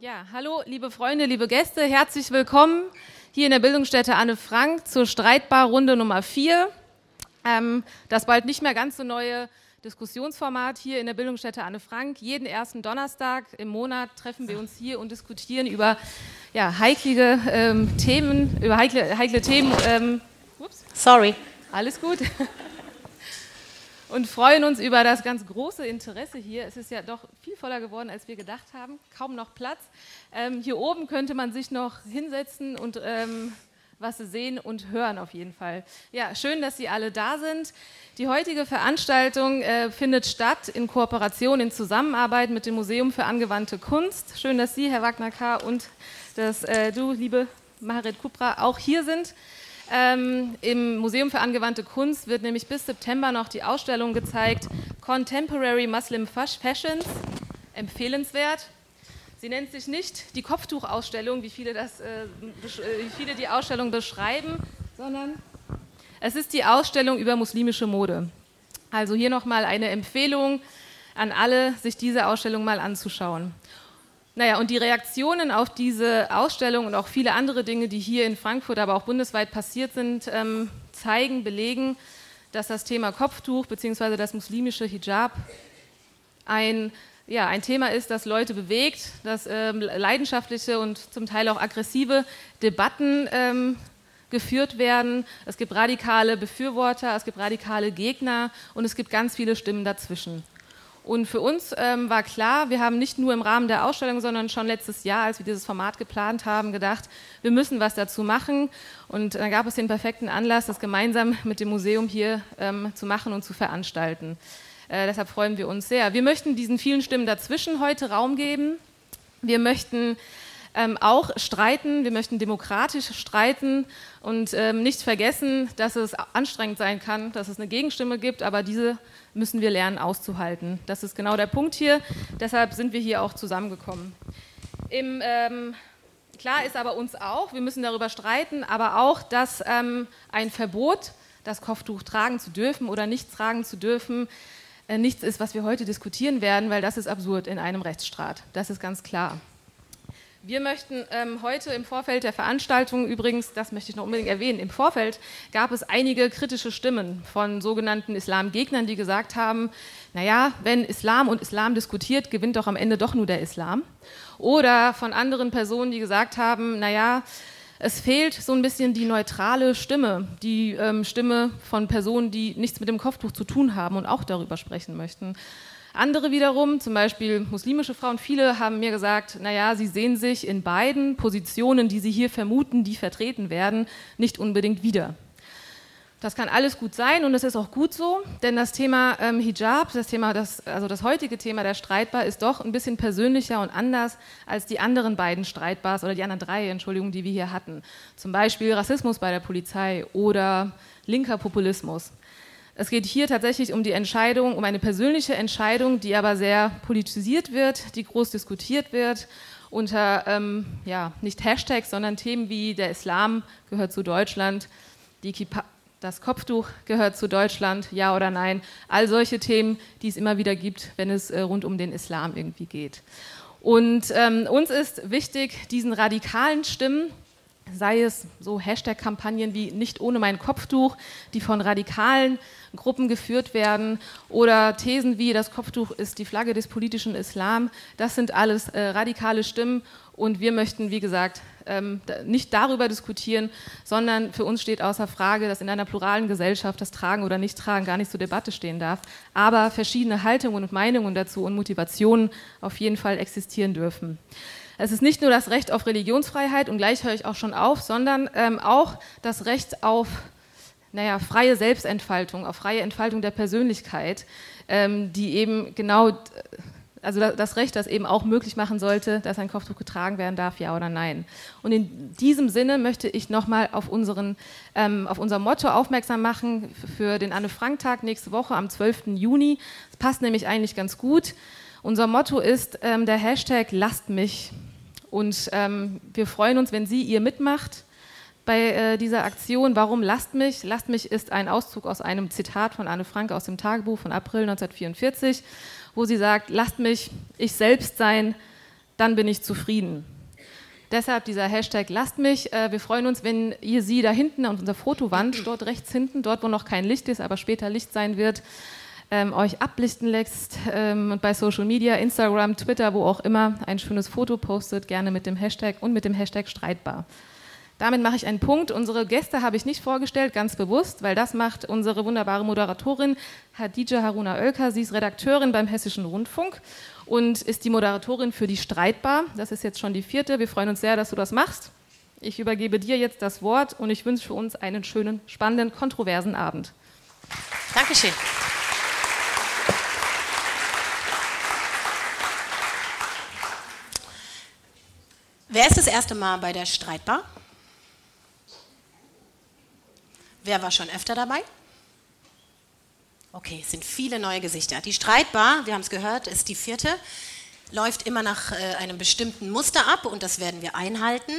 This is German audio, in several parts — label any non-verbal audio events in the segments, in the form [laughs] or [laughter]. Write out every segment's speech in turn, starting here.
Ja, hallo, liebe Freunde, liebe Gäste, herzlich willkommen hier in der Bildungsstätte Anne Frank zur Streitbar-Runde Nummer 4. Ähm, das bald nicht mehr ganz so neue Diskussionsformat hier in der Bildungsstätte Anne Frank. Jeden ersten Donnerstag im Monat treffen wir uns hier und diskutieren über ja, heiklige ähm, Themen, über heikle, heikle Themen. Ähm, ups, Sorry. Alles gut. Und freuen uns über das ganz große Interesse hier. Es ist ja doch viel voller geworden, als wir gedacht haben. Kaum noch Platz. Ähm, hier oben könnte man sich noch hinsetzen und ähm, was sehen und hören auf jeden Fall. Ja, schön, dass Sie alle da sind. Die heutige Veranstaltung äh, findet statt in Kooperation, in Zusammenarbeit mit dem Museum für angewandte Kunst. Schön, dass Sie, Herr Wagner K. und dass äh, du, liebe Maharet Kupra, auch hier sind. Ähm, Im Museum für angewandte Kunst wird nämlich bis September noch die Ausstellung gezeigt, Contemporary Muslim Fashions, empfehlenswert. Sie nennt sich nicht die Kopftuchausstellung, wie viele, das, äh, äh, wie viele die Ausstellung beschreiben, sondern es ist die Ausstellung über muslimische Mode. Also hier nochmal eine Empfehlung an alle, sich diese Ausstellung mal anzuschauen. Naja, und die Reaktionen auf diese Ausstellung und auch viele andere Dinge, die hier in Frankfurt, aber auch bundesweit passiert sind, ähm, zeigen, belegen, dass das Thema Kopftuch bzw. das muslimische Hijab ein ja, ein Thema ist, das Leute bewegt, das ähm, leidenschaftliche und zum Teil auch aggressive Debatten ähm, geführt werden. Es gibt radikale Befürworter, es gibt radikale Gegner und es gibt ganz viele Stimmen dazwischen. Und für uns ähm, war klar, wir haben nicht nur im Rahmen der Ausstellung, sondern schon letztes Jahr, als wir dieses Format geplant haben, gedacht, wir müssen was dazu machen. Und dann gab es den perfekten Anlass, das gemeinsam mit dem Museum hier ähm, zu machen und zu veranstalten. Äh, deshalb freuen wir uns sehr. Wir möchten diesen vielen Stimmen dazwischen heute Raum geben. Wir möchten ähm, auch streiten, wir möchten demokratisch streiten und ähm, nicht vergessen, dass es anstrengend sein kann, dass es eine Gegenstimme gibt, aber diese müssen wir lernen auszuhalten. Das ist genau der Punkt hier. Deshalb sind wir hier auch zusammengekommen. Im, ähm, klar ist aber uns auch, wir müssen darüber streiten, aber auch, dass ähm, ein Verbot, das Kopftuch tragen zu dürfen oder nicht tragen zu dürfen, äh, nichts ist, was wir heute diskutieren werden, weil das ist absurd in einem Rechtsstaat. Das ist ganz klar. Wir möchten ähm, heute im Vorfeld der Veranstaltung, übrigens, das möchte ich noch unbedingt erwähnen, im Vorfeld gab es einige kritische Stimmen von sogenannten Islamgegnern, die gesagt haben, naja, wenn Islam und Islam diskutiert, gewinnt doch am Ende doch nur der Islam. Oder von anderen Personen, die gesagt haben, naja, es fehlt so ein bisschen die neutrale Stimme, die ähm, Stimme von Personen, die nichts mit dem Kopftuch zu tun haben und auch darüber sprechen möchten. Andere wiederum, zum Beispiel muslimische Frauen, viele haben mir gesagt, naja, sie sehen sich in beiden Positionen, die sie hier vermuten, die vertreten werden, nicht unbedingt wieder. Das kann alles gut sein und es ist auch gut so, denn das Thema ähm, Hijab, das Thema, das, also das heutige Thema der Streitbar, ist doch ein bisschen persönlicher und anders als die anderen beiden Streitbars oder die anderen drei, Entschuldigung, die wir hier hatten. Zum Beispiel Rassismus bei der Polizei oder linker Populismus. Es geht hier tatsächlich um die Entscheidung, um eine persönliche Entscheidung, die aber sehr politisiert wird, die groß diskutiert wird unter ähm, ja, nicht Hashtags, sondern Themen wie der Islam gehört zu Deutschland, die Kippa das Kopftuch gehört zu Deutschland, ja oder nein. All solche Themen, die es immer wieder gibt, wenn es äh, rund um den Islam irgendwie geht. Und ähm, uns ist wichtig, diesen radikalen Stimmen, sei es so Hashtag-Kampagnen wie Nicht ohne mein Kopftuch, die von radikalen Gruppen geführt werden, oder Thesen wie Das Kopftuch ist die Flagge des politischen Islam, das sind alles äh, radikale Stimmen. Und wir möchten, wie gesagt, ähm, nicht darüber diskutieren, sondern für uns steht außer Frage, dass in einer pluralen Gesellschaft das Tragen oder Nicht-Tragen gar nicht zur Debatte stehen darf, aber verschiedene Haltungen und Meinungen dazu und Motivationen auf jeden Fall existieren dürfen. Es ist nicht nur das Recht auf Religionsfreiheit, und gleich höre ich auch schon auf, sondern ähm, auch das Recht auf naja, freie Selbstentfaltung, auf freie Entfaltung der Persönlichkeit, ähm, die eben genau also das Recht, das eben auch möglich machen sollte, dass ein Kopftuch getragen werden darf, ja oder nein. Und in diesem Sinne möchte ich nochmal auf, ähm, auf unser Motto aufmerksam machen für den Anne-Frank-Tag nächste Woche am 12. Juni. Es passt nämlich eigentlich ganz gut. Unser Motto ist ähm, der Hashtag Lasst mich. Und ähm, wir freuen uns, wenn Sie ihr mitmacht bei äh, dieser Aktion. Warum Lasst mich? Lasst mich ist ein Auszug aus einem Zitat von Anne Frank aus dem Tagebuch von April 1944 wo sie sagt, lasst mich ich selbst sein, dann bin ich zufrieden. Deshalb dieser Hashtag Lasst mich. Äh, wir freuen uns, wenn ihr sie da hinten an unserer Fotowand, [clears throat] dort rechts hinten, dort wo noch kein Licht ist, aber später Licht sein wird, ähm, euch ablichten lässt ähm, und bei Social Media, Instagram, Twitter, wo auch immer, ein schönes Foto postet, gerne mit dem Hashtag und mit dem Hashtag streitbar. Damit mache ich einen Punkt. Unsere Gäste habe ich nicht vorgestellt, ganz bewusst, weil das macht unsere wunderbare Moderatorin Hadija Haruna Oelker. Sie ist Redakteurin beim Hessischen Rundfunk und ist die Moderatorin für die Streitbar. Das ist jetzt schon die vierte. Wir freuen uns sehr, dass du das machst. Ich übergebe dir jetzt das Wort und ich wünsche uns einen schönen, spannenden, kontroversen Abend. Dankeschön. Wer ist das erste Mal bei der Streitbar? Wer war schon öfter dabei? Okay, es sind viele neue Gesichter. Die Streitbar, wir haben es gehört, ist die vierte, läuft immer nach äh, einem bestimmten Muster ab und das werden wir einhalten.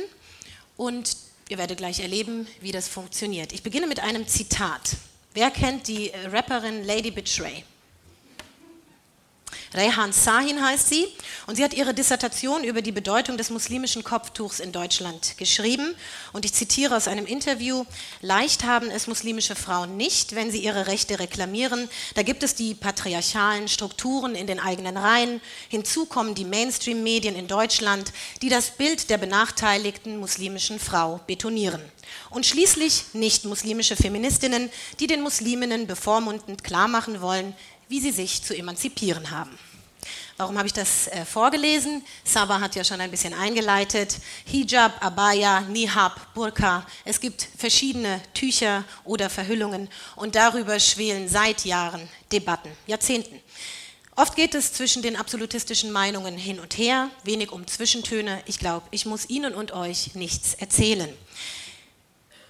Und ihr werdet gleich erleben, wie das funktioniert. Ich beginne mit einem Zitat. Wer kennt die äh, Rapperin Lady Betray? Rehan Sahin heißt sie und sie hat ihre Dissertation über die Bedeutung des muslimischen Kopftuchs in Deutschland geschrieben. Und ich zitiere aus einem Interview, leicht haben es muslimische Frauen nicht, wenn sie ihre Rechte reklamieren. Da gibt es die patriarchalen Strukturen in den eigenen Reihen. Hinzu kommen die Mainstream-Medien in Deutschland, die das Bild der benachteiligten muslimischen Frau betonieren. Und schließlich nicht-muslimische Feministinnen, die den Musliminnen bevormundend klarmachen wollen, wie sie sich zu emanzipieren haben. Warum habe ich das äh, vorgelesen? Saba hat ja schon ein bisschen eingeleitet. Hijab, Abaya, Nihab, Burka. Es gibt verschiedene Tücher oder Verhüllungen und darüber schwelen seit Jahren Debatten, Jahrzehnten. Oft geht es zwischen den absolutistischen Meinungen hin und her, wenig um Zwischentöne. Ich glaube, ich muss Ihnen und euch nichts erzählen.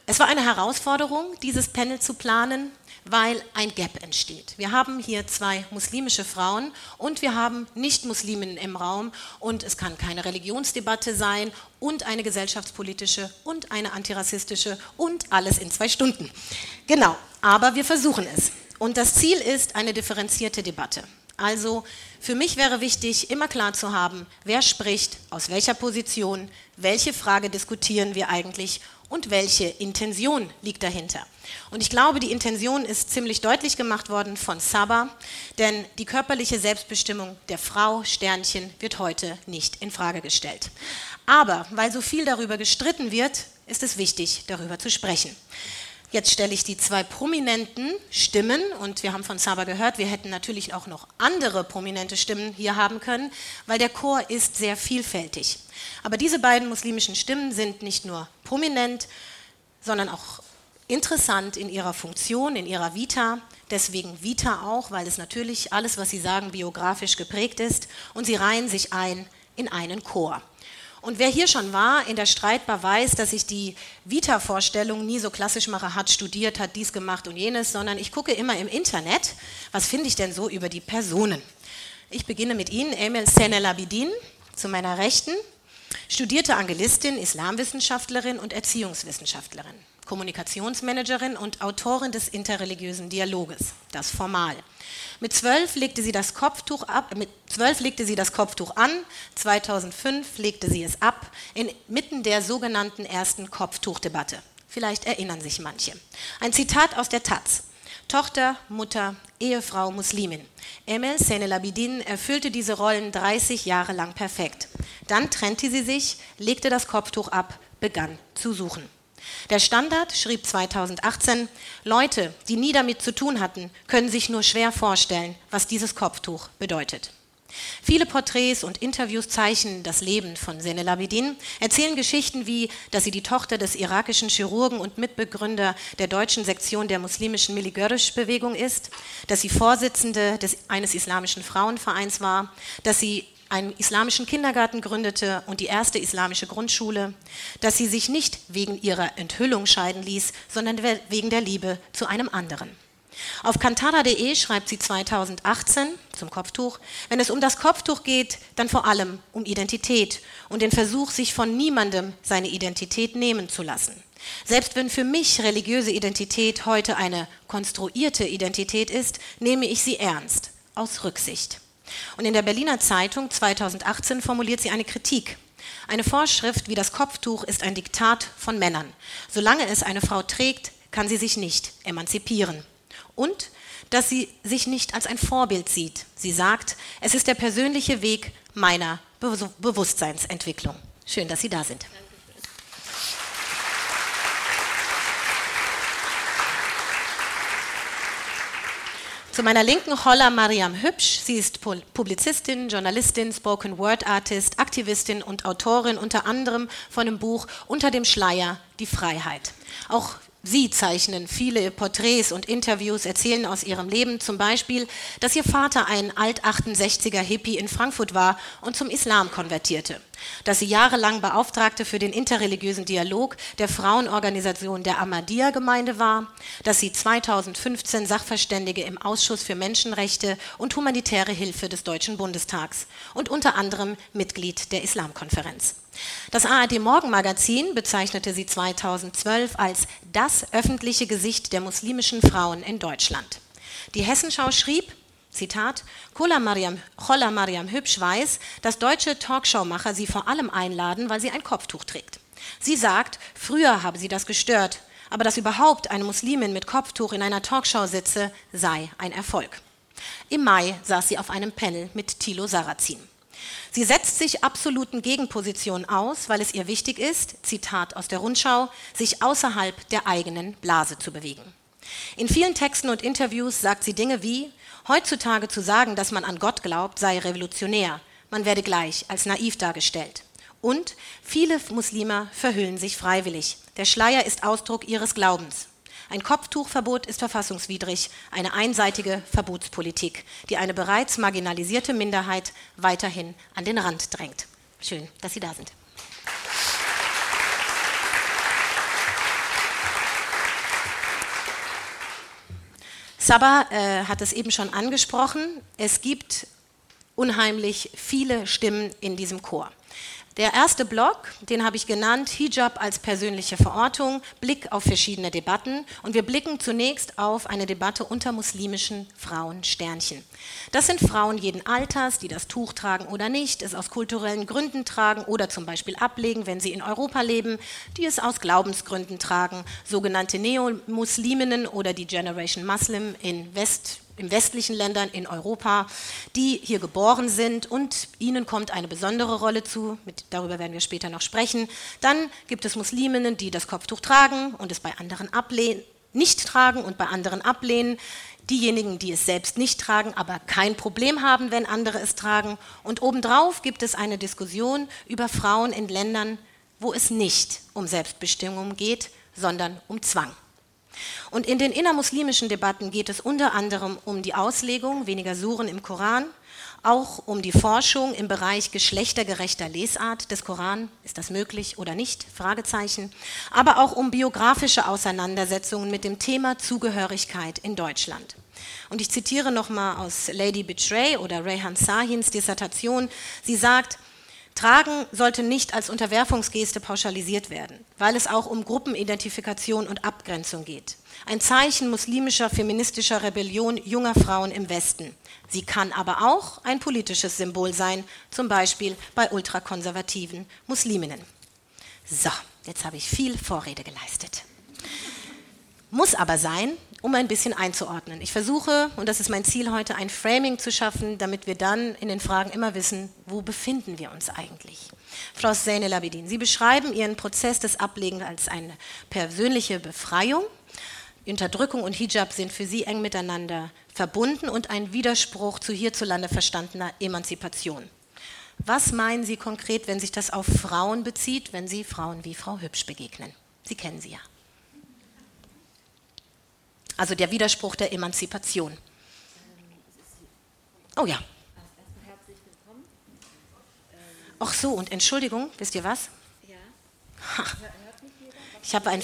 Es war eine Herausforderung, dieses Panel zu planen weil ein Gap entsteht. Wir haben hier zwei muslimische Frauen und wir haben Nicht-Musliminnen im Raum und es kann keine Religionsdebatte sein und eine gesellschaftspolitische und eine antirassistische und alles in zwei Stunden. Genau, aber wir versuchen es. Und das Ziel ist eine differenzierte Debatte. Also für mich wäre wichtig, immer klar zu haben, wer spricht, aus welcher Position, welche Frage diskutieren wir eigentlich und welche Intention liegt dahinter. Und ich glaube, die Intention ist ziemlich deutlich gemacht worden von Saba, denn die körperliche Selbstbestimmung der Frau Sternchen wird heute nicht in Frage gestellt. Aber weil so viel darüber gestritten wird, ist es wichtig, darüber zu sprechen. Jetzt stelle ich die zwei prominenten Stimmen und wir haben von Saba gehört, wir hätten natürlich auch noch andere prominente Stimmen hier haben können, weil der Chor ist sehr vielfältig. Aber diese beiden muslimischen Stimmen sind nicht nur prominent, sondern auch interessant in ihrer Funktion, in ihrer Vita. Deswegen Vita auch, weil es natürlich alles, was sie sagen, biografisch geprägt ist. Und sie reihen sich ein in einen Chor. Und wer hier schon war in der Streitbar weiß, dass ich die Vita-Vorstellung nie so klassisch mache, hat studiert, hat dies gemacht und jenes, sondern ich gucke immer im Internet, was finde ich denn so über die Personen. Ich beginne mit Ihnen, Emel Senelabidin, zu meiner Rechten, studierte Angelistin, Islamwissenschaftlerin und Erziehungswissenschaftlerin. Kommunikationsmanagerin und Autorin des interreligiösen Dialoges, das Formal. Mit zwölf legte sie das Kopftuch ab, mit zwölf legte sie das Kopftuch an, 2005 legte sie es ab, inmitten der sogenannten ersten Kopftuchdebatte. Vielleicht erinnern sich manche. Ein Zitat aus der Taz. Tochter, Mutter, Ehefrau, Muslimin. Emel Senelabidin erfüllte diese Rollen 30 Jahre lang perfekt. Dann trennte sie sich, legte das Kopftuch ab, begann zu suchen. Der Standard schrieb 2018, Leute, die nie damit zu tun hatten, können sich nur schwer vorstellen, was dieses Kopftuch bedeutet. Viele Porträts und Interviews zeichnen das Leben von Senel Abidin, erzählen Geschichten wie, dass sie die Tochter des irakischen Chirurgen und Mitbegründer der deutschen Sektion der muslimischen Miligörisch-Bewegung ist, dass sie Vorsitzende des, eines islamischen Frauenvereins war, dass sie einen islamischen Kindergarten gründete und die erste islamische Grundschule, dass sie sich nicht wegen ihrer Enthüllung scheiden ließ, sondern wegen der Liebe zu einem anderen. Auf kantara.de schreibt sie 2018 zum Kopftuch, wenn es um das Kopftuch geht, dann vor allem um Identität und den Versuch, sich von niemandem seine Identität nehmen zu lassen. Selbst wenn für mich religiöse Identität heute eine konstruierte Identität ist, nehme ich sie ernst, aus Rücksicht. Und in der Berliner Zeitung 2018 formuliert sie eine Kritik. Eine Vorschrift wie das Kopftuch ist ein Diktat von Männern. Solange es eine Frau trägt, kann sie sich nicht emanzipieren. Und dass sie sich nicht als ein Vorbild sieht. Sie sagt, es ist der persönliche Weg meiner Be Bewusstseinsentwicklung. Schön, dass Sie da sind. Zu meiner Linken Holla Mariam Hübsch. Sie ist Publizistin, Journalistin, Spoken Word Artist, Aktivistin und Autorin unter anderem von dem Buch Unter dem Schleier die Freiheit. Auch Sie zeichnen viele Porträts und Interviews, erzählen aus ihrem Leben zum Beispiel, dass ihr Vater ein Alt-68er Hippie in Frankfurt war und zum Islam konvertierte dass sie jahrelang Beauftragte für den interreligiösen Dialog der Frauenorganisation der Ahmadiyya-Gemeinde war, dass sie 2015 Sachverständige im Ausschuss für Menschenrechte und humanitäre Hilfe des Deutschen Bundestags und unter anderem Mitglied der Islamkonferenz. Das ARD Morgenmagazin bezeichnete sie 2012 als das öffentliche Gesicht der muslimischen Frauen in Deutschland. Die Hessenschau schrieb, Zitat, Chola Mariam, Chola Mariam Hübsch weiß, dass deutsche Talkshowmacher sie vor allem einladen, weil sie ein Kopftuch trägt. Sie sagt, früher habe sie das gestört, aber dass überhaupt eine Muslimin mit Kopftuch in einer Talkshow sitze, sei ein Erfolg. Im Mai saß sie auf einem Panel mit Thilo Sarrazin. Sie setzt sich absoluten Gegenpositionen aus, weil es ihr wichtig ist, Zitat aus der Rundschau, sich außerhalb der eigenen Blase zu bewegen. In vielen Texten und Interviews sagt sie Dinge wie, Heutzutage zu sagen, dass man an Gott glaubt, sei revolutionär. Man werde gleich als naiv dargestellt. Und viele Muslime verhüllen sich freiwillig. Der Schleier ist Ausdruck ihres Glaubens. Ein Kopftuchverbot ist verfassungswidrig, eine einseitige Verbotspolitik, die eine bereits marginalisierte Minderheit weiterhin an den Rand drängt. Schön, dass Sie da sind. Sabah äh, hat es eben schon angesprochen. Es gibt unheimlich viele Stimmen in diesem Chor. Der erste Block, den habe ich genannt, Hijab als persönliche Verortung, Blick auf verschiedene Debatten. Und wir blicken zunächst auf eine Debatte unter muslimischen Frauen Sternchen. Das sind Frauen jeden Alters, die das Tuch tragen oder nicht, es aus kulturellen Gründen tragen oder zum Beispiel ablegen, wenn sie in Europa leben, die es aus Glaubensgründen tragen, sogenannte Neomusliminnen oder die Generation Muslim in West in westlichen Ländern, in Europa, die hier geboren sind und ihnen kommt eine besondere Rolle zu, mit, darüber werden wir später noch sprechen. Dann gibt es Musliminnen, die das Kopftuch tragen und es bei anderen ablehnen, nicht tragen und bei anderen ablehnen. Diejenigen, die es selbst nicht tragen, aber kein Problem haben, wenn andere es tragen. Und obendrauf gibt es eine Diskussion über Frauen in Ländern, wo es nicht um Selbstbestimmung geht, sondern um Zwang. Und in den innermuslimischen Debatten geht es unter anderem um die Auslegung weniger Suren im Koran, auch um die Forschung im Bereich geschlechtergerechter Lesart des Koran, ist das möglich oder nicht, Fragezeichen, aber auch um biografische Auseinandersetzungen mit dem Thema Zugehörigkeit in Deutschland. Und ich zitiere nochmal aus Lady Betray oder Rehan Sahins Dissertation. Sie sagt, Tragen sollte nicht als Unterwerfungsgeste pauschalisiert werden, weil es auch um Gruppenidentifikation und Abgrenzung geht. Ein Zeichen muslimischer feministischer Rebellion junger Frauen im Westen. Sie kann aber auch ein politisches Symbol sein, zum Beispiel bei ultrakonservativen Musliminnen. So, jetzt habe ich viel Vorrede geleistet. Muss aber sein, um ein bisschen einzuordnen. Ich versuche, und das ist mein Ziel heute, ein Framing zu schaffen, damit wir dann in den Fragen immer wissen, wo befinden wir uns eigentlich. Frau Zeynel Labedin, Sie beschreiben Ihren Prozess des Ablegens als eine persönliche Befreiung. Unterdrückung und Hijab sind für Sie eng miteinander verbunden und ein Widerspruch zu hierzulande verstandener Emanzipation. Was meinen Sie konkret, wenn sich das auf Frauen bezieht, wenn Sie Frauen wie Frau Hübsch begegnen? Sie kennen sie ja. Also der Widerspruch der Emanzipation. Oh ja. Ach so, und Entschuldigung, wisst ihr was? Ich habe einen,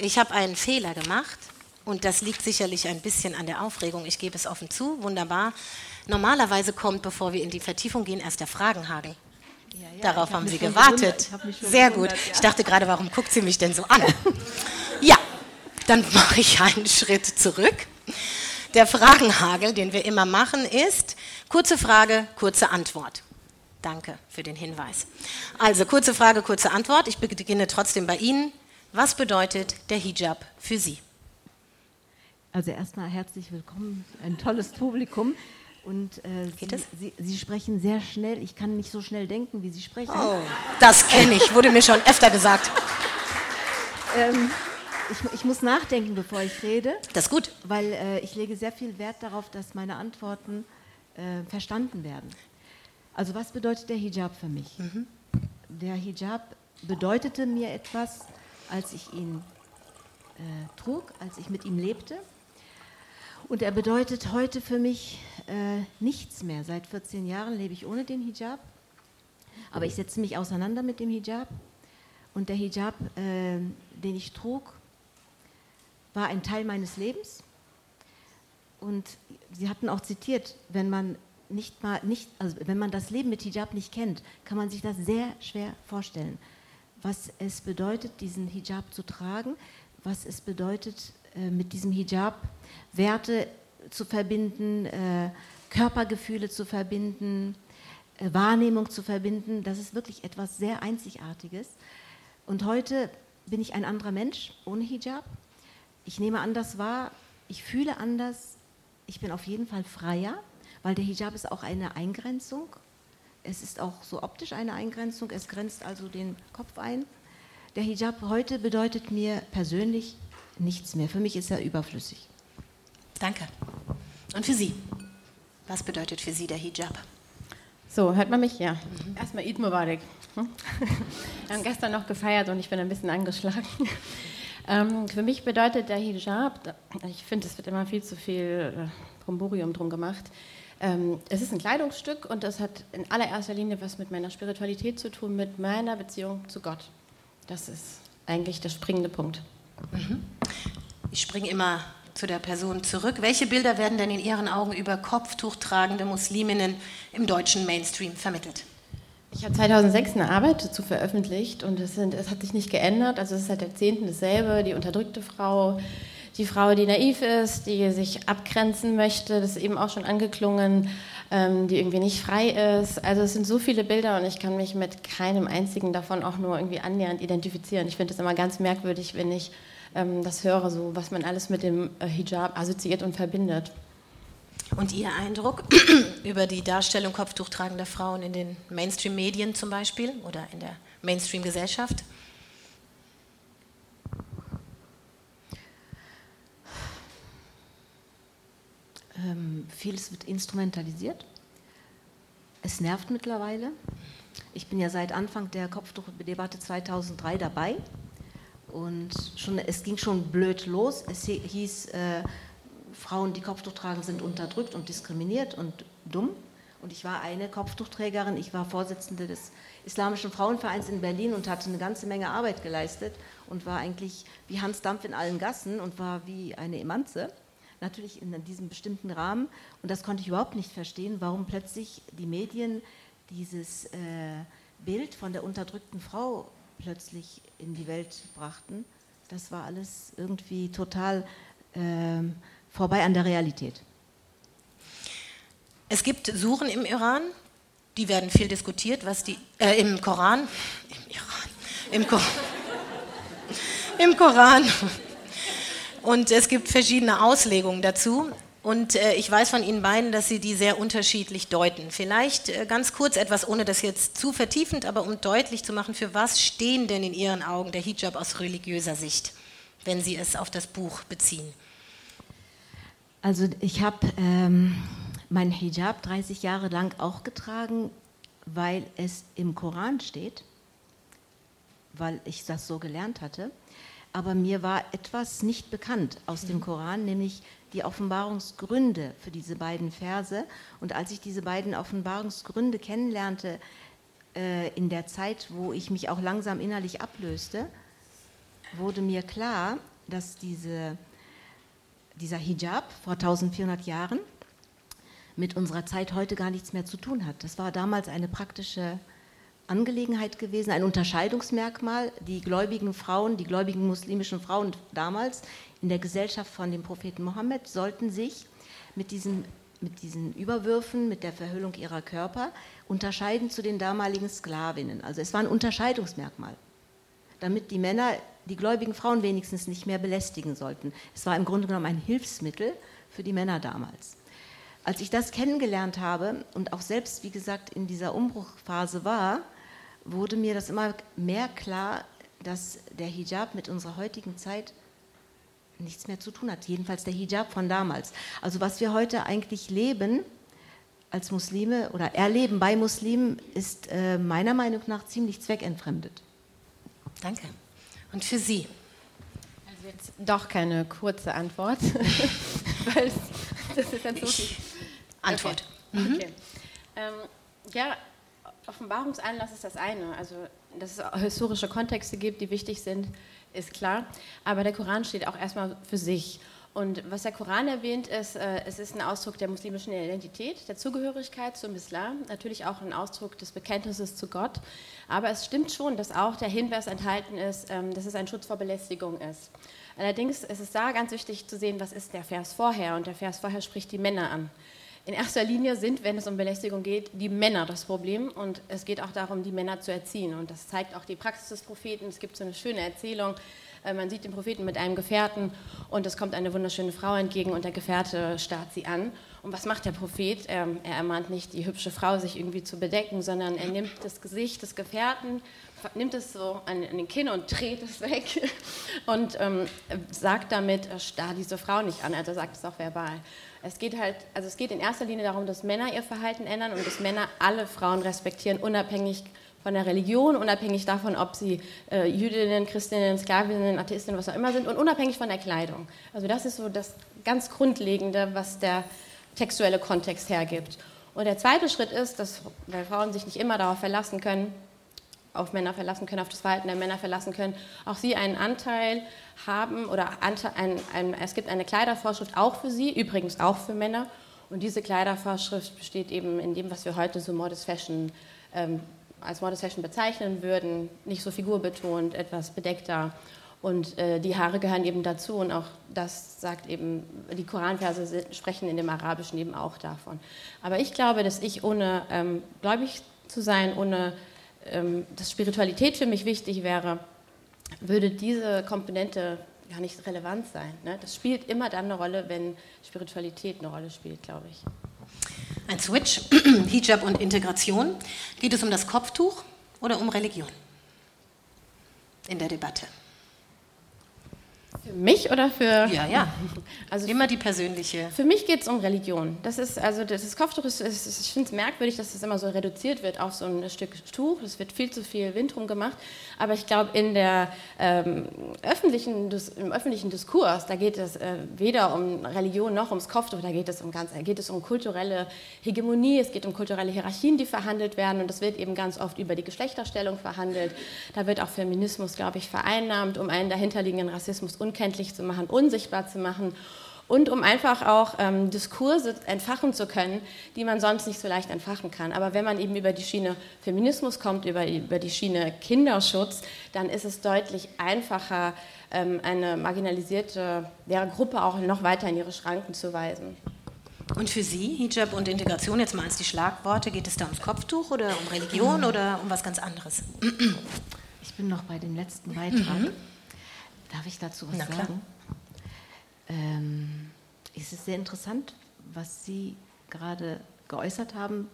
hab einen Fehler gemacht und das liegt sicherlich ein bisschen an der Aufregung. Ich gebe es offen zu, wunderbar. Normalerweise kommt, bevor wir in die Vertiefung gehen, erst der Fragenhagel. Ja, ja, Darauf haben Sie gewartet. Sehr gut. Ja. Ich dachte gerade, warum guckt sie mich denn so an? ja, dann [laughs] mache ich einen Schritt zurück. Der Fragenhagel, den wir immer machen, ist, Kurze Frage, kurze Antwort. Danke für den Hinweis. Also kurze Frage, kurze Antwort. Ich beginne trotzdem bei Ihnen. Was bedeutet der Hijab für Sie? Also erstmal herzlich willkommen, ein tolles Publikum. Und äh, Geht Sie? Sie, Sie sprechen sehr schnell. Ich kann nicht so schnell denken, wie Sie sprechen. Oh, das kenne ich, wurde mir schon öfter gesagt. Ähm, ich, ich muss nachdenken, bevor ich rede, Das ist gut. weil äh, ich lege sehr viel Wert darauf, dass meine Antworten äh, verstanden werden. Also was bedeutet der Hijab für mich? Der Hijab bedeutete mir etwas, als ich ihn äh, trug, als ich mit ihm lebte. Und er bedeutet heute für mich äh, nichts mehr. Seit 14 Jahren lebe ich ohne den Hijab. Aber ich setze mich auseinander mit dem Hijab. Und der Hijab, äh, den ich trug, war ein Teil meines Lebens. Und Sie hatten auch zitiert, wenn man nicht mal nicht, also wenn man das Leben mit Hijab nicht kennt, kann man sich das sehr schwer vorstellen, was es bedeutet, diesen Hijab zu tragen, was es bedeutet, äh, mit diesem Hijab Werte zu verbinden, äh, Körpergefühle zu verbinden, äh, Wahrnehmung zu verbinden. Das ist wirklich etwas sehr Einzigartiges. Und heute bin ich ein anderer Mensch ohne Hijab. Ich nehme anders wahr, ich fühle anders, ich bin auf jeden Fall freier, weil der Hijab ist auch eine Eingrenzung. Es ist auch so optisch eine Eingrenzung, es grenzt also den Kopf ein. Der Hijab heute bedeutet mir persönlich nichts mehr. Für mich ist er überflüssig. Danke. Und für Sie? Was bedeutet für Sie der Hijab? So, hört man mich? Ja. Erstmal Eid Mubarak. Hm? [laughs] Wir haben gestern noch gefeiert und ich bin ein bisschen angeschlagen. [laughs] Ähm, für mich bedeutet der Hijab, ich finde, es wird immer viel zu viel äh, Bromborium drum gemacht. Ähm, es ist ein Kleidungsstück und es hat in allererster Linie was mit meiner Spiritualität zu tun, mit meiner Beziehung zu Gott. Das ist eigentlich der springende Punkt. Ich springe immer zu der Person zurück. Welche Bilder werden denn in Ihren Augen über Kopftuch tragende Musliminnen im deutschen Mainstream vermittelt? Ich habe 2006 eine Arbeit dazu veröffentlicht und es, sind, es hat sich nicht geändert. Also es ist seit Jahrzehnten dasselbe. Die unterdrückte Frau, die Frau, die naiv ist, die sich abgrenzen möchte, das ist eben auch schon angeklungen, ähm, die irgendwie nicht frei ist. Also es sind so viele Bilder und ich kann mich mit keinem einzigen davon auch nur irgendwie annähernd identifizieren. Ich finde es immer ganz merkwürdig, wenn ich ähm, das höre, so was man alles mit dem äh, Hijab assoziiert und verbindet. Und Ihr Eindruck [clears throat] über die Darstellung Kopftuch tragender Frauen in den Mainstream-Medien zum Beispiel oder in der Mainstream-Gesellschaft? Ähm, vieles wird instrumentalisiert. Es nervt mittlerweile. Ich bin ja seit Anfang der Kopftuchdebatte 2003 dabei. Und schon, es ging schon blöd los. Es hi- hieß, äh, Frauen, die Kopftuch tragen, sind unterdrückt und diskriminiert und dumm. Und ich war eine Kopftuchträgerin. Ich war Vorsitzende des Islamischen Frauenvereins in Berlin und hatte eine ganze Menge Arbeit geleistet und war eigentlich wie Hans Dampf in allen Gassen und war wie eine Emanze. Natürlich in diesem bestimmten Rahmen. Und das konnte ich überhaupt nicht verstehen, warum plötzlich die Medien dieses äh, Bild von der unterdrückten Frau plötzlich in die Welt brachten. Das war alles irgendwie total ähm, vorbei an der Realität. Es gibt Suren im Iran, die werden viel diskutiert, was die äh, im Koran, im Iran, im, Ko [laughs] im Koran. Und es gibt verschiedene Auslegungen dazu. Und äh, ich weiß von Ihnen beiden, dass Sie die sehr unterschiedlich deuten. Vielleicht äh, ganz kurz etwas, ohne das jetzt zu vertiefend, aber um deutlich zu machen, für was stehen denn in Ihren Augen der Hijab aus religiöser Sicht, wenn Sie es auf das Buch beziehen? Also ich habe ähm, meinen Hijab 30 Jahre lang auch getragen, weil es im Koran steht, weil ich das so gelernt hatte. Aber mir war etwas nicht bekannt aus dem Koran, nämlich die Offenbarungsgründe für diese beiden Verse. Und als ich diese beiden Offenbarungsgründe kennenlernte, äh, in der Zeit, wo ich mich auch langsam innerlich ablöste, wurde mir klar, dass diese dieser Hijab vor 1400 Jahren mit unserer Zeit heute gar nichts mehr zu tun hat. Das war damals eine praktische Angelegenheit gewesen, ein Unterscheidungsmerkmal. Die gläubigen Frauen, die gläubigen muslimischen Frauen damals in der Gesellschaft von dem Propheten Mohammed sollten sich mit diesem mit diesen Überwürfen, mit der Verhüllung ihrer Körper, unterscheiden zu den damaligen Sklavinnen. Also es war ein Unterscheidungsmerkmal, damit die Männer die gläubigen Frauen wenigstens nicht mehr belästigen sollten. Es war im Grunde genommen ein Hilfsmittel für die Männer damals. Als ich das kennengelernt habe und auch selbst, wie gesagt, in dieser Umbruchphase war, wurde mir das immer mehr klar, dass der Hijab mit unserer heutigen Zeit nichts mehr zu tun hat. Jedenfalls der Hijab von damals. Also was wir heute eigentlich leben als Muslime oder erleben bei Muslimen, ist äh, meiner Meinung nach ziemlich zweckentfremdet. Danke. Und für Sie? Also jetzt doch keine kurze Antwort, [laughs] weil das ist jetzt so viel. Antwort. Okay. Mhm. okay. Ähm, ja, Offenbarungsanlass ist das eine. Also, dass es historische Kontexte gibt, die wichtig sind, ist klar. Aber der Koran steht auch erstmal für sich. Und was der Koran erwähnt, ist, äh, es ist ein Ausdruck der muslimischen Identität, der Zugehörigkeit zum Islam, natürlich auch ein Ausdruck des Bekenntnisses zu Gott. Aber es stimmt schon, dass auch der Hinweis enthalten ist, ähm, dass es ein Schutz vor Belästigung ist. Allerdings ist es da ganz wichtig zu sehen, was ist der Vers vorher. Und der Vers vorher spricht die Männer an. In erster Linie sind, wenn es um Belästigung geht, die Männer das Problem und es geht auch darum, die Männer zu erziehen. Und das zeigt auch die Praxis des Propheten. Es gibt so eine schöne Erzählung. Äh, man sieht den Propheten mit einem Gefährten und es kommt eine wunderschöne Frau entgegen und der Gefährte starrt sie an. Und was macht der Prophet? Er, er ermahnt nicht die hübsche Frau, sich irgendwie zu bedecken, sondern er nimmt das Gesicht des Gefährten, nimmt es so an, an den Kinn und dreht es weg [laughs] und ähm, sagt damit, äh, starr diese Frau nicht an. Also sagt es auch verbal. Es geht halt, also es geht in erster Linie darum, dass Männer ihr Verhalten ändern und dass Männer alle Frauen respektieren, unabhängig von der Religion, unabhängig davon, ob sie äh, Jüdinnen, Christinnen, Sklavinnen, Atheistinnen, was auch immer sind und unabhängig von der Kleidung. Also das ist so das ganz Grundlegende, was der textuelle Kontext hergibt. Und der zweite Schritt ist, dass, weil Frauen sich nicht immer darauf verlassen können, auf Männer verlassen können, auf das Verhalten der Männer verlassen können, auch sie einen Anteil haben oder ein, ein, es gibt eine Kleidervorschrift auch für sie, übrigens auch für Männer. Und diese Kleidervorschrift besteht eben in dem, was wir heute so Modest Fashion ähm, als Modest Fashion bezeichnen würden, nicht so figurbetont, etwas bedeckter. Und äh, die Haare gehören eben dazu und auch das sagt eben, die Koranverse sprechen in dem Arabischen eben auch davon. Aber ich glaube, dass ich ohne ähm, gläubig zu sein, ohne ähm, dass Spiritualität für mich wichtig wäre, würde diese Komponente gar nicht relevant sein. Ne? Das spielt immer dann eine Rolle, wenn Spiritualität eine Rolle spielt, glaube ich. Ein Switch, [clears throat] Hijab und Integration. Geht es um das Kopftuch oder um Religion in der Debatte? Für mich oder für. Ja, ja. [laughs] Also immer die persönliche. Für mich geht es um Religion. Das ist also das Kopftuch ist, ist ich finde es merkwürdig, dass das immer so reduziert wird auf so ein Stück Tuch. Es wird viel zu viel Wind drum gemacht. Aber ich glaube, in der ähm, öffentlichen im öffentlichen Diskurs, da geht es äh, weder um Religion noch ums Kopftuch. Da geht es um ganz, geht es um kulturelle Hegemonie. Es geht um kulturelle Hierarchien, die verhandelt werden. Und es wird eben ganz oft über die Geschlechterstellung verhandelt. Da wird auch Feminismus, glaube ich, vereinnahmt, um einen dahinterliegenden Rassismus und unkenntlich zu machen, unsichtbar zu machen und um einfach auch ähm, Diskurse entfachen zu können, die man sonst nicht so leicht entfachen kann. Aber wenn man eben über die Schiene Feminismus kommt, über, über die Schiene Kinderschutz, dann ist es deutlich einfacher, ähm, eine marginalisierte ja, Gruppe auch noch weiter in ihre Schranken zu weisen. Und für Sie, Hijab und Integration, jetzt mal als die Schlagworte, geht es da ums Kopftuch oder um Religion oder um was ganz anderes? Ich bin noch bei dem letzten Beitrag. Mhm. Darf ich dazu was Na, sagen? Ähm, es ist sehr interessant, was Sie gerade geäußert haben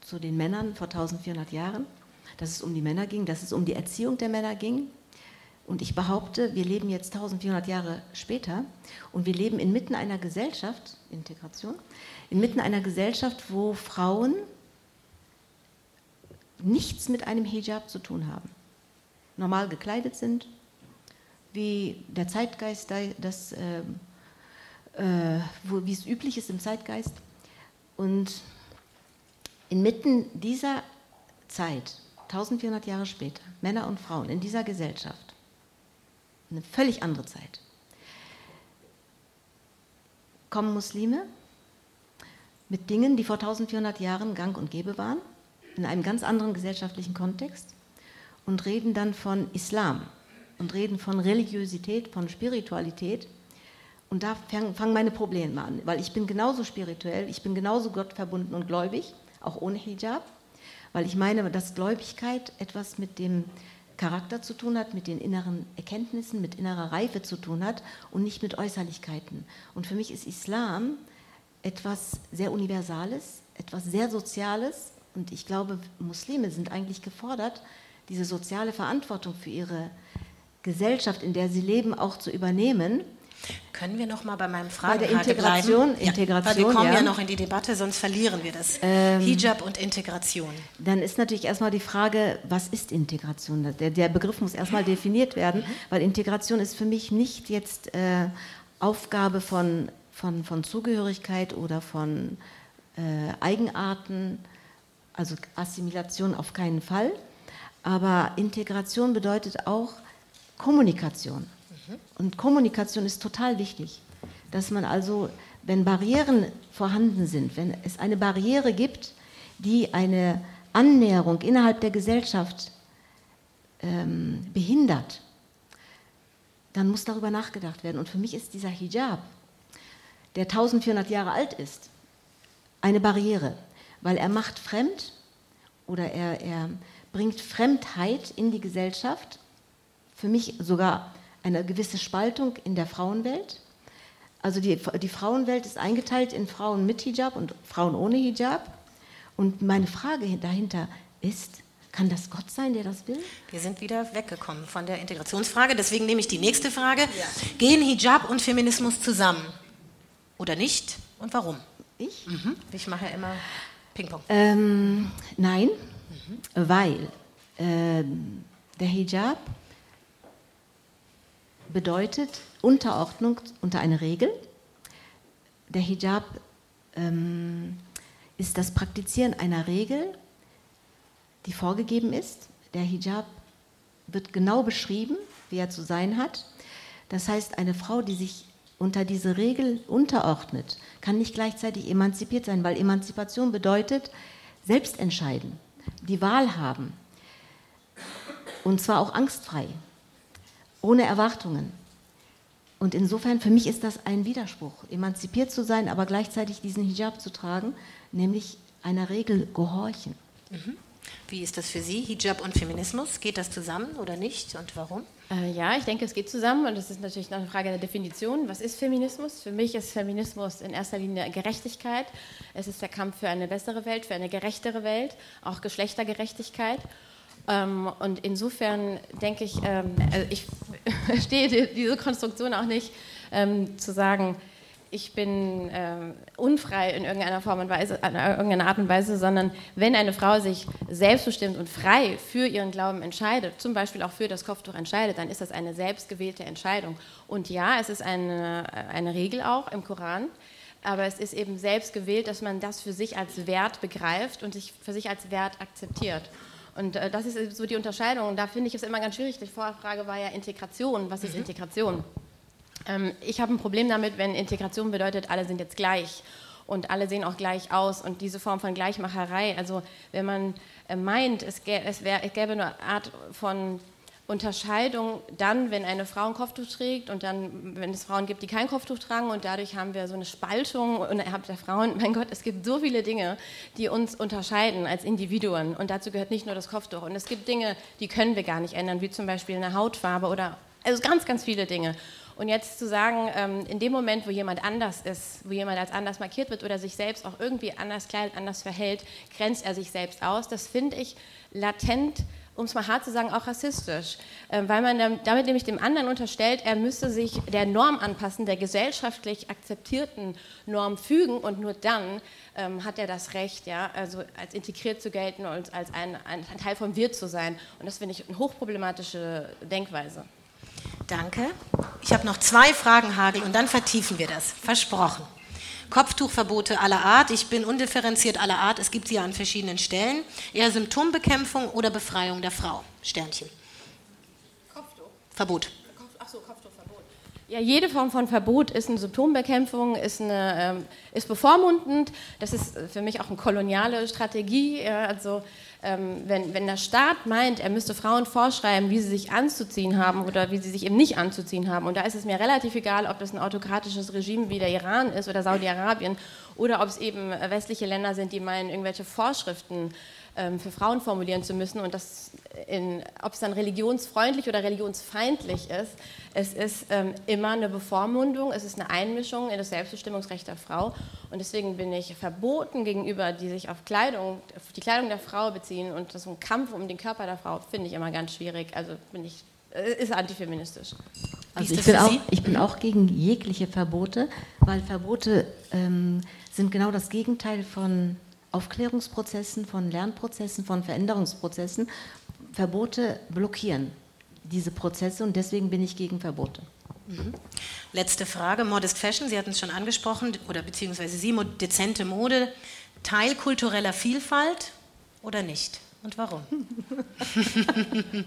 zu den Männern vor 1400 Jahren, dass es um die Männer ging, dass es um die Erziehung der Männer ging. Und ich behaupte, wir leben jetzt 1400 Jahre später und wir leben inmitten einer Gesellschaft, Integration, inmitten einer Gesellschaft, wo Frauen nichts mit einem Hijab zu tun haben. Normal gekleidet sind, wie der Zeitgeist, das, äh, äh, wo, wie es üblich ist im Zeitgeist. Und inmitten dieser Zeit, 1400 Jahre später, Männer und Frauen in dieser Gesellschaft, eine völlig andere Zeit, kommen Muslime mit Dingen, die vor 1400 Jahren gang und gäbe waren, in einem ganz anderen gesellschaftlichen Kontext und reden dann von Islam und reden von Religiosität, von Spiritualität Und da fangen meine Probleme an, weil ich bin genauso spirituell, ich bin genauso gottverbunden und gläubig, auch ohne Hijab, weil ich meine, dass Gläubigkeit etwas mit dem Charakter zu tun hat, mit den inneren Erkenntnissen, mit innerer Reife zu tun hat und nicht mit Äußerlichkeiten. Und für mich ist Islam etwas sehr Universales, etwas sehr Soziales. Und ich glaube, Muslime sind eigentlich gefordert, diese soziale Verantwortung für ihre Gesellschaft, in der sie leben, auch zu übernehmen können wir noch mal bei meinem Fragen bei der Integration, bleiben? Integration, ja, weil wir kommen ja. ja. noch in die Debatte, sonst verlieren wir das. Ähm, Hijab und Integration. Dann ist natürlich erstmal die Frage, was ist Integration? Der, der Begriff muss erstmal definiert werden, weil Integration ist für mich nicht jetzt äh, Aufgabe von, von, von Zugehörigkeit oder von äh, Eigenarten, also Assimilation auf keinen Fall. Aber Integration bedeutet auch Kommunikation. Und Kommunikation ist total wichtig, dass man also, wenn Barrieren vorhanden sind, wenn es eine Barriere gibt, die eine Annäherung innerhalb der Gesellschaft ähm, behindert, dann muss darüber nachgedacht werden. Und für mich ist dieser Hijab, der 1400 Jahre alt ist, eine Barriere, weil er macht fremd oder er, er bringt Fremdheit in die Gesellschaft, für mich sogar eine gewisse Spaltung in der Frauenwelt. Also die, die Frauenwelt ist eingeteilt in Frauen mit Hijab und Frauen ohne Hijab. Und meine Frage dahinter ist, kann das Gott sein, der das will? Wir sind wieder weggekommen von der Integrationsfrage. Deswegen nehme ich die nächste Frage. Ja. Gehen Hijab und Feminismus zusammen? Oder nicht? Und warum? Ich? Mhm. Ich mache ja immer Ping-Pong. Ähm, nein, mhm. weil ähm, der Hijab bedeutet Unterordnung unter eine Regel. Der Hijab ähm, ist das Praktizieren einer Regel, die vorgegeben ist. Der Hijab wird genau beschrieben, wie er zu sein hat. Das heißt, eine Frau, die sich unter diese Regel unterordnet, kann nicht gleichzeitig emanzipiert sein, weil Emanzipation bedeutet selbst entscheiden, die Wahl haben. Und zwar auch angstfrei ohne Erwartungen. Und insofern, für mich ist das ein Widerspruch, emanzipiert zu sein, aber gleichzeitig diesen Hijab zu tragen, nämlich einer Regel gehorchen. Mhm. Wie ist das für Sie, Hijab und Feminismus? Geht das zusammen oder nicht und warum? Äh, ja, ich denke, es geht zusammen und es ist natürlich noch eine Frage der Definition. Was ist Feminismus? Für mich ist Feminismus in erster Linie Gerechtigkeit. Es ist der Kampf für eine bessere Welt, für eine gerechtere Welt, auch Geschlechtergerechtigkeit. Ähm, und insofern denke ich, ähm, also ich [laughs] verstehe diese Konstruktion auch nicht, ähm, zu sagen, ich bin äh, unfrei in irgendeiner Form und Weise, in irgendeiner Art und Weise, sondern wenn eine Frau sich selbstbestimmt und frei für ihren Glauben entscheidet, zum Beispiel auch für das Kopftuch entscheidet, dann ist das eine selbstgewählte Entscheidung. Und ja, es ist eine, eine Regel auch im Koran, aber es ist eben selbst gewählt, dass man das für sich als Wert begreift und sich für sich als Wert akzeptiert. Und äh, das ist so die Unterscheidung. Und da finde ich es immer ganz schwierig. Die Vorfrage war ja Integration. Was ist mhm. Integration? Ähm, ich habe ein Problem damit, wenn Integration bedeutet, alle sind jetzt gleich und alle sehen auch gleich aus und diese Form von Gleichmacherei. Also wenn man äh, meint, es, gäbe, es, wär, es gäbe eine Art von Unterscheidung dann, wenn eine Frau ein Kopftuch trägt und dann, wenn es Frauen gibt, die kein Kopftuch tragen und dadurch haben wir so eine Spaltung innerhalb der Frauen. [laughs] Mein Gott, es gibt so viele Dinge, die uns unterscheiden als Individuen und dazu gehört nicht nur das Kopftuch. Und es gibt Dinge, die können wir gar nicht ändern, wie zum Beispiel eine Hautfarbe oder also ganz, ganz viele Dinge. Und jetzt zu sagen, ähm, in dem Moment, wo jemand anders ist, wo jemand als anders markiert wird oder sich selbst auch irgendwie anders kleidet, anders verhält, grenzt er sich selbst aus. Das finde ich latent um es mal hart zu sagen, auch rassistisch, äh, weil man damit nämlich dem anderen unterstellt, er müsste sich der Norm anpassen, der gesellschaftlich akzeptierten Norm fügen und nur dann ähm, hat er das Recht, ja, also als integriert zu gelten und als ein, ein Teil von Wir zu sein. Und das finde ich eine hochproblematische Denkweise. Danke. Ich habe noch zwei Fragen, Hagel, und dann vertiefen wir das. Versprochen. Kopftuchverbote aller Art. Ich bin undifferenziert aller Art. Es gibt sie ja an verschiedenen Stellen. Eher Symptombekämpfung oder Befreiung der Frau. Sternchen. Kopftuch. Verbot. Achso, Kopftuchverbot. Ja, jede Form von Verbot ist eine Symptombekämpfung, ist, eine, ähm, ist bevormundend. Das ist für mich auch eine koloniale Strategie. Also ähm, wenn, wenn der Staat meint, er müsste Frauen vorschreiben, wie sie sich anzuziehen haben oder wie sie sich eben nicht anzuziehen haben, und da ist es mir relativ egal, ob das ein autokratisches Regime wie der Iran ist oder Saudi-Arabien oder ob es eben westliche Länder sind, die meinen, irgendwelche Vorschriften für Frauen formulieren zu müssen und das in, ob es dann religionsfreundlich oder religionsfeindlich ist, es ist ähm, immer eine Bevormundung, es ist eine Einmischung in das Selbstbestimmungsrecht der Frau und deswegen bin ich verboten gegenüber, die sich auf Kleidung, auf die Kleidung der Frau beziehen und so ein Kampf um den Körper der Frau finde ich immer ganz schwierig. Also bin ich äh, ist antifeministisch. Also ich bin, auch, ich bin auch gegen jegliche Verbote, weil Verbote ähm, sind genau das Gegenteil von Aufklärungsprozessen, von Lernprozessen, von Veränderungsprozessen. Verbote blockieren diese Prozesse und deswegen bin ich gegen Verbote. Mhm. Letzte Frage, Modest Fashion, Sie hatten es schon angesprochen, oder beziehungsweise Sie, dezente Mode, Teil kultureller Vielfalt oder nicht? Und warum? [laughs] [laughs]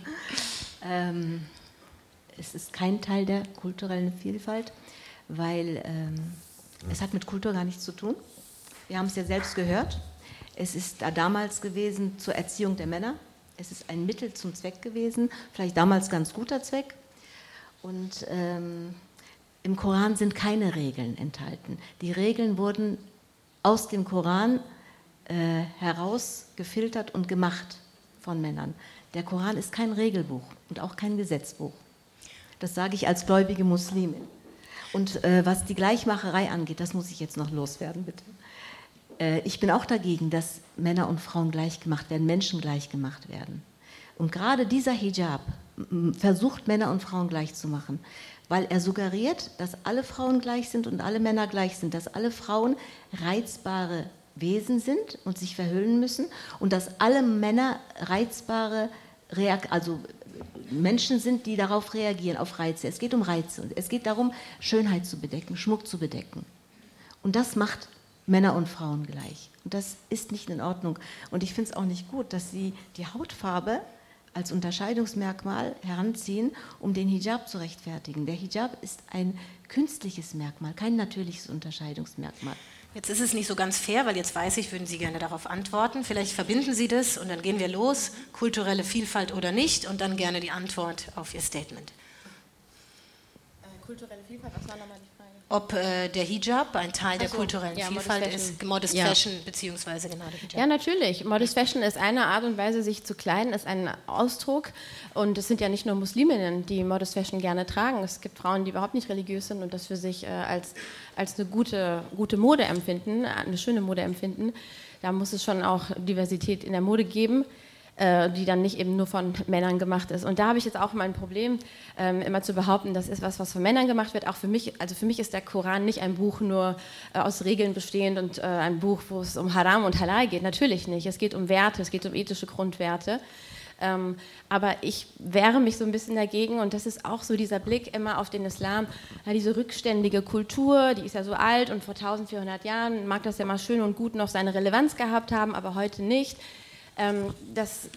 ähm, es ist kein Teil der kulturellen Vielfalt, weil ähm, es hat mit Kultur gar nichts zu tun. Wir haben es ja selbst gehört. Es ist da damals gewesen zur Erziehung der Männer. Es ist ein Mittel zum Zweck gewesen, vielleicht damals ganz guter Zweck. Und ähm, im Koran sind keine Regeln enthalten. Die Regeln wurden aus dem Koran äh, herausgefiltert und gemacht von Männern. Der Koran ist kein Regelbuch und auch kein Gesetzbuch. Das sage ich als gläubige Muslimin. Und äh, was die Gleichmacherei angeht, das muss ich jetzt noch loswerden, bitte. Äh, ich bin auch dagegen, dass Männer und Frauen gleich gemacht werden, Menschen gleich gemacht werden. Und gerade dieser Hijab versucht Männer und Frauen gleich zu machen, weil er suggeriert, dass alle Frauen gleich sind und alle Männer gleich sind, dass alle Frauen reizbare Wesen sind und sich verhüllen müssen und dass alle Männer reizbare Reak also Menschen sind, die darauf reagieren, auf Reize. Es geht um Reize. Es geht darum, Schönheit zu bedecken, Schmuck zu bedecken. Und das macht Männer und Frauen gleich. Und das ist nicht in Ordnung. Und ich finde es auch nicht gut, dass sie die Hautfarbe als Unterscheidungsmerkmal heranziehen, um den Hijab zu rechtfertigen. Der Hijab ist ein künstliches Merkmal, kein natürliches Unterscheidungsmerkmal. Jetzt ist es nicht so ganz fair, weil jetzt weiß ich, würden Sie gerne darauf antworten. Vielleicht verbinden Sie das und dann gehen wir los, kulturelle Vielfalt oder nicht, und dann gerne die Antwort auf Ihr Statement. Äh, kulturelle Vielfalt, was war nochmal die ob äh, der Hijab ein Teil der kulturellen ja, Vielfalt Modest ist, Modest ja. Fashion beziehungsweise genau der Hijab. Ja, natürlich. Modest Fashion ist eine Art und Weise, sich zu kleiden, ist ein Ausdruck. Und es sind ja nicht nur Musliminnen, die Modest Fashion gerne tragen. Es gibt Frauen, die überhaupt nicht religiös sind und das für sich äh, als, als eine gute, gute Mode empfinden, eine schöne Mode empfinden. Da muss es schon auch Diversität in der Mode geben. Äh, die dann nicht eben nur von Männern gemacht ist. Und da habe ich jetzt auch mein Problem, ähm, immer zu behaupten, das ist was, was von Männern gemacht wird. Auch für mich, also für mich ist der Koran nicht ein Buch nur äh, aus Regeln bestehend und äh, ein Buch, wo es um Haram und Halal geht. Natürlich nicht. Es geht um Werte, es geht um ethische Grundwerte. Ähm, aber ich wehre mich so ein bisschen dagegen und das ist auch so dieser Blick immer auf den Islam, ja, diese rückständige Kultur, die ist ja so alt und vor 1400 Jahren mag das ja mal schön und gut noch seine Relevanz gehabt haben, aber heute nicht. Ähm, das,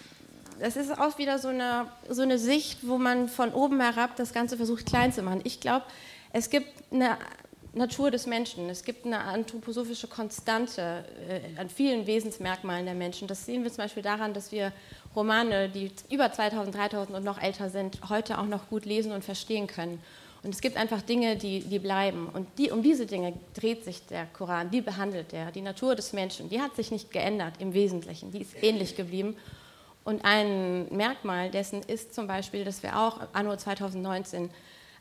das ist auch wieder so eine, so eine Sicht, wo man von oben herab das Ganze versucht klein zu machen. Ich glaube, es gibt eine Natur des Menschen, es gibt eine anthroposophische Konstante äh, an vielen Wesensmerkmalen der Menschen. Das sehen wir zum Beispiel daran, dass wir Romane, die über 2000, 3000 und noch älter sind, heute auch noch gut lesen und verstehen können. Und es gibt einfach Dinge, die, die bleiben. Und die, um diese Dinge dreht sich der Koran, die behandelt er. Die Natur des Menschen, die hat sich nicht geändert im Wesentlichen, die ist ähnlich geblieben. Und ein Merkmal dessen ist zum Beispiel, dass wir auch anno 2019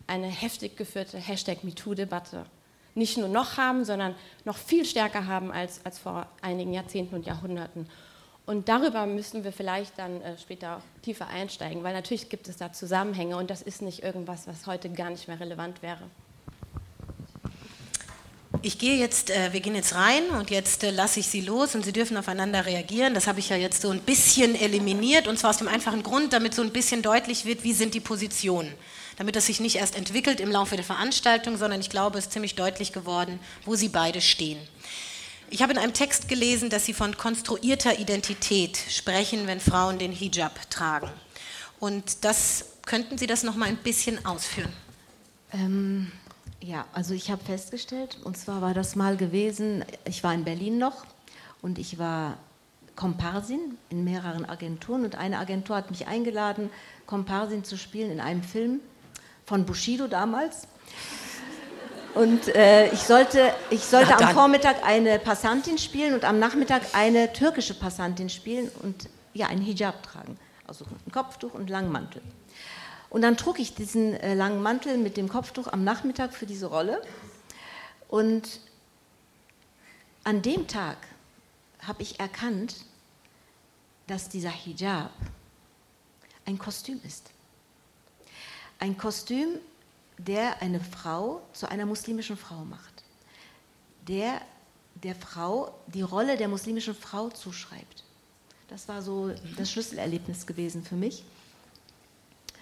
eine heftig geführte Hashtag MeToo-Debatte nicht nur noch haben, sondern noch viel stärker haben als, als vor einigen Jahrzehnten und Jahrhunderten. Und darüber müssen wir vielleicht dann äh, später tiefer einsteigen, weil natürlich gibt es da Zusammenhänge und das ist nicht irgendwas, was heute gar nicht mehr relevant wäre. Ich gehe jetzt, äh, wir gehen jetzt rein und jetzt äh, lasse ich Sie los und Sie dürfen aufeinander reagieren. Das habe ich ja jetzt so ein bisschen eliminiert und zwar aus dem einfachen Grund, damit so ein bisschen deutlich wird, wie sind die Positionen. Damit das sich nicht erst entwickelt im Laufe der Veranstaltung, sondern ich glaube, es ist ziemlich deutlich geworden, wo Sie beide stehen. Ich habe in einem Text gelesen, dass Sie von konstruierter Identität sprechen, wenn Frauen den Hijab tragen. Und das könnten Sie das noch mal ein bisschen ausführen? Ähm, ja, also ich habe festgestellt, und zwar war das mal gewesen, ich war in Berlin noch und ich war Komparsin in mehreren Agenturen und eine Agentur hat mich eingeladen, Komparsin zu spielen in einem Film von Bushido damals. Und äh, ich sollte, ich sollte am Vormittag eine Passantin spielen und am Nachmittag eine türkische Passantin spielen und ja, einen Hijab tragen. Also ein Kopftuch und langen Mantel. Und dann trug ich diesen äh, langen Mantel mit dem Kopftuch am Nachmittag für diese Rolle. Und an dem Tag habe ich erkannt, dass dieser Hijab ein Kostüm ist. Ein Kostüm, der eine Frau zu einer muslimischen Frau macht. Der der Frau die Rolle der muslimischen Frau zuschreibt. Das war so das Schlüsselerlebnis gewesen für mich.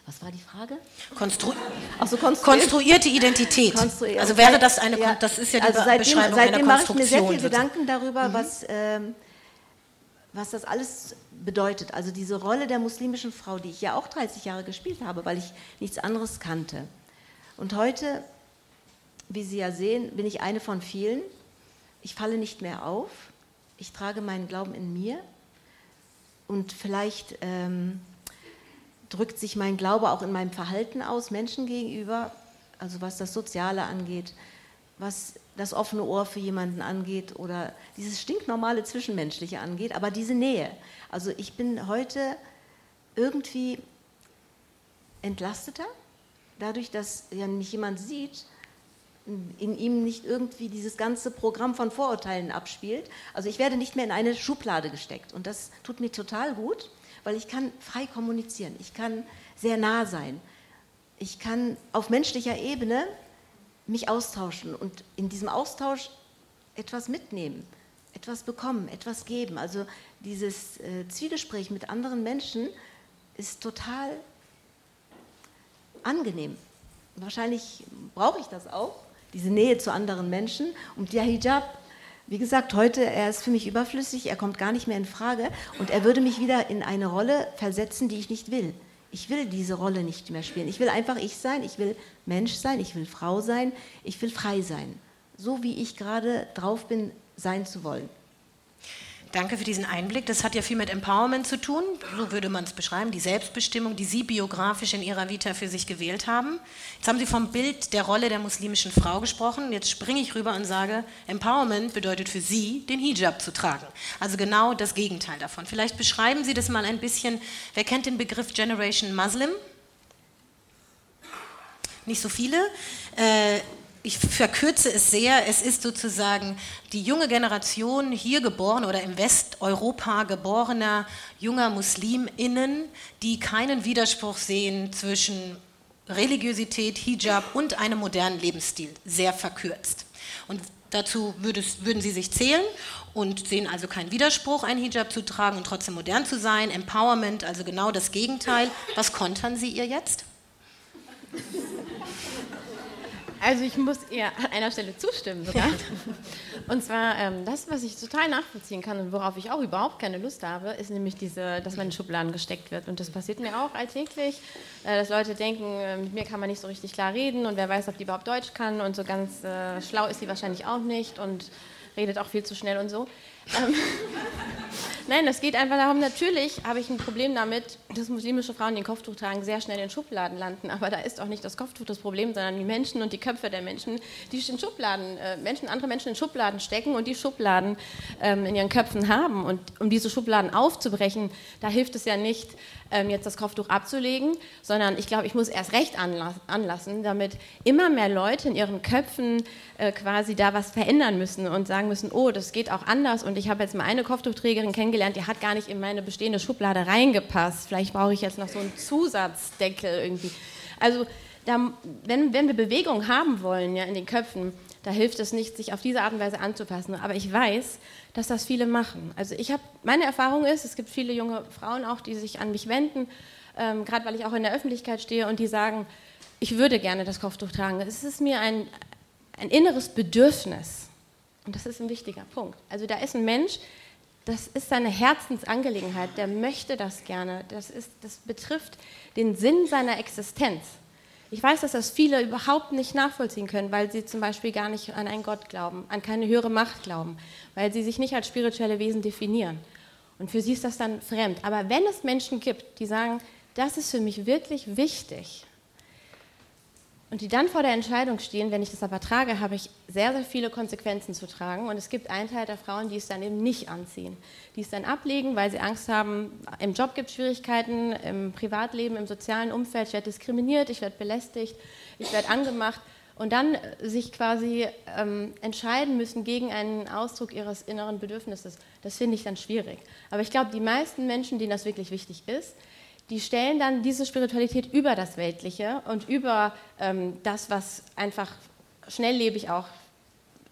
Was war die Frage? Konstru so, konstruiert. konstruierte Identität. Konstruiert. Also wäre das eine, ja. das ist ja die also seitdem, Beschreibung seitdem einer Konstruktion. mache ich mir sehr viel Gedanken darüber, mhm. was, ähm, was das alles bedeutet. Also diese Rolle der muslimischen Frau, die ich ja auch 30 Jahre gespielt habe, weil ich nichts anderes kannte. Und heute, wie Sie ja sehen, bin ich eine von vielen. Ich falle nicht mehr auf. Ich trage meinen Glauben in mir. Und vielleicht ähm, drückt sich mein Glaube auch in meinem Verhalten aus, Menschen gegenüber, also was das Soziale angeht, was das offene Ohr für jemanden angeht oder dieses stinknormale Zwischenmenschliche angeht, aber diese Nähe. Also ich bin heute irgendwie entlasteter, dadurch, dass ja mich jemand sieht, in ihm nicht irgendwie dieses ganze Programm von Vorurteilen abspielt. Also ich werde nicht mehr in eine Schublade gesteckt und das tut mir total gut weil ich kann frei kommunizieren, ich kann sehr nah sein, ich kann auf menschlicher Ebene mich austauschen und in diesem Austausch etwas mitnehmen, etwas bekommen, etwas geben. Also dieses äh, Zwiegespräch mit anderen Menschen ist total angenehm. Wahrscheinlich brauche ich das auch, diese Nähe zu anderen Menschen. Und der Hijab wie gesagt, heute, er ist für mich überflüssig, er kommt gar nicht mehr in Frage und er würde mich wieder in eine Rolle versetzen, die ich nicht will. Ich will diese Rolle nicht mehr spielen. Ich will einfach ich sein, ich will Mensch sein, ich will Frau sein, ich will frei sein. So wie ich gerade drauf bin, sein zu wollen. Danke für diesen Einblick. Das hat ja viel mit Empowerment zu tun, so würde man es beschreiben, die Selbstbestimmung, die Sie biografisch in Ihrer Vita für sich gewählt haben. Jetzt haben Sie vom Bild der Rolle der muslimischen Frau gesprochen. Jetzt springe ich rüber und sage, Empowerment bedeutet für Sie, den Hijab zu tragen. Also genau das Gegenteil davon. Vielleicht beschreiben Sie das mal ein bisschen. Wer kennt den Begriff Generation Muslim? Nicht so viele. Äh, ich verkürze es sehr, es ist sozusagen die junge Generation hier geboren oder im Westeuropa geborener junger Musliminnen, die keinen Widerspruch sehen zwischen Religiosität, Hijab und einem modernen Lebensstil, sehr verkürzt. Und dazu würden Sie sich zählen und sehen also keinen Widerspruch, einen Hijab zu tragen und trotzdem modern zu sein. Empowerment, also genau das Gegenteil. Was kontern Sie ihr jetzt? Also ich muss ihr an einer Stelle zustimmen sogar. Und zwar ähm, das, was ich total nachvollziehen kann und worauf ich auch überhaupt keine Lust habe, ist nämlich diese, dass man in Schubladen gesteckt wird. Und das passiert mir auch alltäglich, äh, dass Leute denken, äh, mit mir kann man nicht so richtig klar reden und wer weiß, ob die überhaupt Deutsch kann und so ganz äh, schlau ist sie wahrscheinlich auch nicht und redet auch viel zu schnell und so. Ähm, [laughs] Nein, das geht einfach darum, natürlich habe ich ein Problem damit, dass muslimische Frauen, die ein Kopftuch tragen, sehr schnell in Schubladen landen. Aber da ist auch nicht das Kopftuch das Problem, sondern die Menschen und die Köpfe der Menschen, die in Schubladen, äh, Menschen, andere Menschen in Schubladen stecken und die Schubladen ähm, in ihren Köpfen haben. Und um diese Schubladen aufzubrechen, da hilft es ja nicht, ähm, jetzt das Kopftuch abzulegen, sondern ich glaube, ich muss erst recht anlassen, damit immer mehr Leute in ihren Köpfen äh, quasi da was verändern müssen und sagen müssen, oh, das geht auch anders und ich habe jetzt mal eine Kopftuchträgerin kennengelernt, die hat gar nicht in meine bestehende Schublade reingepasst. Vielleicht brauche ich jetzt noch so einen Zusatzdeckel irgendwie. Also da, wenn, wenn wir Bewegung haben wollen ja, in den Köpfen, da hilft es nicht, sich auf diese Art und Weise anzupassen. Aber ich weiß, dass das viele machen. Also ich habe, meine Erfahrung ist, es gibt viele junge Frauen auch, die sich an mich wenden, ähm, gerade weil ich auch in der Öffentlichkeit stehe und die sagen, ich würde gerne das Kopftuch tragen. Es ist mir ein, ein inneres Bedürfnis. Und das ist ein wichtiger Punkt. Also da ist ein Mensch, das ist seine Herzensangelegenheit, der möchte das gerne. Das, ist, das betrifft den Sinn seiner Existenz. Ich weiß, dass das viele überhaupt nicht nachvollziehen können, weil sie zum Beispiel gar nicht an einen Gott glauben, an keine höhere Macht glauben, weil sie sich nicht als spirituelle Wesen definieren. Und für sie ist das dann fremd. Aber wenn es Menschen gibt, die sagen, das ist für mich wirklich wichtig, und die dann vor der Entscheidung stehen, wenn ich das aber trage, habe ich sehr, sehr viele Konsequenzen zu tragen. Und es gibt einen Teil der Frauen, die es dann eben nicht anziehen. Die es dann ablegen, weil sie Angst haben, im Job gibt es Schwierigkeiten, im Privatleben, im sozialen Umfeld, ich werde diskriminiert, ich werde belästigt, ich werde angemacht. Und dann sich quasi ähm, entscheiden müssen gegen einen Ausdruck ihres inneren Bedürfnisses. Das finde ich dann schwierig. Aber ich glaube, die meisten Menschen, denen das wirklich wichtig ist, die stellen dann diese Spiritualität über das Weltliche und über ähm, das, was einfach schnelllebig auch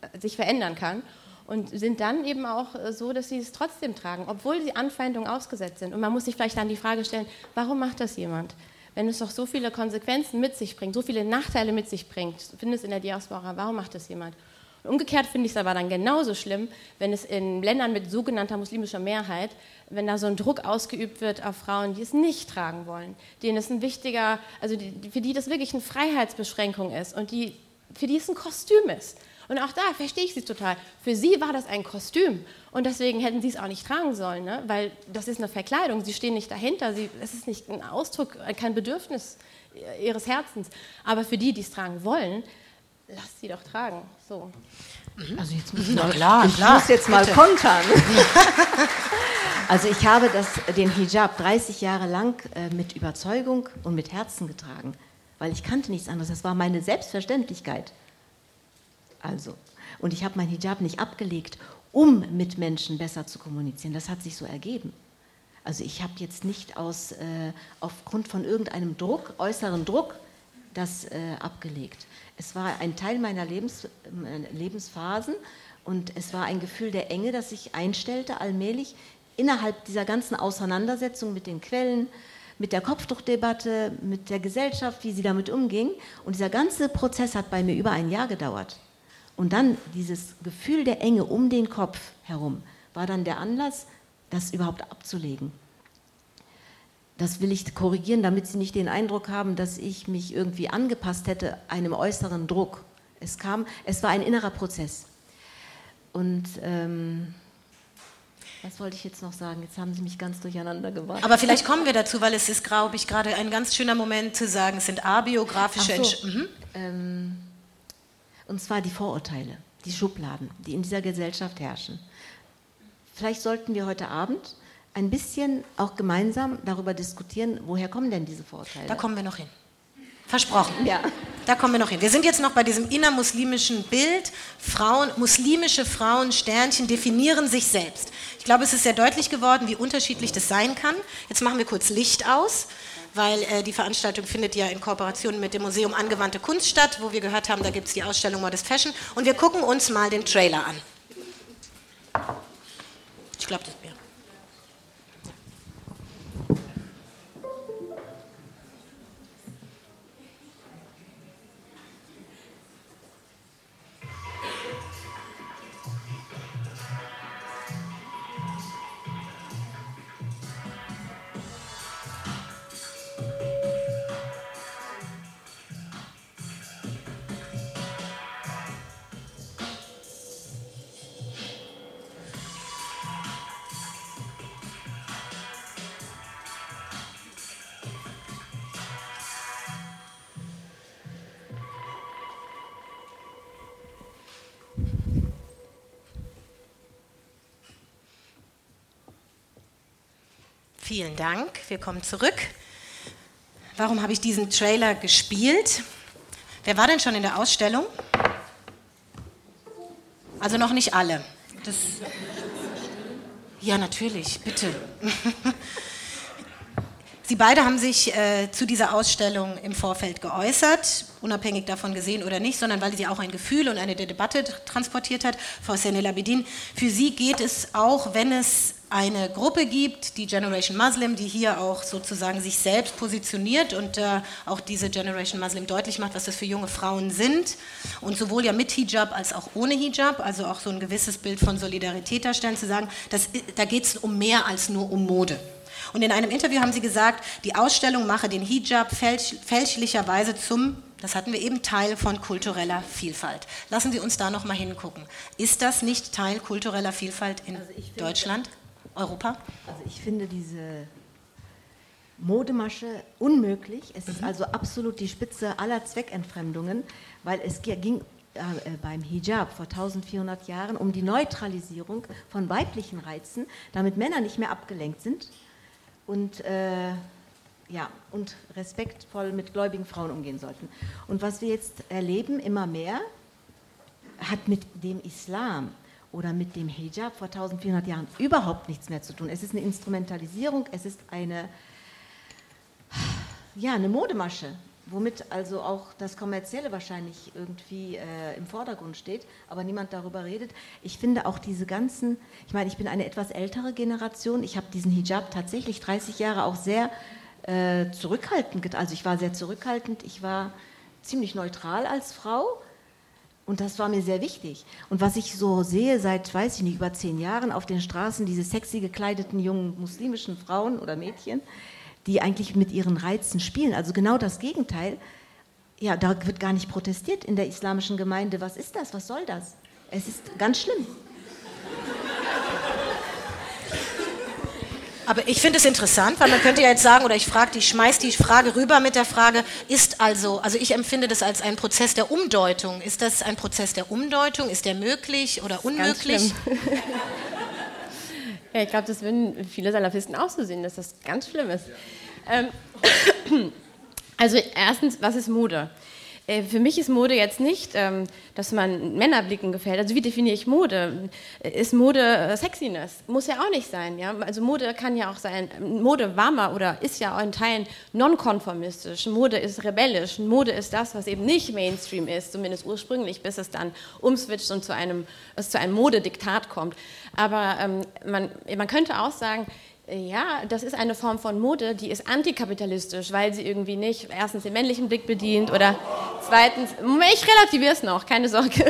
äh, sich verändern kann und sind dann eben auch äh, so, dass sie es trotzdem tragen, obwohl sie Anfeindungen ausgesetzt sind. Und man muss sich vielleicht dann die Frage stellen, warum macht das jemand? Wenn es doch so viele Konsequenzen mit sich bringt, so viele Nachteile mit sich bringt, findest in der Diaspora, warum macht das jemand? Umgekehrt finde ich es aber dann genauso schlimm, wenn es in Ländern mit sogenannter muslimischer Mehrheit, wenn da so ein Druck ausgeübt wird auf Frauen, die es nicht tragen wollen, denen es ein wichtiger, also die, für die das wirklich eine Freiheitsbeschränkung ist und die, für die es ein Kostüm ist. Und auch da verstehe ich sie total. Für sie war das ein Kostüm und deswegen hätten sie es auch nicht tragen sollen, ne? weil das ist eine Verkleidung. Sie stehen nicht dahinter. Es ist nicht ein Ausdruck, kein Bedürfnis ihres Herzens. Aber für die, die es tragen wollen, Lass sie doch tragen. So. Also jetzt muss ich, mal, klar, ich klar, muss jetzt mal bitte. kontern. [laughs] also ich habe das, den Hijab 30 Jahre lang äh, mit Überzeugung und mit Herzen getragen, weil ich kannte nichts anderes. Das war meine Selbstverständlichkeit. Also, und ich habe mein Hijab nicht abgelegt, um mit Menschen besser zu kommunizieren. Das hat sich so ergeben. Also ich habe jetzt nicht aus, äh, aufgrund von irgendeinem Druck, äußeren Druck, das äh, abgelegt. Es war ein Teil meiner Lebens, äh, Lebensphasen und es war ein Gefühl der Enge, das sich einstellte allmählich innerhalb dieser ganzen Auseinandersetzung mit den Quellen, mit der Kopftuchdebatte, mit der Gesellschaft, wie sie damit umging. Und dieser ganze Prozess hat bei mir über ein Jahr gedauert. Und dann dieses Gefühl der Enge um den Kopf herum war dann der Anlass, das überhaupt abzulegen. Das will ich korrigieren, damit Sie nicht den Eindruck haben, dass ich mich irgendwie angepasst hätte einem äußeren Druck. Es kam, es war ein innerer Prozess. Und ähm, was wollte ich jetzt noch sagen? Jetzt haben Sie mich ganz durcheinander gebracht. Aber vielleicht kommen wir dazu, weil es ist, glaube ich, gerade ein ganz schöner Moment zu sagen, es sind abiografische so. mhm. ähm, Und zwar die Vorurteile, die Schubladen, die in dieser Gesellschaft herrschen. Vielleicht sollten wir heute Abend ein bisschen auch gemeinsam darüber diskutieren, woher kommen denn diese Vorurteile? Da kommen wir noch hin. Versprochen. Ja. Da kommen wir noch hin. Wir sind jetzt noch bei diesem innermuslimischen Bild. Frauen, muslimische Frauen, Sternchen definieren sich selbst. Ich glaube, es ist sehr deutlich geworden, wie unterschiedlich das sein kann. Jetzt machen wir kurz Licht aus, weil äh, die Veranstaltung findet ja in Kooperation mit dem Museum Angewandte Kunst statt, wo wir gehört haben, da gibt es die Ausstellung Modest Fashion. Und wir gucken uns mal den Trailer an. Ich glaube, das Vielen Dank. Wir kommen zurück. Warum habe ich diesen Trailer gespielt? Wer war denn schon in der Ausstellung? Also noch nicht alle. Das ja, natürlich, bitte. [laughs] Sie beide haben sich äh, zu dieser Ausstellung im Vorfeld geäußert, unabhängig davon gesehen oder nicht, sondern weil sie auch ein Gefühl und eine Debatte transportiert hat. Frau Senela Bedin, für Sie geht es auch, wenn es eine Gruppe gibt, die Generation Muslim, die hier auch sozusagen sich selbst positioniert und äh, auch diese Generation Muslim deutlich macht, was das für junge Frauen sind und sowohl ja mit Hijab als auch ohne Hijab, also auch so ein gewisses Bild von Solidarität darstellen, zu sagen, das, da geht es um mehr als nur um Mode. Und in einem Interview haben sie gesagt, die Ausstellung mache den Hijab fälsch, fälschlicherweise zum, das hatten wir eben, Teil von kultureller Vielfalt. Lassen Sie uns da noch mal hingucken. Ist das nicht Teil kultureller Vielfalt in also Deutschland? Europa? Also ich finde diese Modemasche unmöglich. Es ist also absolut die Spitze aller Zweckentfremdungen, weil es ging äh, beim Hijab vor 1400 Jahren um die Neutralisierung von weiblichen Reizen, damit Männer nicht mehr abgelenkt sind und, äh, ja, und respektvoll mit gläubigen Frauen umgehen sollten. Und was wir jetzt erleben, immer mehr, hat mit dem Islam oder mit dem Hijab vor 1400 Jahren überhaupt nichts mehr zu tun. Es ist eine Instrumentalisierung, es ist eine ja, eine Modemasche, womit also auch das Kommerzielle wahrscheinlich irgendwie äh, im Vordergrund steht, aber niemand darüber redet. Ich finde auch diese ganzen, ich meine, ich bin eine etwas ältere Generation, ich habe diesen Hijab tatsächlich 30 Jahre auch sehr äh, zurückhaltend, also ich war sehr zurückhaltend, ich war ziemlich neutral als Frau. Und das war mir sehr wichtig. Und was ich so sehe seit, weiß ich nicht, über zehn Jahren auf den Straßen, diese sexy gekleideten jungen muslimischen Frauen oder Mädchen, die eigentlich mit ihren Reizen spielen. Also genau das Gegenteil. Ja, da wird gar nicht protestiert in der islamischen Gemeinde. Was ist das? Was soll das? Es ist ganz schlimm. Aber ich finde es interessant, weil man könnte ja jetzt sagen, oder ich frage, ich schmeiß die Frage rüber mit der Frage, ist also, also ich empfinde das als einen Prozess der Umdeutung. Ist das ein Prozess der Umdeutung? Ist der möglich oder unmöglich? [laughs] Ja, ich glaube, das würden viele Salafisten auch so sehen, dass das ganz schlimm ist. Ja. Ähm, [clears throat] also erstens, was ist Mode? Äh, für mich ist Mode jetzt nicht, ähm, dass man Männerblicken gefällt. Also wie definiere ich Mode? Ist Mode äh, Sexiness? Muss ja auch nicht sein. Ja? Also Mode kann ja auch sein, Mode warmer oder ist ja auch in Teilen nonkonformistisch. Mode ist rebellisch. Mode ist das, was eben nicht Mainstream ist, zumindest ursprünglich, bis es dann umswitcht und zu einem, es zu einem Modediktat kommt. Aber ähm, man, man könnte auch sagen, ja, das ist eine Form von Mode, die ist antikapitalistisch, weil sie irgendwie nicht erstens den männlichen Blick bedient oder zweitens, ich relativiere es noch, keine Sorge, [laughs]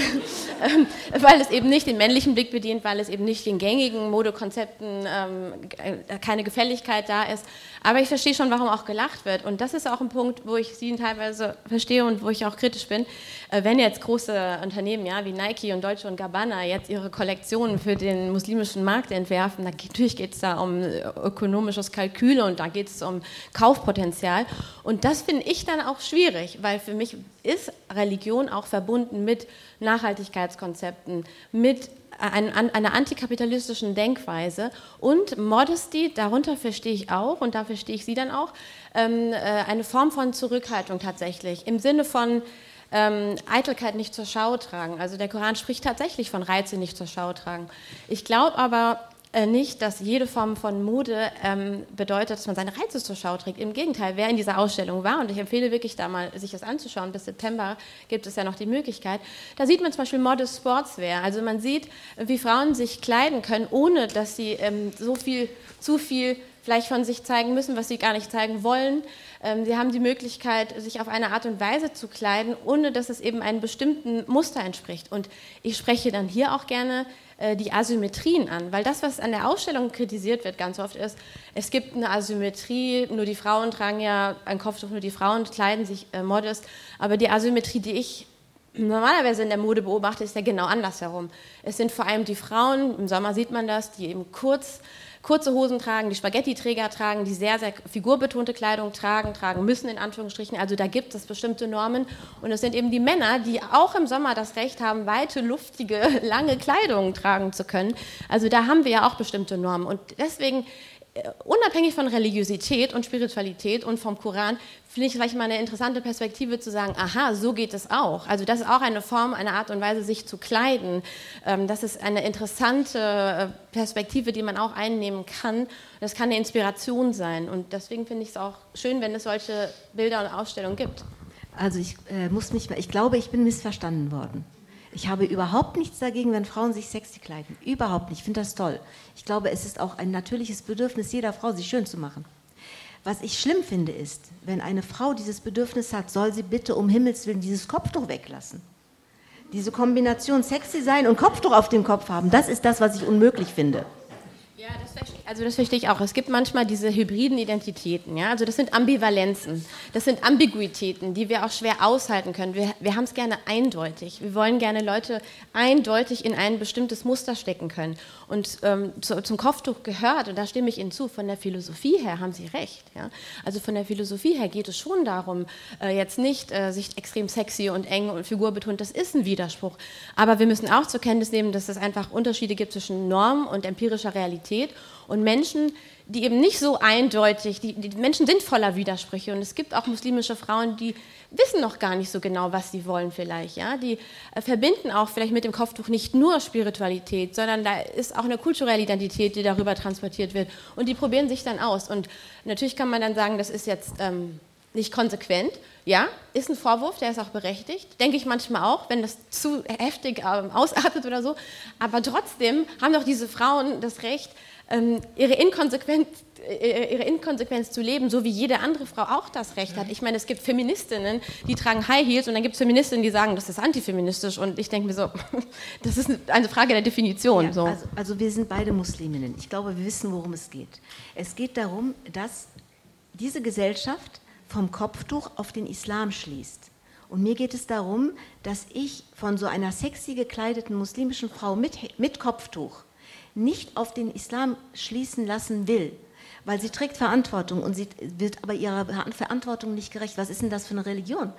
ähm, weil es eben nicht den männlichen Blick bedient, weil es eben nicht den gängigen Modekonzepten ähm, keine Gefälligkeit da ist. Aber ich verstehe schon, warum auch gelacht wird. Und das ist auch ein Punkt, wo ich Sie teilweise verstehe und wo ich auch kritisch bin. Äh, wenn jetzt große Unternehmen ja, wie Nike und Deutsche und Gabbana jetzt ihre Kollektionen für den muslimischen Markt entwerfen, dann natürlich geht es da um äh, ökonomisches Kalkül und da geht es um Kaufpotenzial. Und das finde ich dann auch schwierig, weil für mich ist Religion auch verbunden mit Nachhaltigkeitskonzepten, mit einer antikapitalistischen Denkweise und Modesty, darunter verstehe ich auch und da verstehe ich Sie dann auch, ähm, äh, eine Form von Zurückhaltung tatsächlich, im Sinne von ähm, Eitelkeit nicht zur Schau tragen. Also der Koran spricht tatsächlich von Reize nicht zur Schau tragen. Ich glaube aber, äh, nicht, dass jede Form von Mode ähm, bedeutet, dass man seine Reize zur Schau trägt. Im Gegenteil, wer in dieser Ausstellung war, und ich empfehle wirklich da mal, sich das anzuschauen, bis September gibt es ja noch die Möglichkeit, da sieht man zum Beispiel Modest Sportswear. Also man sieht, wie Frauen sich kleiden können, ohne dass sie ähm, so viel, zu viel vielleicht von sich zeigen müssen, was sie gar nicht zeigen wollen. Ähm, sie haben die Möglichkeit, sich auf eine Art und Weise zu kleiden, ohne dass es eben einem bestimmten Muster entspricht. Und ich spreche dann hier auch gerne äh, die Asymmetrien an, weil das, was an der Ausstellung kritisiert wird, ganz oft ist, es gibt eine Asymmetrie, nur die Frauen tragen ja ein Kopftuch, nur die Frauen kleiden sich äh, modest, aber die Asymmetrie, die ich normalerweise in der Mode beobachte, ist ja genau andersherum. Es sind vor allem die Frauen, im Sommer sieht man das, die eben kurz kurze Hosen tragen, die Spaghetti-Träger tragen, die sehr, sehr figurbetonte Kleidung tragen, tragen müssen in Anführungsstrichen. Also da gibt es bestimmte Normen. Und es sind eben die Männer, die auch im Sommer das Recht haben, weite, luftige, [laughs] lange Kleidung tragen zu können. Also da haben wir ja auch bestimmte Normen. Und deswegen unabhängig von Religiosität und Spiritualität und vom Koran, finde ich vielleicht mal eine interessante Perspektive zu sagen, aha, so geht es auch. Also das ist auch eine Form, eine Art und Weise, sich zu kleiden. Ähm, das ist eine interessante äh, Perspektive, die man auch einnehmen kann. Das kann eine Inspiration sein. Und deswegen finde ich es auch schön, wenn es solche Bilder und Ausstellungen gibt. Also ich äh, muss mich, ich glaube, ich bin missverstanden worden. Ich habe überhaupt nichts dagegen, wenn Frauen sich sexy kleiden. Überhaupt nicht. Ich finde das toll. Ich glaube, es ist auch ein natürliches Bedürfnis jeder Frau, sich schön zu machen. Was ich schlimm finde, ist, wenn eine Frau dieses Bedürfnis hat, soll sie bitte um Himmels Willen dieses Kopftuch weglassen. Diese Kombination sexy sein und Kopftuch auf dem Kopf haben, das ist das, was ich unmöglich finde. Ja, das verstehe, also das verstehe ich auch. Es gibt manchmal diese hybriden Identitäten, ja. Also das sind Ambivalenzen, das sind Ambiguitäten, die wir auch schwer aushalten können. Wir, wir haben es gerne eindeutig. Wir wollen gerne Leute eindeutig in ein bestimmtes Muster stecken können. Und ähm, zu, zum Kopftuch gehört, und da stimme ich Ihnen zu, von der Philosophie her haben Sie recht. Ja? Also von der Philosophie her geht es schon darum, äh, jetzt nicht äh, sich extrem sexy und eng und figurbetont, das ist ein Widerspruch. Aber wir müssen auch zur Kenntnis nehmen, dass es einfach Unterschiede gibt zwischen Norm und empirischer Realität. Realität. Und Menschen, die eben nicht so eindeutig, die, die, Menschen sind voller Widersprüche. Und es gibt auch muslimische Frauen, die wissen noch gar nicht so genau, was sie wollen vielleicht, ja, die äh, verbinden auch vielleicht mit dem Kopftuch nicht nur Spiritualität, sondern da ist auch eine kulturelle Identität, die darüber transportiert wird. Und die probieren sich dann aus. Und natürlich kann man dann sagen, das ist jetzt ähm, nicht konsequent. Ja, ist ein Vorwurf, der ist auch berechtigt. Denke ich manchmal auch, wenn das zu heftig ähm, ausartet oder so. Aber trotzdem haben doch diese Frauen das Recht, ähm, ihre, Inkonsequenz, äh, ihre Inkonsequenz zu leben, so wie jede andere Frau auch das Recht hat. Ich meine, es gibt Feministinnen, die tragen High Heels und dann gibt es Feministinnen, die sagen, das ist antifeministisch. Und ich denke mir so, [laughs] das ist eine Frage der Definition. Ja, so. also, also wir sind beide Musliminnen. Ich glaube, wir wissen, worum es geht. Es geht darum, dass diese Gesellschaft vom Kopftuch auf den Islam schließt. Und mir geht es darum, dass ich von so einer sexy gekleideten muslimischen Frau mit, mit Kopftuch nicht auf den Islam schließen lassen will, weil sie trägt Verantwortung und sie wird aber ihrer Verantwortung nicht gerecht. Was ist denn das für eine Religion?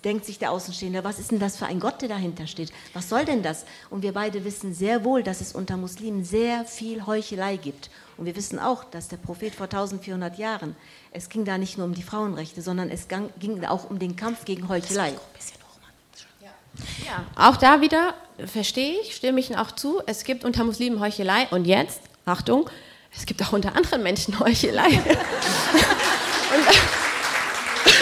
Denkt sich der Außenstehende, was ist denn das für ein Gott, der dahinter steht? Was soll denn das? Und wir beide wissen sehr wohl, dass es unter Muslimen sehr viel Heuchelei gibt. Und wir wissen auch, dass der Prophet vor 1400 Jahren, es ging da nicht nur um die Frauenrechte, sondern es ging auch um den Kampf gegen Heuchelei. Ja, auch da wieder verstehe ich, stimme ich Ihnen auch zu, es gibt unter Muslimen Heuchelei und jetzt, Achtung, es gibt auch unter anderen Menschen Heuchelei. [laughs] [laughs] [laughs] und,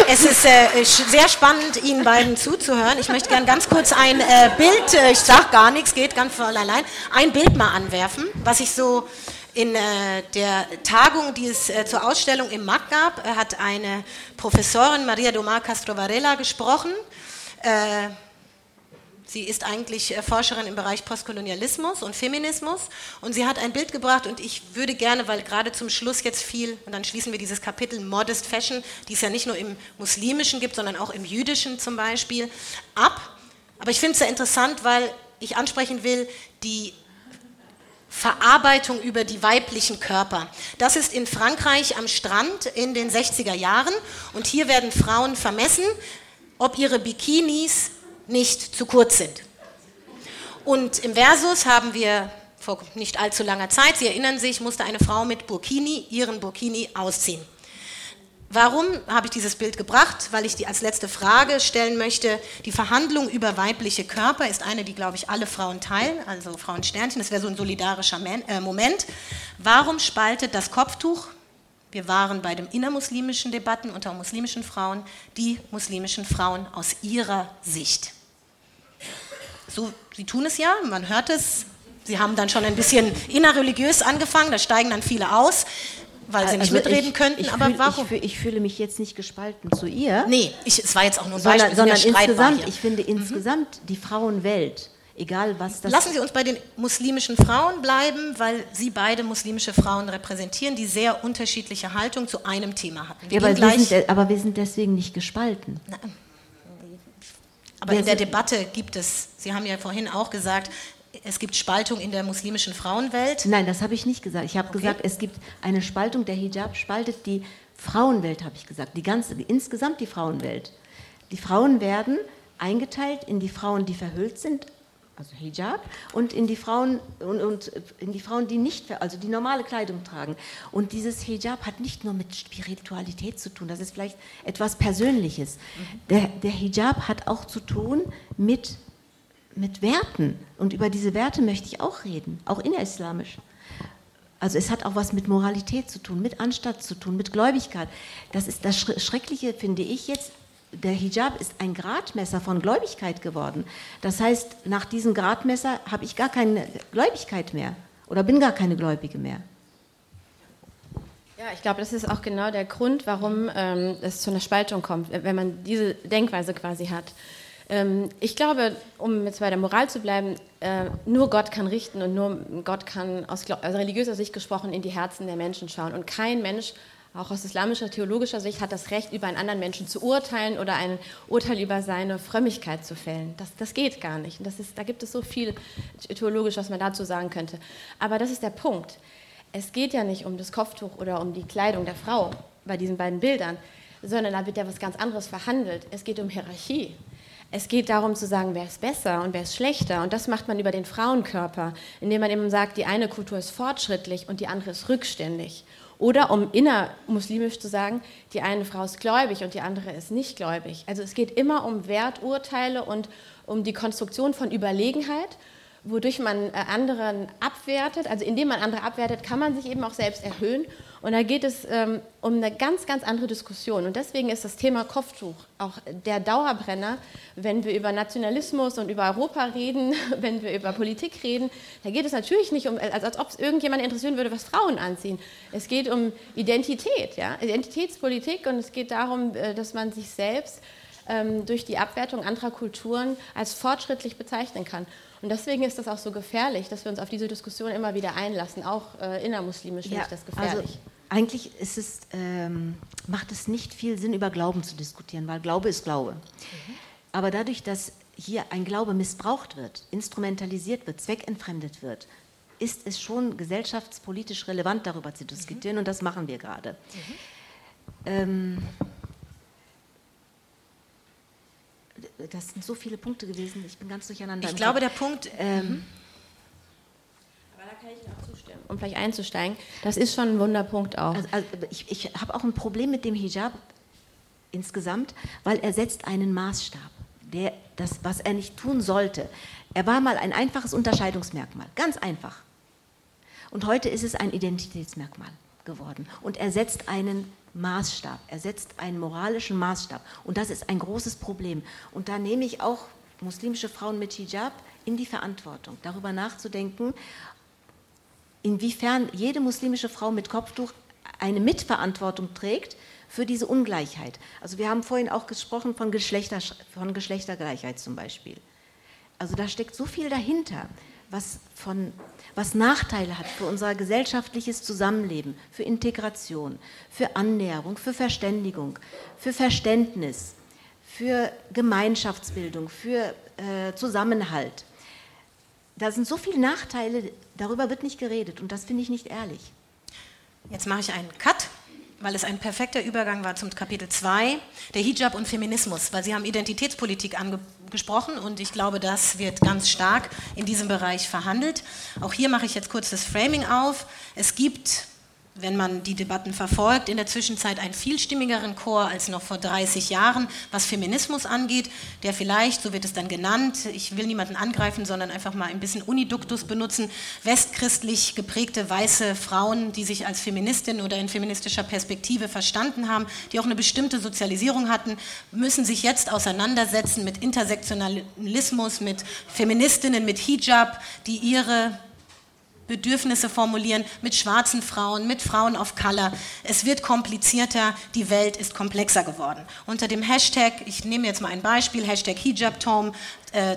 es ist äh, sehr spannend, Ihnen beiden zuzuhören. Ich möchte gerne ganz kurz ein äh, Bild, äh, ich sage gar nichts, geht ganz voll allein, ein Bild mal anwerfen, was ich so in äh, der Tagung, die es äh, zur Ausstellung im MAC gab, äh, hat eine Professorin, Maria Domar Castro Varela, gesprochen. Sie ist eigentlich äh, Forscherin im Bereich Postkolonialismus und Feminismus und sie hat ein Bild gebracht und ich würde gerne, weil gerade zum Schluss jetzt viel, und dann schließen wir dieses Kapitel Modest Fashion, die es ja nicht nur im muslimischen gibt, sondern auch im jüdischen zum Beispiel, ab. Aber ich finde es sehr interessant, weil ich ansprechen will, die Verarbeitung über die weiblichen Körper. Das ist in Frankreich am Strand in den 60er Jahren und hier werden Frauen vermessen, ob ihre Bikinis nicht zu kurz sind. Und im Versus haben wir vor nicht allzu langer Zeit, Sie erinnern sich, musste eine Frau mit Burkini ihren Burkini ausziehen. Warum habe ich dieses Bild gebracht? Weil ich die als letzte Frage stellen möchte. Die Verhandlung über weibliche Körper ist eine, die, glaube ich, alle Frauen teilen, also Frauensternchen. Das wäre so ein solidarischer äh, Moment. Warum spaltet das Kopftuch? Wir waren bei den innermuslimischen Debatten unter muslimischen Frauen, die muslimischen Frauen aus ihrer Sicht. So, sie tun es ja, man hört es. Sie haben dann schon ein bisschen innerreligiös angefangen, da steigen dann viele aus, weil sie nicht also mitreden ich, könnten. Ich aber fühl, warum? Ich, ich, fühle mich jetzt nicht gespalten zu ihr. Nee, es war jetzt auch nur ein Beispiel. Sondern, sondern insgesamt, ich finde mhm. insgesamt die Frauenwelt, egal was das Lassen Sie uns bei den muslimischen Frauen bleiben, weil Sie beide muslimische Frauen repräsentieren, die sehr unterschiedliche Haltung zu einem Thema hatten. Ja, aber, wir sind, aber wir sind deswegen nicht gespalten. Na, aber in der Debatte gibt es, Sie haben ja vorhin auch gesagt, es gibt Spaltung in der muslimischen Frauenwelt. Nein, das habe ich nicht gesagt. Ich habe okay. gesagt, es gibt eine Spaltung. Der Hijab spaltet die Frauenwelt, habe ich gesagt. Die ganze, insgesamt die Frauenwelt. Die Frauen werden eingeteilt in die Frauen, die verhüllt sind also Hijab, und in die Frauen und, und, in die Frauen, die nicht, also die normale Kleidung tragen. Und dieses Hijab hat nicht nur mit Spiritualität zu tun, das ist vielleicht etwas Persönliches. Der, der Hijab hat auch zu tun mit, mit Werten. Und über diese Werte möchte ich auch reden, auch innerislamisch. Also es hat auch was mit Moralität zu tun, mit Anstatt zu tun, mit Gläubigkeit. Das ist das Schreckliche, finde ich jetzt, der Hijab ist ein Gradmesser von Gläubigkeit geworden. Das heißt, nach diesem Gradmesser habe ich gar keine Gläubigkeit mehr oder bin gar keine Gläubige mehr. Ja, ich glaube, das ist auch genau der Grund, warum ähm, es zu einer Spaltung kommt, wenn man diese Denkweise quasi hat. Ähm, ich glaube, um jetzt bei der Moral zu bleiben, äh, nur Gott kann richten und nur Gott kann aus also religiöser Sicht gesprochen in die Herzen der Menschen schauen. Und kein Mensch, auch aus islamischer, theologischer Sicht, hat das Recht, über einen anderen Menschen zu urteilen oder ein Urteil über seine Frömmigkeit zu fällen. Das, das geht gar nicht. Das ist, da gibt es so viel theologisch, was man dazu sagen könnte. Aber das ist der Punkt. Es geht ja nicht um das Kopftuch oder um die Kleidung der Frau bei diesen beiden Bildern, sondern da wird ja was ganz anderes verhandelt. Es geht um Hierarchie. Es geht darum zu sagen, wer ist besser und wer ist schlechter. Und das macht man über den Frauenkörper, indem man eben sagt, die eine Kultur ist fortschrittlich und die andere ist rückständig. Oder um innermuslimisch zu sagen, die eine Frau ist gläubig und die andere ist nicht gläubig. Also es geht immer um Werturteile und um die Konstruktion von Überlegenheit wodurch man äh, anderen abwertet. Also indem man andere abwertet, kann man sich eben auch selbst erhöhen. Und da geht es ähm, um eine ganz, ganz andere Diskussion. Und deswegen ist das Thema Kopftuch auch der Dauerbrenner, wenn wir über Nationalismus und über Europa reden, [laughs] wenn wir über Politik reden. Da geht es natürlich nicht um, als, als ob es irgendjemand interessieren würde, was Frauen anziehen. Es geht um Identität, ja? Identitätspolitik und es geht darum, äh, dass man sich selbst ähm, durch die Abwertung anderer Kulturen als fortschrittlich bezeichnen kann. Und deswegen ist das auch so gefährlich, dass wir uns auf diese Diskussion immer wieder einlassen. Auch äh, innermuslimisch ja, finde ich das gefährlich. Also eigentlich es, ähm, macht es nicht viel Sinn, über Glauben zu diskutieren, weil Glaube ist Glaube. Mhm. Aber dadurch, dass hier ein Glaube missbraucht wird, instrumentalisiert wird, zweckentfremdet wird, ist es schon gesellschaftspolitisch relevant, darüber zu diskutieren. Mhm. Und das machen wir gerade. Mhm. Ähm, das sind so viele Punkte gewesen, ich bin ganz durcheinander. Ich glaube, der Punkt. Ähm, mhm. aber da kann ich Ihnen auch zustimmen, um vielleicht einzusteigen. Das ist schon ein Wunderpunkt auch. Also, also ich, ich habe auch ein Problem mit dem Hijab insgesamt, weil er setzt einen Maßstab, der das, was er nicht tun sollte. Er war mal ein einfaches Unterscheidungsmerkmal, ganz einfach. Und heute ist es ein Identitätsmerkmal geworden. Und er setzt einen Maßstab. Er setzt einen moralischen Maßstab. Und das ist ein großes Problem. Und da nehme ich auch muslimische Frauen mit Hijab in die Verantwortung, darüber nachzudenken, inwiefern jede muslimische Frau mit Kopftuch eine Mitverantwortung trägt für diese Ungleichheit. Also wir haben vorhin auch gesprochen von, Geschlechter, von Geschlechtergleichheit zum Beispiel. Also da steckt so viel dahinter, was von was Nachteile hat für unser gesellschaftliches Zusammenleben, für Integration, für Annäherung, für Verständigung, für Verständnis, für Gemeinschaftsbildung, für äh, Zusammenhalt. Da sind so viele Nachteile, darüber wird nicht geredet und das finde ich nicht ehrlich. Jetzt mache ich einen Cut weil es ein perfekter Übergang war zum Kapitel 2, der Hijab und Feminismus, weil Sie haben Identitätspolitik angesprochen und ich glaube, das wird ganz stark in diesem Bereich verhandelt. Auch hier mache ich jetzt kurz das Framing auf. Es gibt wenn man die Debatten verfolgt, in der Zwischenzeit einen vielstimmigeren Chor als noch vor 30 Jahren, was Feminismus angeht, der vielleicht, so wird es dann genannt, ich will niemanden angreifen, sondern einfach mal ein bisschen Uniduktus benutzen, westchristlich geprägte weiße Frauen, die sich als Feministin oder in feministischer Perspektive verstanden haben, die auch eine bestimmte Sozialisierung hatten, müssen sich jetzt auseinandersetzen mit Intersektionalismus, mit Feministinnen, mit Hijab, die ihre Bedürfnisse formulieren mit schwarzen Frauen, mit Frauen of Color. Es wird komplizierter, die Welt ist komplexer geworden. Unter dem Hashtag, ich nehme jetzt mal ein Beispiel, Hashtag Hijab Tom, äh,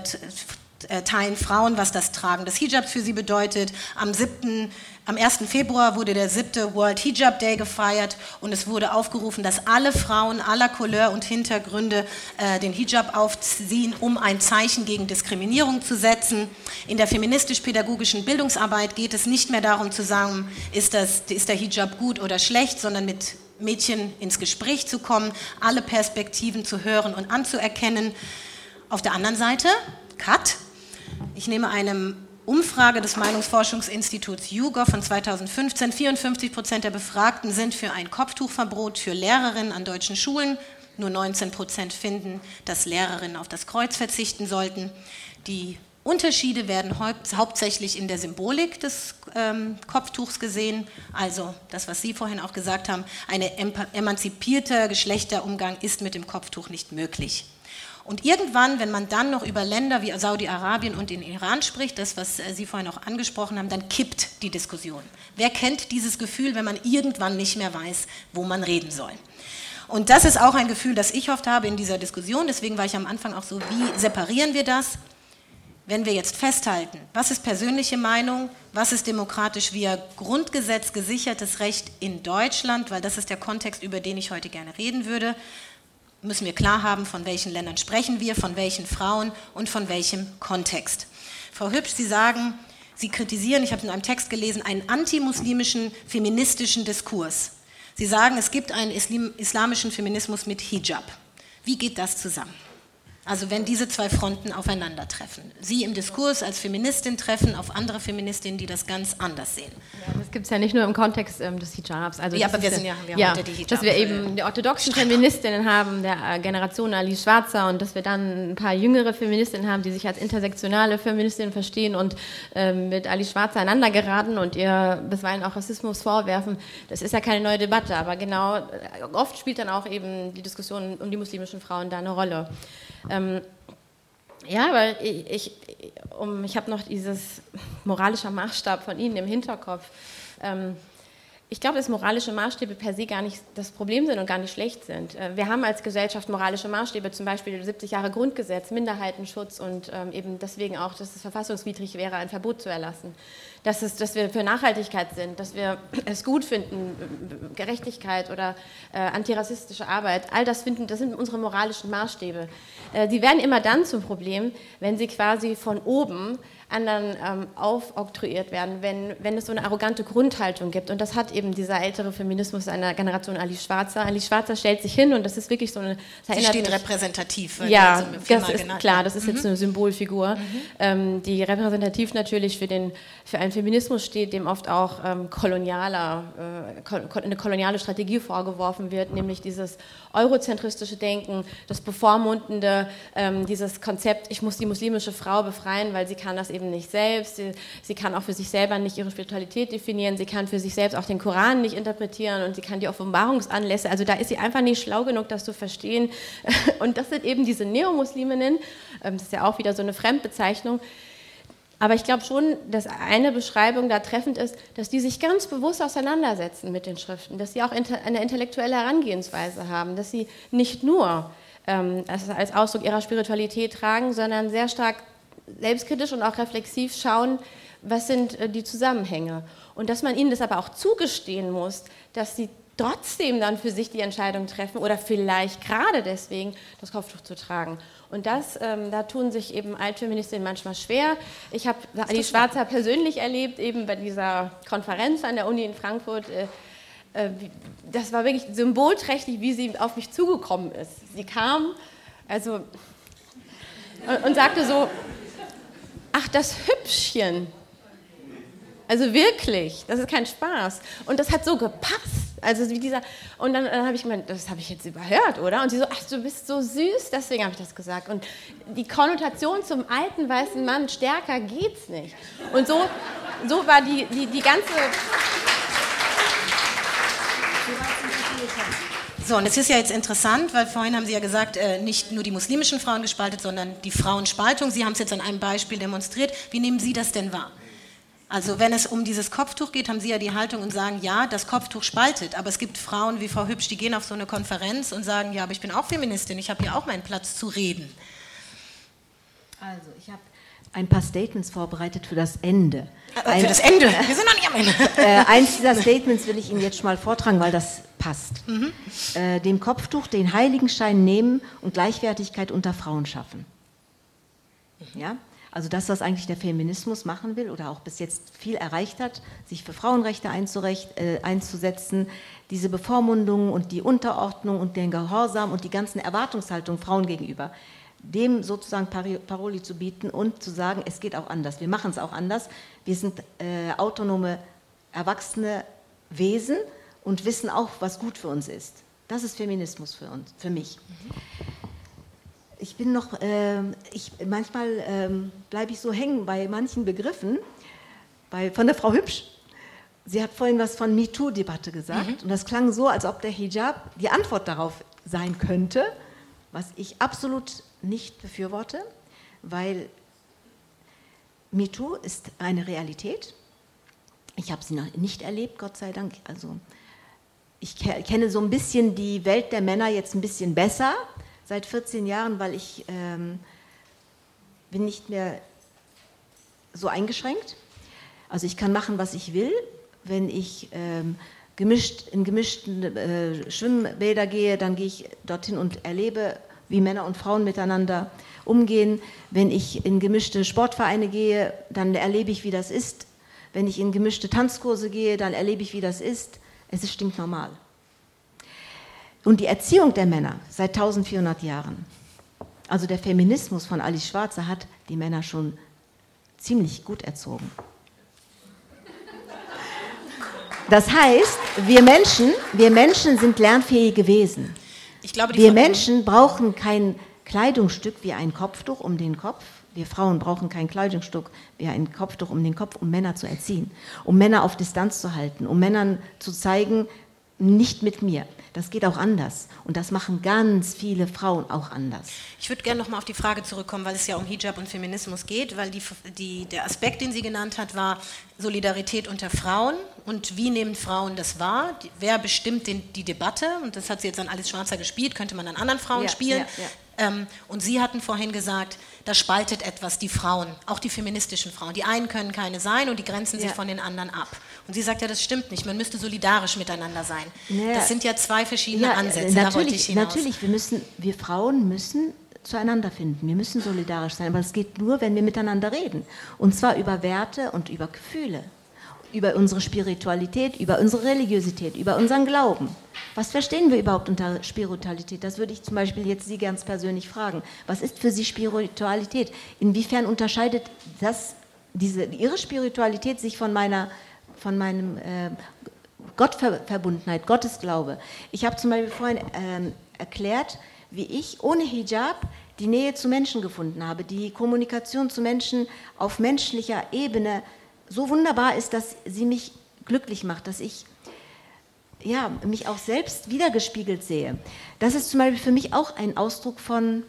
teilen Frauen, was das Tragen des Hijabs für sie bedeutet. Am 7. Am 1. Februar wurde der 7. World Hijab Day gefeiert und es wurde aufgerufen, dass alle Frauen aller Couleur und Hintergründe äh, den Hijab aufziehen, um ein Zeichen gegen Diskriminierung zu setzen. In der feministisch-pädagogischen Bildungsarbeit geht es nicht mehr darum zu sagen, ist, das, ist der Hijab gut oder schlecht, sondern mit Mädchen ins Gespräch zu kommen, alle Perspektiven zu hören und anzuerkennen. Auf der anderen Seite, Cut, ich nehme eine Umfrage des Meinungsforschungsinstituts YouGov von 2015. 54 Prozent der Befragten sind für ein Kopftuchverbot für Lehrerinnen an deutschen Schulen. Nur 19 Prozent finden, dass Lehrerinnen auf das Kreuz verzichten sollten. Die Unterschiede werden hauptsächlich in der Symbolik des ähm, Kopftuchs gesehen. Also das, was Sie vorhin auch gesagt haben, ein emanzipierter Geschlechterumgang ist mit dem Kopftuch nicht möglich. Und irgendwann, wenn man dann noch über Länder wie Saudi-Arabien und den Iran spricht, das, was äh, Sie vorhin auch angesprochen haben, dann kippt die Diskussion. Wer kennt dieses Gefühl, wenn man irgendwann nicht mehr weiß, wo man reden soll? Und das ist auch ein Gefühl, das ich oft habe in dieser Diskussion. Deswegen war ich am Anfang auch so, wie separieren wir das? wenn wir jetzt festhalten, was ist persönliche Meinung, was ist demokratisch via Grundgesetz gesichertes Recht in Deutschland, weil das ist der Kontext, über den ich heute gerne reden würde, müssen wir klar haben, von welchen Ländern sprechen wir, von welchen Frauen und von welchem Kontext. Frau Hübsch, Sie sagen, Sie kritisieren, ich habe in einem Text gelesen, einen antimuslimischen feministischen Diskurs. Sie sagen, es gibt einen islamischen Feminismus mit Hijab. Wie geht das zusammen? Also wenn diese zwei Fronten aufeinandertreffen. Sie im Diskurs als Feministin treffen auf andere Feministinnen, die das ganz anders sehen. Ja, das gibt es ja nicht nur im Kontext ähm, des Hijabs. Also ja, aber wir sind ja, wir ja heute die Hijab. Dass wir eben die orthodoxen Feministinnen haben, der äh, Generation Ali Schwarzer und dass wir dann ein paar jüngere Feministinnen haben, die sich als intersektionale Feministinnen verstehen und ähm, mit Ali Schwarzer einander geraten und ihr bisweilen auch Rassismus vorwerfen. Das ist ja keine neue Debatte, aber genau, äh, oft spielt dann auch eben die Diskussion um die muslimischen Frauen da eine Rolle. Ähm, ja, weil ich, ich, um, ich habe noch dieses moralische Maßstab von Ihnen im Hinterkopf. Ähm, ich glaube, dass moralische Maßstäbe per se gar nicht das Problem sind und gar nicht schlecht sind. Äh, wir haben als Gesellschaft moralische Maßstäbe, zum Beispiel 70 Jahre Grundgesetz, Minderheitenschutz und ähm, eben deswegen auch, dass es verfassungswidrig wäre, ein Verbot zu erlassen dass, es, dass wir für Nachhaltigkeit sind, dass wir [clears throat] es gut finden, Gerechtigkeit oder äh, antirassistische Arbeit, all das finden, das sind unsere moralischen Maßstäbe. Äh, die werden immer dann zum Problem, wenn sie quasi von oben anderen ähm, aufoktroyiert werden, wenn, wenn es so eine arrogante Grundhaltung gibt. Und das hat eben dieser ältere Feminismus einer Generation Ali Schwarzer. Ali Schwarzer stellt sich hin und das ist wirklich so eine... Sie steht mich, repräsentativ. Ja, also das ist genannt. klar, das ist mhm. jetzt eine Symbolfigur, mhm. ähm, die repräsentativ natürlich für, den, für einen Feminismus steht, dem oft auch ähm, kolonialer, äh, eine koloniale Strategie vorgeworfen wird, nämlich dieses eurozentristische Denken, das bevormundende, ähm, dieses Konzept, ich muss die muslimische Frau befreien, weil sie kann das eben nicht selbst, sie, sie kann auch für sich selber nicht ihre Spiritualität definieren, sie kann für sich selbst auch den Koran nicht interpretieren und sie kann die Offenbarungsanlässe, also da ist sie einfach nicht schlau genug, das zu verstehen. [laughs] Und das sind eben diese Neomusliminnen, ähm, das ist ja auch wieder so eine Fremdbezeichnung, aber ich glaube schon, dass eine Beschreibung da treffend ist, dass die sich ganz bewusst auseinandersetzen mit den Schriften, dass sie auch eine intellektuelle Herangehensweise haben, dass sie nicht nur ähm, als Ausdruck ihrer Spiritualität tragen, sondern sehr stark selbstkritisch und auch reflexiv schauen, was sind äh, die Zusammenhänge. Und dass man ihnen das aber auch zugestehen muss, dass sie trotzdem dann für sich die Entscheidung treffen oder vielleicht gerade deswegen das Kopftuch zu tragen. Und das, ähm, da tun sich eben Altfeministinnen manchmal schwer. Ich habe Ali Schwarzer persönlich erlebt, eben bei dieser Konferenz an der Uni in Frankfurt. Äh, äh, das war wirklich symbolträchtig, wie sie auf mich zugekommen ist. Sie kam also, und, und sagte so, ach, das Hübschchen. Also wirklich, das ist kein Spaß. Und das hat so gepasst. Also wie dieser, und dann, dann habe ich gemeint, das habe ich jetzt überhört, oder? Und sie so, ach, du bist so süß, deswegen habe ich das gesagt. Und die Konnotation zum alten weißen Mann, stärker geht's nicht. Und so, so war die, die, die ganze... So, und es ist ja jetzt interessant, weil vorhin haben Sie ja gesagt, äh, nicht nur die muslimischen Frauen gespaltet, sondern die Frauenspaltung. Sie haben es jetzt an einem Beispiel demonstriert. Wie nehmen Sie das denn wahr? Also wenn es um dieses Kopftuch geht, haben Sie ja die Haltung und sagen, ja, das Kopftuch spaltet, aber es gibt Frauen wie Frau Hübsch, die gehen auf so eine Konferenz und sagen, ja, aber ich bin auch Feministin, ich habe hier auch meinen Platz zu reden. Also ich habe ein paar Statements vorbereitet für das Ende. Ein, für das Ende? Wir sind noch nicht am Ende. [laughs] Äh, eins dieser Statements will ich Ihnen jetzt schon mal vortragen, weil das passt. Mhm. Äh, dem Kopftuch den Heiligenschein nehmen und Gleichwertigkeit unter Frauen schaffen. Ja? Also das, was eigentlich der Feminismus machen will oder auch bis jetzt viel erreicht hat, sich für Frauenrechte äh, einzusetzen, diese Bevormundung und die Unterordnung und den Gehorsam und die ganzen Erwartungshaltungen Frauen gegenüber, dem sozusagen Paroli zu bieten und zu sagen, es geht auch anders, wir machen es auch anders, wir sind äh, autonome, erwachsene Wesen und wissen auch, was gut für uns ist. Das ist Feminismus für uns, für mich. Ich bin noch, äh, ich, manchmal äh, bleibe ich so hängen bei manchen Begriffen, bei, von der Frau Hübsch. Sie hat vorhin was von MeToo-Debatte gesagt mhm. und das klang so, als ob der Hijab die Antwort darauf sein könnte, was ich absolut nicht befürworte, weil MeToo ist eine Realität. Ich habe sie noch nicht erlebt, Gott sei Dank. Also ich kenne so ein bisschen die Welt der Männer jetzt ein bisschen besser seit 14 Jahren, weil ich ähm, bin nicht mehr so eingeschränkt. Also ich kann machen, was ich will. Wenn ich ähm, gemischt, in gemischten äh, Schwimmbäder gehe, dann gehe ich dorthin und erlebe, wie Männer und Frauen miteinander umgehen. Wenn ich in gemischte Sportvereine gehe, dann erlebe ich, wie das ist. Wenn ich in gemischte Tanzkurse gehe, dann erlebe ich, wie das ist. Es ist stinknormal. Und die Erziehung der Männer seit 1400 Jahren, also der Feminismus von Alice Schwarzer, hat die Männer schon ziemlich gut erzogen. Das heißt, wir Menschen, wir Menschen sind lernfähige Wesen. Glaube, wir Menschen brauchen kein Kleidungsstück wie ein Kopftuch um den Kopf. Wir Frauen brauchen kein Kleidungsstück wie ein Kopftuch um den Kopf, um Männer zu erziehen, um Männer auf Distanz zu halten, um Männern zu zeigen, nicht mit mir. Das geht auch anders. Und das machen ganz viele Frauen auch anders. Ich würde gerne nochmal auf die Frage zurückkommen, weil es ja um Hijab und Feminismus geht, weil die, die, der Aspekt, den sie genannt hat, war Solidarität unter Frauen und wie nehmen Frauen das wahr? Wer bestimmt den, die Debatte? Und das hat sie jetzt an Alice Schwarzer gespielt, könnte man an anderen Frauen ja, spielen. Ja, ja. Ähm, und Sie hatten vorhin gesagt, da spaltet etwas die Frauen, auch die feministischen Frauen. Die einen können keine sein und die grenzen sich von den anderen ab. Und sie sagt ja, das stimmt nicht, man müsste solidarisch miteinander sein. Ja. Das sind ja zwei verschiedene ja, Ansätze, natürlich, Natürlich, wir, müssen, wir Frauen müssen zueinander finden, wir müssen solidarisch sein, aber es geht nur, wenn wir miteinander reden. Und zwar über Werte und über Gefühle über unsere Spiritualität, über unsere Religiosität, über unseren Glauben. Was verstehen wir überhaupt unter Spiritualität? Das würde ich zum Beispiel jetzt Sie ganz persönlich fragen. Was ist für Sie Spiritualität? Inwiefern unterscheidet das, diese, Ihre Spiritualität sich von meiner, von meinem äh, Gottverbundenheit, Gottesglaube? Ich habe zum Beispiel vorhin äh, erklärt, wie ich ohne Hijab die Nähe zu Menschen gefunden habe, die Kommunikation zu Menschen auf menschlicher Ebene so wunderbar ist, dass sie mich glücklich macht, dass ich ja, mich auch selbst wiedergespiegelt sehe. Das ist zum Beispiel für mich auch ein Ausdruck von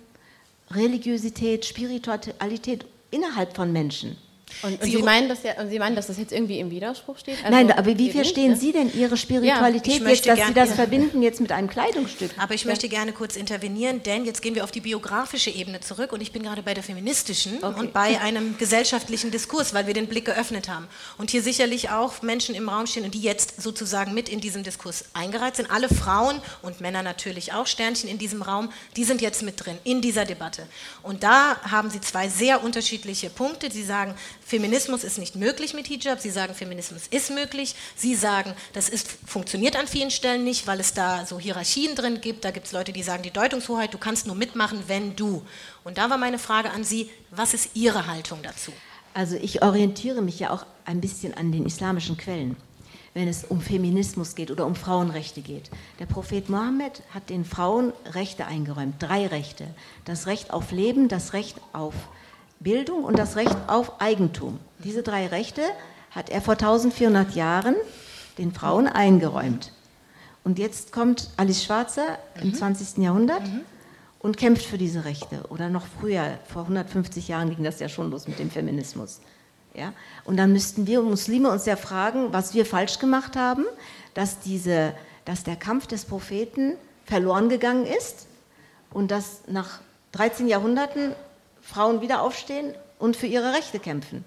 Religiosität, Spiritualität innerhalb von Menschen. Und, und Sie, Sie, meinen, dass ja, und Sie meinen, dass das jetzt irgendwie im Widerspruch steht? Also Nein, aber wie verstehen nicht, ne? Sie denn Ihre Spiritualität ja, jetzt, dass Sie das verbinden jetzt mit einem Kleidungsstück? Aber ich ja. möchte gerne kurz intervenieren, denn jetzt gehen wir auf die biografische Ebene zurück und ich bin gerade bei der feministischen okay. und bei einem gesellschaftlichen Diskurs, weil wir den Blick geöffnet haben. Und hier sicherlich auch Menschen im Raum stehen, die jetzt sozusagen mit in diesem Diskurs eingereiht sind. Alle Frauen und Männer natürlich auch, Sternchen in diesem Raum, die sind jetzt mit drin in dieser Debatte. Und da haben Sie zwei sehr unterschiedliche Punkte. Sie sagen, Feminismus ist nicht möglich mit Hijab. Sie sagen, Feminismus ist möglich. Sie sagen, das ist, funktioniert an vielen Stellen nicht, weil es da so Hierarchien drin gibt. Da gibt es Leute, die sagen, die Deutungshoheit, du kannst nur mitmachen, wenn du. Und da war meine Frage an Sie, was ist Ihre Haltung dazu? Also ich orientiere mich ja auch ein bisschen an den islamischen Quellen, wenn es um Feminismus geht oder um Frauenrechte geht. Der Prophet Mohammed hat den Frauen Rechte eingeräumt, drei Rechte. Das Recht auf Leben, das Recht auf Bildung und das Recht auf Eigentum. Diese drei Rechte hat er vor 1400 Jahren den Frauen eingeräumt. Und jetzt kommt Alice Schwarzer im mhm. 20. Jahrhundert mhm. und kämpft für diese Rechte. Oder noch früher, vor 150 Jahren ging das ja schon los mit dem Feminismus. Ja? Und dann müssten wir Muslime uns ja fragen, was wir falsch gemacht haben, dass, diese, dass der Kampf des Propheten verloren gegangen ist und dass nach 13 Jahrhunderten Frauen wieder aufstehen und für ihre Rechte kämpfen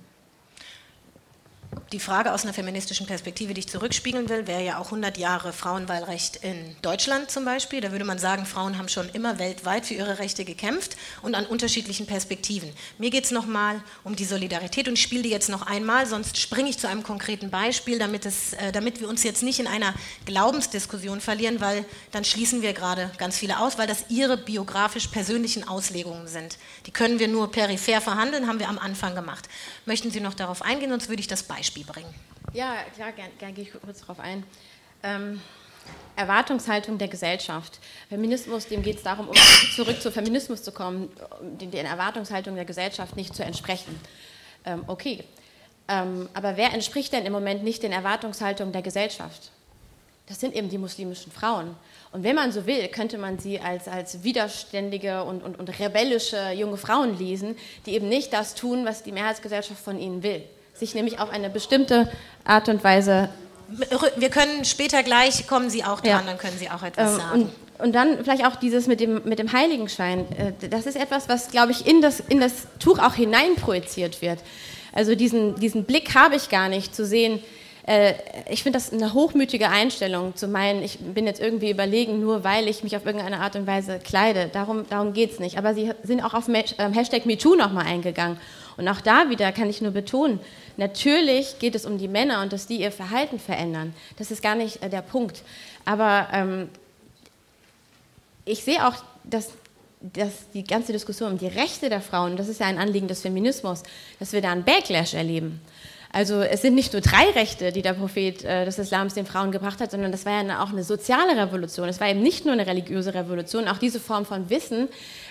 die Frage aus einer feministischen Perspektive, die ich zurückspiegeln will, wäre ja auch 100 Jahre Frauenwahlrecht in Deutschland zum Beispiel. Da würde man sagen, Frauen haben schon immer weltweit für ihre Rechte gekämpft und an unterschiedlichen Perspektiven. Mir geht es nochmal um die Solidarität und ich spiele die jetzt noch einmal, sonst springe ich zu einem konkreten Beispiel, damit, es, äh, damit wir uns jetzt nicht in einer Glaubensdiskussion verlieren, weil dann schließen wir gerade ganz viele aus, weil das ihre biografisch persönlichen Auslegungen sind. Die können wir nur peripher verhandeln, haben wir am Anfang gemacht. Möchten Sie noch darauf eingehen, sonst würde ich das Beispiel Beispiel bringen. Ja, klar, gerne gern gehe ich kurz darauf ein. Ähm, Erwartungshaltung der Gesellschaft. Feminismus, dem geht es darum, um zurück zu Feminismus zu kommen, den, den Erwartungshaltung der Gesellschaft nicht zu entsprechen. Ähm, okay, ähm, aber wer entspricht denn im Moment nicht den Erwartungshaltungen der Gesellschaft? Das sind eben die muslimischen Frauen. Und wenn man so will, könnte man sie als, als widerständige und, und, und rebellische junge Frauen lesen, die eben nicht das tun, was die Mehrheitsgesellschaft von ihnen will sich nämlich auf eine bestimmte Art und Weise. Wir können später gleich, kommen Sie auch dran, ja. dann können Sie auch etwas ähm, sagen. Und, und dann vielleicht auch dieses mit dem, mit dem Heiligenschein. Äh, das ist etwas, was, glaube ich, in das, in das Tuch auch hineinprojiziert wird. Also diesen, diesen Blick habe ich gar nicht, zu sehen, äh, ich finde das eine hochmütige Einstellung, zu meinen, ich bin jetzt irgendwie überlegen, nur weil ich mich auf irgendeine Art und Weise kleide. Darum, darum geht es nicht. Aber Sie sind auch auf ähm, Hashtag MeToo nochmal eingegangen. Und auch da wieder kann ich nur betonen, natürlich geht es um die Männer und dass die ihr Verhalten verändern. Das ist gar nicht äh, der Punkt. Aber ähm, ich sehe auch, dass dass die ganze Diskussion um die Rechte der Frauen, das ist ja ein Anliegen des Feminismus, dass wir da einen Backlash erleben. Also es sind nicht nur drei Rechte, die der Prophet äh, des Islams den Frauen gebracht hat, sondern das war ja auch eine soziale Revolution. Es war eben nicht nur eine religiöse Revolution. Auch diese Form von Wissen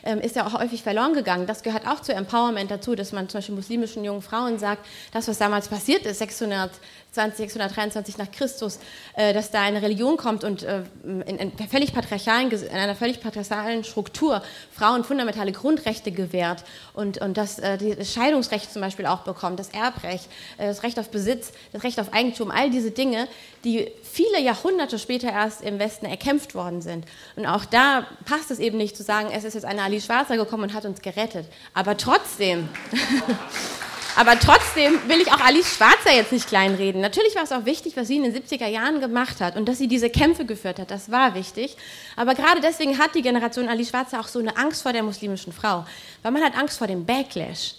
ähm, ist ja auch häufig verloren gegangen. Das gehört auch zu Empowerment dazu, dass man zum Beispiel muslimischen jungen Frauen sagt, das, was damals passiert ist, 600 623 nach Christus, äh, dass da eine Religion kommt und äh, in, in, völlig patriarchalen, in einer völlig patriarchalen Struktur Frauen fundamentale Grundrechte gewährt und, und dass äh, das Scheidungsrecht zum Beispiel auch bekommt, das Erbrecht, das Recht auf Besitz, das Recht auf Eigentum, all diese Dinge, die viele Jahrhunderte später erst im Westen erkämpft worden sind. Und auch da passt es eben nicht zu sagen, es ist jetzt eine Ali Schwarzer gekommen und hat uns gerettet. Aber trotzdem. [laughs] Aber trotzdem will ich auch Alice Schwarzer jetzt nicht kleinreden. Natürlich war es auch wichtig, was sie in den 70er Jahren gemacht hat und dass sie diese Kämpfe geführt hat. Das war wichtig. Aber gerade deswegen hat die Generation Alice Schwarzer auch so eine Angst vor der muslimischen Frau. Weil man hat Angst vor dem Backlash.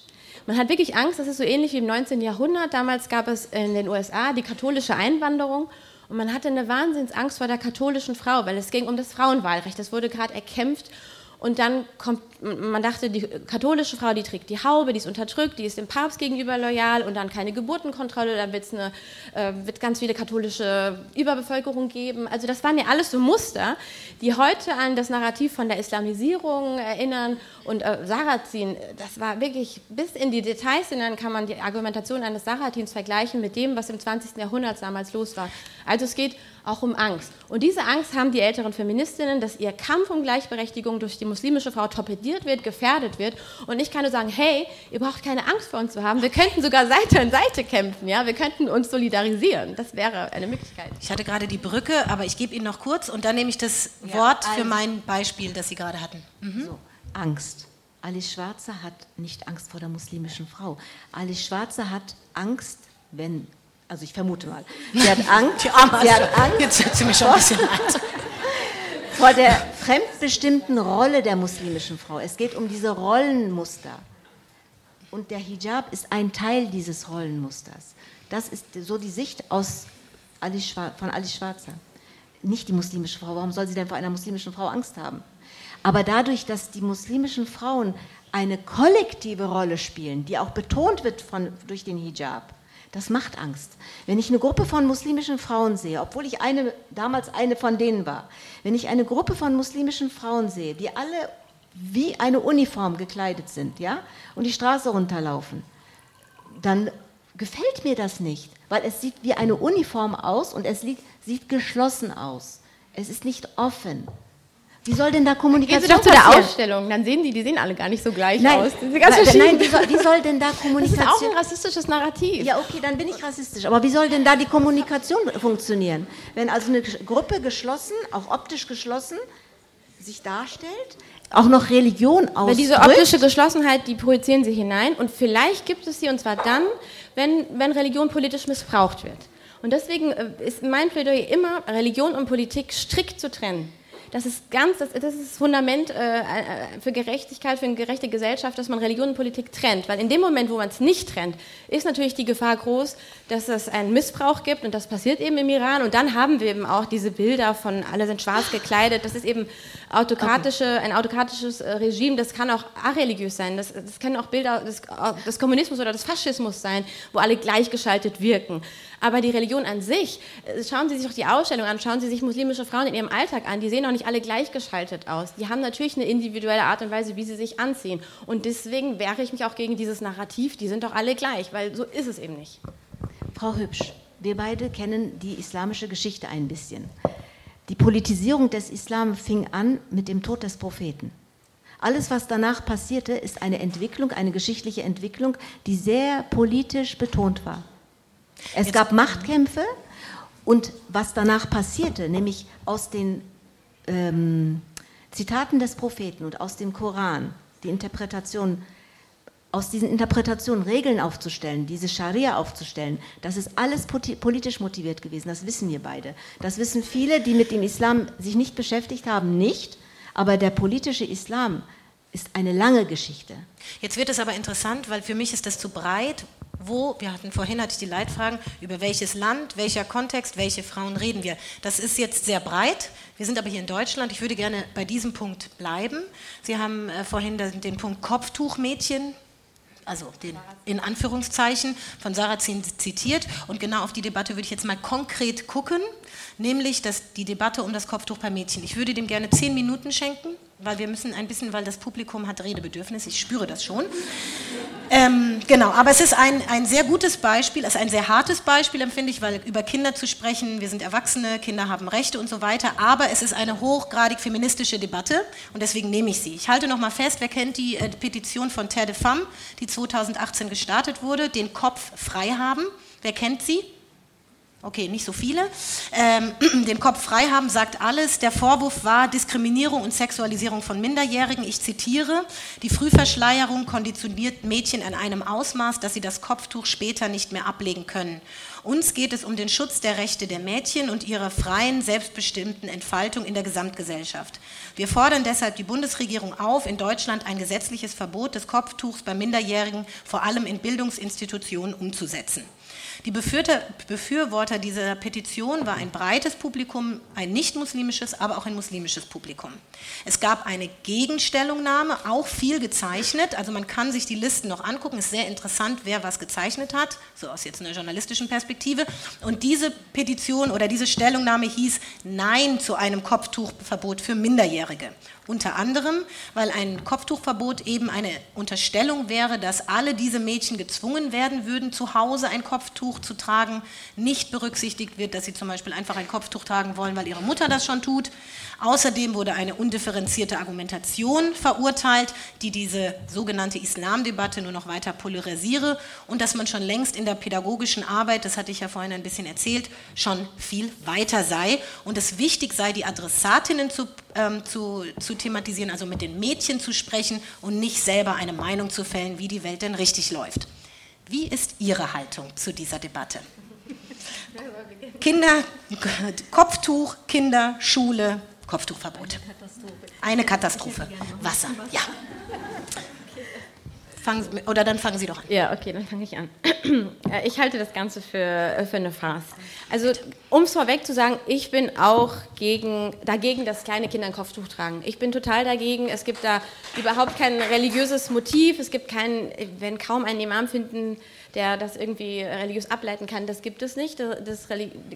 Man hat wirklich Angst, das ist so ähnlich wie im 19. Jahrhundert. Damals gab es in den USA die katholische Einwanderung. Und man hatte eine Wahnsinnsangst vor der katholischen Frau, weil es ging um das Frauenwahlrecht. Das wurde gerade erkämpft und dann kommt, man dachte, die katholische Frau, die trägt die Haube, die ist unterdrückt, die ist dem Papst gegenüber loyal und dann keine Geburtenkontrolle, dann wird's eine, äh, wird ganz viele katholische Überbevölkerung geben. Also das waren ja alles so Muster, die heute an das Narrativ von der Islamisierung erinnern. Und äh, Sarrazin, das war wirklich bis in die Details hinein kann man die Argumentation eines Sarrazins vergleichen mit dem, was im 20. Jahrhundert damals los war. Also es geht auch um Angst. Und diese Angst haben die älteren Feministinnen, dass ihr Kampf um Gleichberechtigung durch die muslimische Frau torpediert wird, gefährdet wird. Und ich kann nur sagen, hey, ihr braucht keine Angst vor uns zu haben. Wir könnten sogar Seite an Seite kämpfen. Ja? Wir könnten uns solidarisieren. Das wäre eine Möglichkeit. Ich hatte gerade die Brücke, aber ich gebe Ihnen noch kurz und dann nehme ich das ja, Wort für also, mein Beispiel, das Sie gerade hatten. Mhm. So, Angst. Alice Schwarzer hat nicht Angst vor der muslimischen Frau. Alice Schwarzer hat Angst, wenn also ich vermute mal. Sie hat Angst. Die Arme, sie hat Angst. Jetzt wird sie mich schon ein bisschen [laughs] leid. Vor der fremdbestimmten Rolle der muslimischen Frau. Es geht um diese Rollenmuster. Und der Hijab ist ein Teil dieses Rollenmusters. Das ist so die Sicht aus Ali von Ali Schwarzer. Nicht die muslimische Frau. Warum soll sie denn vor einer muslimischen Frau Angst haben? Aber dadurch, dass die muslimischen Frauen eine kollektive Rolle spielen, die auch betont wird von, durch den Hijab, das macht Angst. Wenn ich eine Gruppe von muslimischen Frauen sehe, obwohl ich eine, damals eine von denen war, wenn ich eine Gruppe von muslimischen Frauen sehe, die alle wie eine Uniform gekleidet sind, ja, und die Straße runterlaufen, dann gefällt mir das nicht, weil es sieht wie eine Uniform aus und es sieht, sieht geschlossen aus. Es ist nicht offen. Wie soll denn da Kommunikation Gehen Sie doch zu der Ausstellung, dann sehen die, die sehen alle gar nicht so gleich nein, aus. Nein, nein wie, soll, wie, soll, denn da Kommunikation... [laughs] Das ist auch ein rassistisches Narrativ. Ja, okay, dann bin ich rassistisch. Aber wie soll denn da die Kommunikation funktionieren? Wenn also eine Gruppe geschlossen, auch optisch geschlossen, sich darstellt, auch noch Religion ausdrückt... Weil diese optische Geschlossenheit, die projizieren sie hinein und vielleicht gibt es sie, und zwar dann, wenn, wenn Religion politisch missbraucht wird. Und deswegen äh, ist mein Plädoyer immer, Religion und Politik strikt zu trennen. Das ist ganz, das, das ist das Fundament äh, äh, für Gerechtigkeit, für eine gerechte Gesellschaft, dass man Religion und Politik trennt. Weil in dem Moment, wo man es nicht trennt, ist natürlich die Gefahr groß, dass es einen Missbrauch gibt und das passiert eben im Iran. Und dann haben wir eben auch diese Bilder von alle sind schwarz gekleidet. Das ist eben autokratische, okay. ein autokratisches äh, Regime. Das kann auch areligiös sein. Das, das können auch Bilder des, des Kommunismus oder des Faschismus sein, wo alle gleichgeschaltet wirken. Aber die Religion an sich, äh, schauen Sie sich doch die Ausstellung an, schauen Sie sich muslimische Frauen in ihrem Alltag an, die sehen auch nicht alle gleichgeschaltet aus. Die haben natürlich eine individuelle Art und Weise, wie sie sich anziehen. Und deswegen wehre ich mich auch gegen dieses Narrativ, die sind doch alle gleich, weil so ist es eben nicht. Frau Hübsch, wir beide kennen die islamische Geschichte ein bisschen. Die Politisierung des Islam fing an mit dem Tod des Propheten. Alles, was danach passierte, ist eine Entwicklung, eine geschichtliche Entwicklung, die sehr politisch betont war. Es gab Machtkämpfe und was danach passierte, nämlich aus den ähm, Zitaten des Propheten und aus dem Koran, die Interpretation aus diesen Interpretationen Regeln aufzustellen, diese Scharia aufzustellen, das ist alles politisch motiviert gewesen, das wissen wir beide. Das wissen viele, die mit dem Islam sich nicht beschäftigt haben, nicht, aber der politische Islam ist eine lange Geschichte. Jetzt wird es aber interessant, weil für mich ist das zu breit. Wo, wir hatten vorhin hatte ich die Leitfragen, über welches Land, welcher Kontext, welche Frauen reden wir. Das ist jetzt sehr breit. Wir sind aber hier in Deutschland. Ich würde gerne bei diesem Punkt bleiben. Sie haben äh, vorhin den, Punkt Kopftuchmädchen also den in Anführungszeichen von Sarrazin zitiert. Und genau auf die Debatte würde ich jetzt mal konkret gucken, nämlich dass die Debatte um das Kopftuch bei Mädchen. Ich würde dem gerne zehn Minuten schenken, weil wir müssen ein bisschen, weil das Publikum hat Redebedürfnis, ich spüre das schon. Ähm, genau, aber es ist ein, ein sehr gutes Beispiel, es ist ein sehr hartes Beispiel, empfinde ich, weil über Kinder zu sprechen, wir sind Erwachsene, Kinder haben Rechte und so weiter, aber es ist eine hochgradig feministische Debatte und deswegen nehme ich sie. Ich halte noch mal fest, wer kennt die äh, Petition von Terre de Femme, die 2018 gestartet wurde, den Kopf frei haben? Wer kennt sie? Okay, nicht so viele. Ähm, [clears throat] den Kopf frei haben sagt alles. Der Vorwurf war Diskriminierung und Sexualisierung von Minderjährigen. Ich zitiere, die Frühverschleierung konditioniert Mädchen in einem Ausmaß, dass sie das Kopftuch später nicht mehr ablegen können. Uns geht es um den Schutz der Rechte der Mädchen und ihrer freien, selbstbestimmten Entfaltung in der Gesamtgesellschaft. Wir fordern deshalb die Bundesregierung auf, in Deutschland ein gesetzliches Verbot des Kopftuchs bei Minderjährigen, vor allem in Bildungsinstitutionen, umzusetzen. Die Befürworter dieser Petition war ein breites Publikum, ein nicht-muslimisches, aber auch ein muslimisches Publikum. Es gab eine Gegenstellungnahme, auch viel gezeichnet, also man kann sich die Listen noch angucken, ist sehr interessant, wer was gezeichnet hat, so aus jetzt einer journalistischen Perspektive. Und diese Petition oder diese Stellungnahme hieß Nein zu einem Kopftuchverbot für Minderjährige. Unter anderem, weil ein Kopftuchverbot eben eine Unterstellung wäre, dass alle diese Mädchen gezwungen werden würden, zu Hause ein Kopftuch zu tragen. Nicht berücksichtigt wird, dass sie zum Beispiel einfach ein Kopftuch tragen wollen, weil ihre Mutter das schon tut. Außerdem wurde eine undifferenzierte Argumentation verurteilt, die diese sogenannte Islamdebatte nur noch weiter polarisiere und dass man schon längst in der pädagogischen Arbeit, das hatte ich ja vorhin ein bisschen erzählt, schon viel weiter sei und es wichtig sei, die Adressatinnen zu, ähm, zu, zu thematisieren, also mit den Mädchen zu sprechen und nicht selber eine Meinung zu fällen, wie die Welt denn richtig läuft. Wie ist Ihre Haltung zu dieser Debatte? Kinder, Kopftuch, Kinder, Schule, Kopftuchverbot. Eine Katastrophe. Wasser, ja. Fangen, oder dann fangen Sie doch an. Ja, okay, dann fange ich an. [clears throat] Ich halte das Ganze für, äh, für eine Farce. Also, um es vorweg zu sagen, ich bin auch gegen, dagegen, dass kleine Kinder ein Kopftuch tragen. Ich bin total dagegen. Es gibt da überhaupt kein religiöses Motiv. Es gibt keinen, wenn kaum einen Imam finden, der das irgendwie religiös ableiten kann, das gibt es nicht. Das, das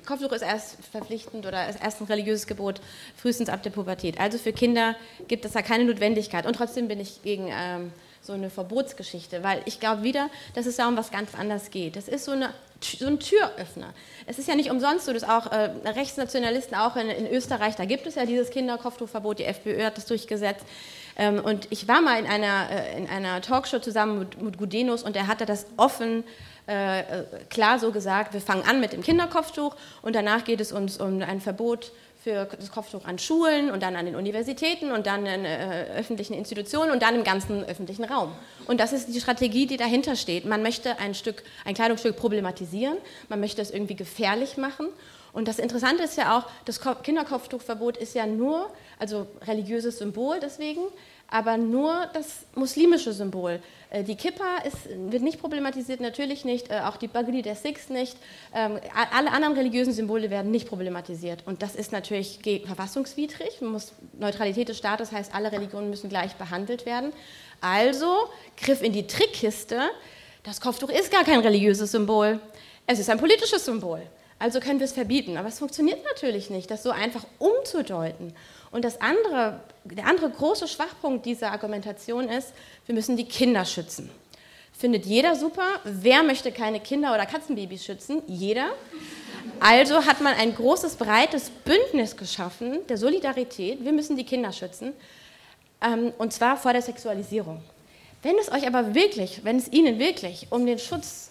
Kopftuch ist erst verpflichtend oder ist erst ein religiöses Gebot, frühestens ab der Pubertät. Also für Kinder gibt es da keine Notwendigkeit. Und trotzdem bin ich gegen. Ähm, so eine Verbotsgeschichte, weil ich glaube wieder, dass es da um was ganz anderes geht. Das ist so, eine, so ein Türöffner. Es ist ja nicht umsonst so, dass auch äh, Rechtsnationalisten, auch in, in, Österreich, da gibt es ja dieses Kinderkopftuchverbot, die FPÖ hat das durchgesetzt. Ähm, und ich war mal in einer, äh, in einer Talkshow zusammen mit, mit Gudenus und er hatte das offen äh, äh, klar so gesagt, wir fangen an mit dem Kinderkopftuch und danach geht es uns um ein Verbot für das Kopftuch an Schulen und dann an den Universitäten und dann in äh, öffentlichen Institutionen und dann im ganzen öffentlichen Raum. Und das ist die Strategie, die dahinter steht. Man möchte ein Stück, ein Kleidungsstück problematisieren, man möchte es irgendwie gefährlich machen. Und das Interessante ist ja auch, das Kinderkopftuchverbot ist ja nur, also religiöses Symbol deswegen, aber nur das muslimische Symbol. Äh, die Kippa ist, wird nicht problematisiert, natürlich nicht, äh, auch die Bagri der Sikhs nicht. Ähm, alle anderen religiösen Symbole werden nicht problematisiert. Und das ist natürlich verfassungswidrig. Muss, Neutralität des Staates heißt, alle Religionen müssen gleich behandelt werden. Also Griff in die Trickkiste, das Kopftuch ist gar kein religiöses Symbol. Es ist ein politisches Symbol. Also können wir es verbieten. Aber es funktioniert natürlich nicht, das so einfach umzudeuten. Und das andere, der andere große Schwachpunkt dieser Argumentation ist, wir müssen die Kinder schützen. Findet jeder super. Wer möchte keine Kinder oder Katzenbabys schützen? Jeder. Also hat man ein großes, breites Bündnis geschaffen der Solidarität. Wir müssen die Kinder schützen. Ähm, und zwar vor der Sexualisierung. Wenn es euch aber wirklich, wenn es Ihnen wirklich um den Schutz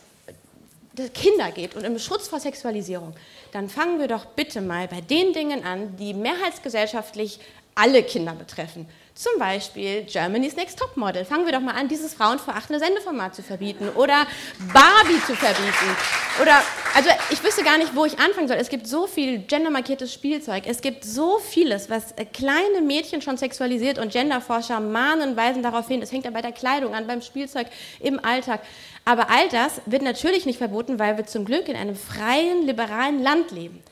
Kinder geht und den Schutz vor Sexualisierung, dann fangen wir doch bitte mal bei den Dingen an, die mehrheitsgesellschaftlich alle Kinder betreffen. Zum Beispiel Germany's Next Top Model. Fangen wir doch mal an, dieses frauenverachtende Sendeformat zu verbieten oder Barbie zu verbieten. Oder, also ich wüsste gar nicht, wo ich anfangen soll. Es gibt so viel gendermarkiertes Spielzeug. Es gibt so vieles, was äh, kleine Mädchen schon sexualisiert und Genderforscher mahnen und weisen darauf hin. Es hängt ja bei der Kleidung an, beim Spielzeug, im Alltag. Aber all das wird natürlich nicht verboten, weil wir zum Glück in einem freien, liberalen Land leben.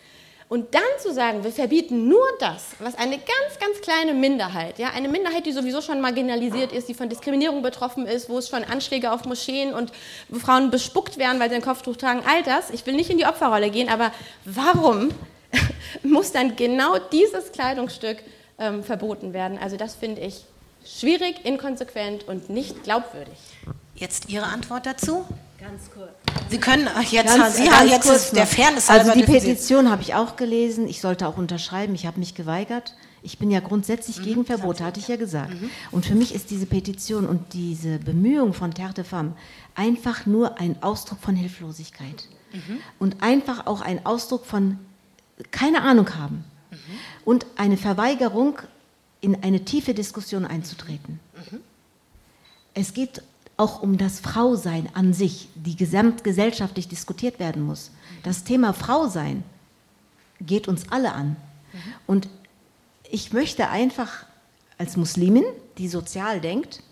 Und dann zu sagen, wir verbieten nur das, was eine ganz, ganz kleine Minderheit, ja, eine Minderheit, die sowieso schon marginalisiert ist, die von Diskriminierung betroffen ist, wo es schon Anschläge auf Moscheen und Frauen bespuckt werden, weil sie ein Kopftuch tragen, all das, ich will nicht in die Opferrolle gehen, aber warum [laughs] muss dann genau dieses Kleidungsstück ähm, verboten werden? Also das finde ich schwierig, inkonsequent und nicht glaubwürdig. Jetzt Ihre Antwort dazu? Ganz kurz. Sie können jetzt, Ganz, Sie ganz haben jetzt kurz ist der. Fairness Also die Petition habe ich auch gelesen. Ich sollte auch unterschreiben. Ich habe mich geweigert. Ich bin ja grundsätzlich gegen Verbote, hatte ich ja gesagt. Und für mich ist diese Petition und diese Bemühung von Terre de Femme einfach nur ein Ausdruck von Hilflosigkeit. Und einfach auch ein Ausdruck von keine Ahnung haben. Und eine Verweigerung, in eine tiefe Diskussion einzutreten. Es geht auch um das Frausein an sich, die gesamtgesellschaftlich diskutiert werden muss. Das Thema Frausein geht uns alle an. Und ich möchte einfach als Muslimin, die sozial denkt,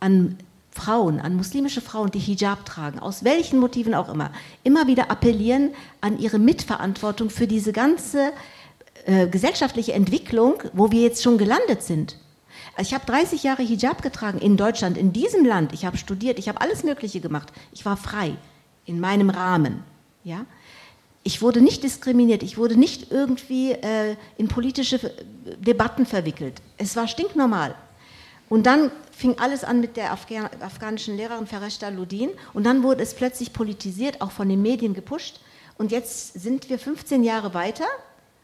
an Frauen, an muslimische Frauen, die Hijab tragen, aus welchen Motiven auch immer, immer wieder appellieren an ihre Mitverantwortung für diese ganze äh, gesellschaftliche Entwicklung, wo wir jetzt schon gelandet sind. Also Ich habe 30 Jahre Hijab getragen in Deutschland, in diesem Land. Ich habe studiert, ich habe alles Mögliche gemacht. Ich war frei in meinem Rahmen. Ja? Ich wurde nicht diskriminiert, ich wurde nicht irgendwie äh, in politische äh, Debatten verwickelt. Es war stinknormal. Und dann fing alles an mit der Afghan afghanischen Lehrerin Fereshta Ludin und dann wurde es plötzlich politisiert, auch von den Medien gepusht. Und jetzt sind wir 15 Jahre weiter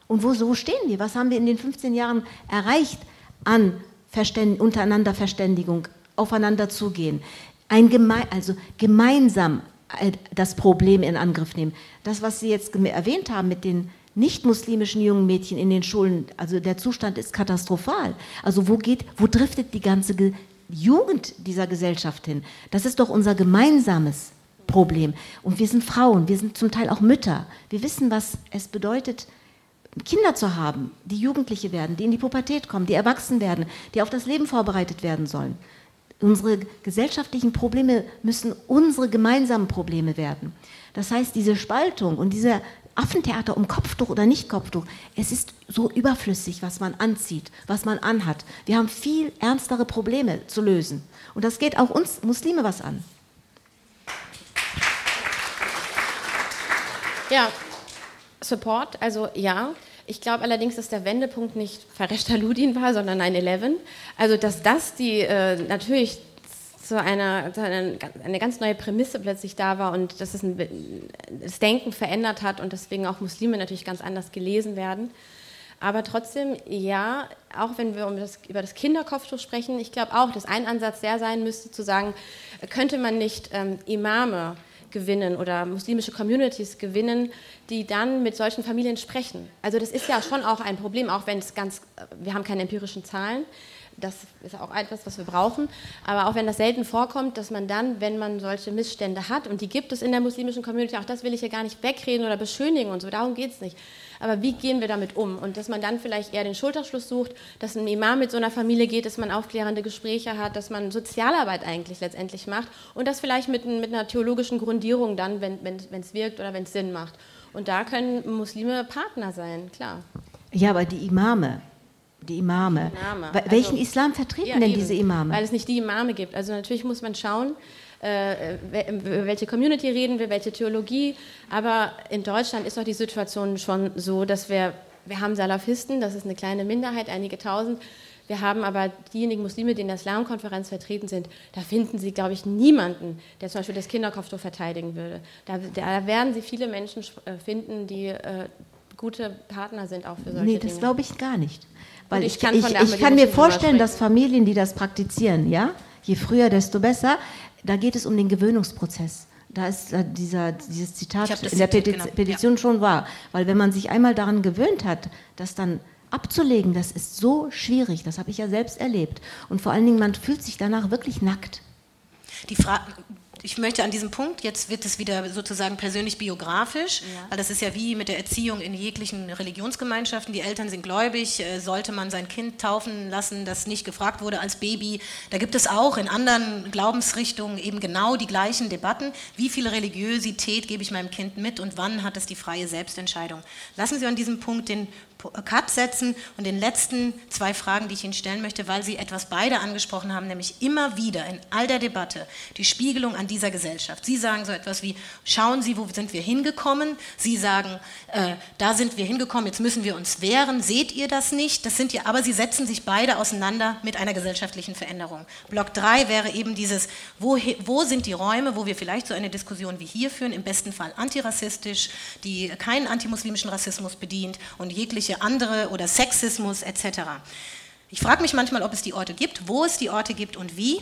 und wo so stehen wir? Was haben wir in den 15 Jahren erreicht an Verständ untereinander Verständigung, aufeinander zugehen? Ein geme also gemeinsam äh, das Problem in Angriff nehmen. Das, was Sie jetzt erwähnt haben mit den nicht-muslimischen jungen Mädchen in den Schulen, also der Zustand ist katastrophal. Also wo geht, wo driftet die ganze Ge Jugend dieser Gesellschaft hin? Das ist doch unser gemeinsames Problem. Und wir sind Frauen, wir sind zum Teil auch Mütter. Wir wissen, was es bedeutet, Kinder zu haben, die Jugendliche werden, die in die Pubertät kommen, die erwachsen werden, die auf das Leben vorbereitet werden sollen. Unsere gesellschaftlichen Probleme müssen unsere gemeinsamen Probleme werden. Das heißt, diese Spaltung und dieser Affentheater um Kopftuch oder nicht Kopftuch, es ist so überflüssig, was man anzieht, was man anhat. Wir haben viel ernstere Probleme zu lösen. Und das geht auch uns Muslime was an. Ja, Support, also ja. Ich glaube allerdings, dass der Wendepunkt nicht Fareshta Ludin war, sondern 9-11. Also, dass das die äh, natürlich zu einer, zu einer eine ganz neue Prämisse plötzlich da war und dass es ein, das Denken verändert hat und deswegen auch Muslime natürlich ganz anders gelesen werden. Aber trotzdem, ja, auch wenn wir um das, über das Kinderkopftuch sprechen, ich glaube auch, dass ein Ansatz der sein müsste, zu sagen, könnte man nicht ähm, Imame gewinnen oder muslimische Communities gewinnen, die dann mit solchen Familien sprechen. Also das ist ja schon auch ein Problem, auch wenn es ganz, wir haben keine empirischen Zahlen, das ist auch etwas, was wir brauchen, aber auch wenn das selten vorkommt, dass man dann, wenn man solche Missstände hat, und die gibt es in der muslimischen Community, auch das will ich hier gar nicht wegreden oder beschönigen und so, darum geht es nicht. Aber wie gehen wir damit um? Und dass man dann vielleicht eher den Schulterschluss sucht, dass ein Imam mit so einer Familie geht, dass man aufklärende Gespräche hat, dass man Sozialarbeit eigentlich letztendlich macht und das vielleicht mit, mit einer theologischen Grundierung dann, wenn es wenn, wirkt oder wenn es Sinn macht. Und da können Muslime Partner sein, klar. Ja, aber die Imame, die Imame. Imame. Wel- Welchen Also- Islam vertreten Ja, denn eben, diese Imame? Weil es nicht die Imame gibt. Also natürlich muss man schauen, welche Community reden wir, welche Theologie. Aber in Deutschland ist doch die Situation schon so, dass wir, wir haben Salafisten, das ist eine kleine Minderheit, einige tausend. Wir haben aber diejenigen Muslime, die in der Islamkonferenz vertreten sind, da finden Sie, glaube ich, niemanden, der zum Beispiel das Kinderkopftuch verteidigen würde. Da, da werden Sie viele Menschen äh, finden, die äh, gute Partner sind auch für solche Nee, Dinge. das glaube ich gar nicht. Weil ich, ich ich, kann ich, der kann mir vorstellen, dass. Familien, die das praktizieren, ja, je früher, desto besser, da geht es um den Gewöhnungsprozess. Da ist äh, dieser, dieses Zitat in der Zitat, genau, Petition schon wahr. Weil wenn man sich einmal daran gewöhnt hat, dass dann abzulegen, das ist so schwierig. Das habe ich ja selbst erlebt. Und vor allen Dingen, man fühlt sich danach wirklich nackt. Die Frage, ich möchte an diesem Punkt, jetzt wird es wieder sozusagen persönlich biografisch, ja. weil das ist ja wie mit der Erziehung in jeglichen Religionsgemeinschaften. Die Eltern sind gläubig, äh, sollte man sein Kind taufen lassen, das nicht gefragt wurde als Baby. Da gibt es auch in anderen Glaubensrichtungen eben genau die gleichen Debatten. Wie viel Religiosität gebe ich meinem Kind mit und wann hat es die freie Selbstentscheidung? Lassen Sie an diesem Punkt den Cut setzen und den letzten zwei Fragen, die ich Ihnen stellen möchte, weil Sie etwas beide angesprochen haben, nämlich immer wieder in all der Debatte die Spiegelung an dieser Gesellschaft. Sie sagen so etwas wie, schauen Sie, wo sind wir hingekommen? Sie sagen, äh, da sind wir hingekommen, jetzt müssen wir uns wehren. Seht ihr das nicht? Das sind ja, aber Sie setzen sich beide auseinander mit einer gesellschaftlichen Veränderung. Block 3 wäre eben dieses, wo, wo sind die Räume, wo wir vielleicht so eine Diskussion wie hier führen, im besten Fall antirassistisch, die keinen antimuslimischen Rassismus bedient und jegliche jegliche andere oder Sexismus etc. Ich frage mich manchmal, ob es die Orte gibt, wo es die Orte gibt und wie.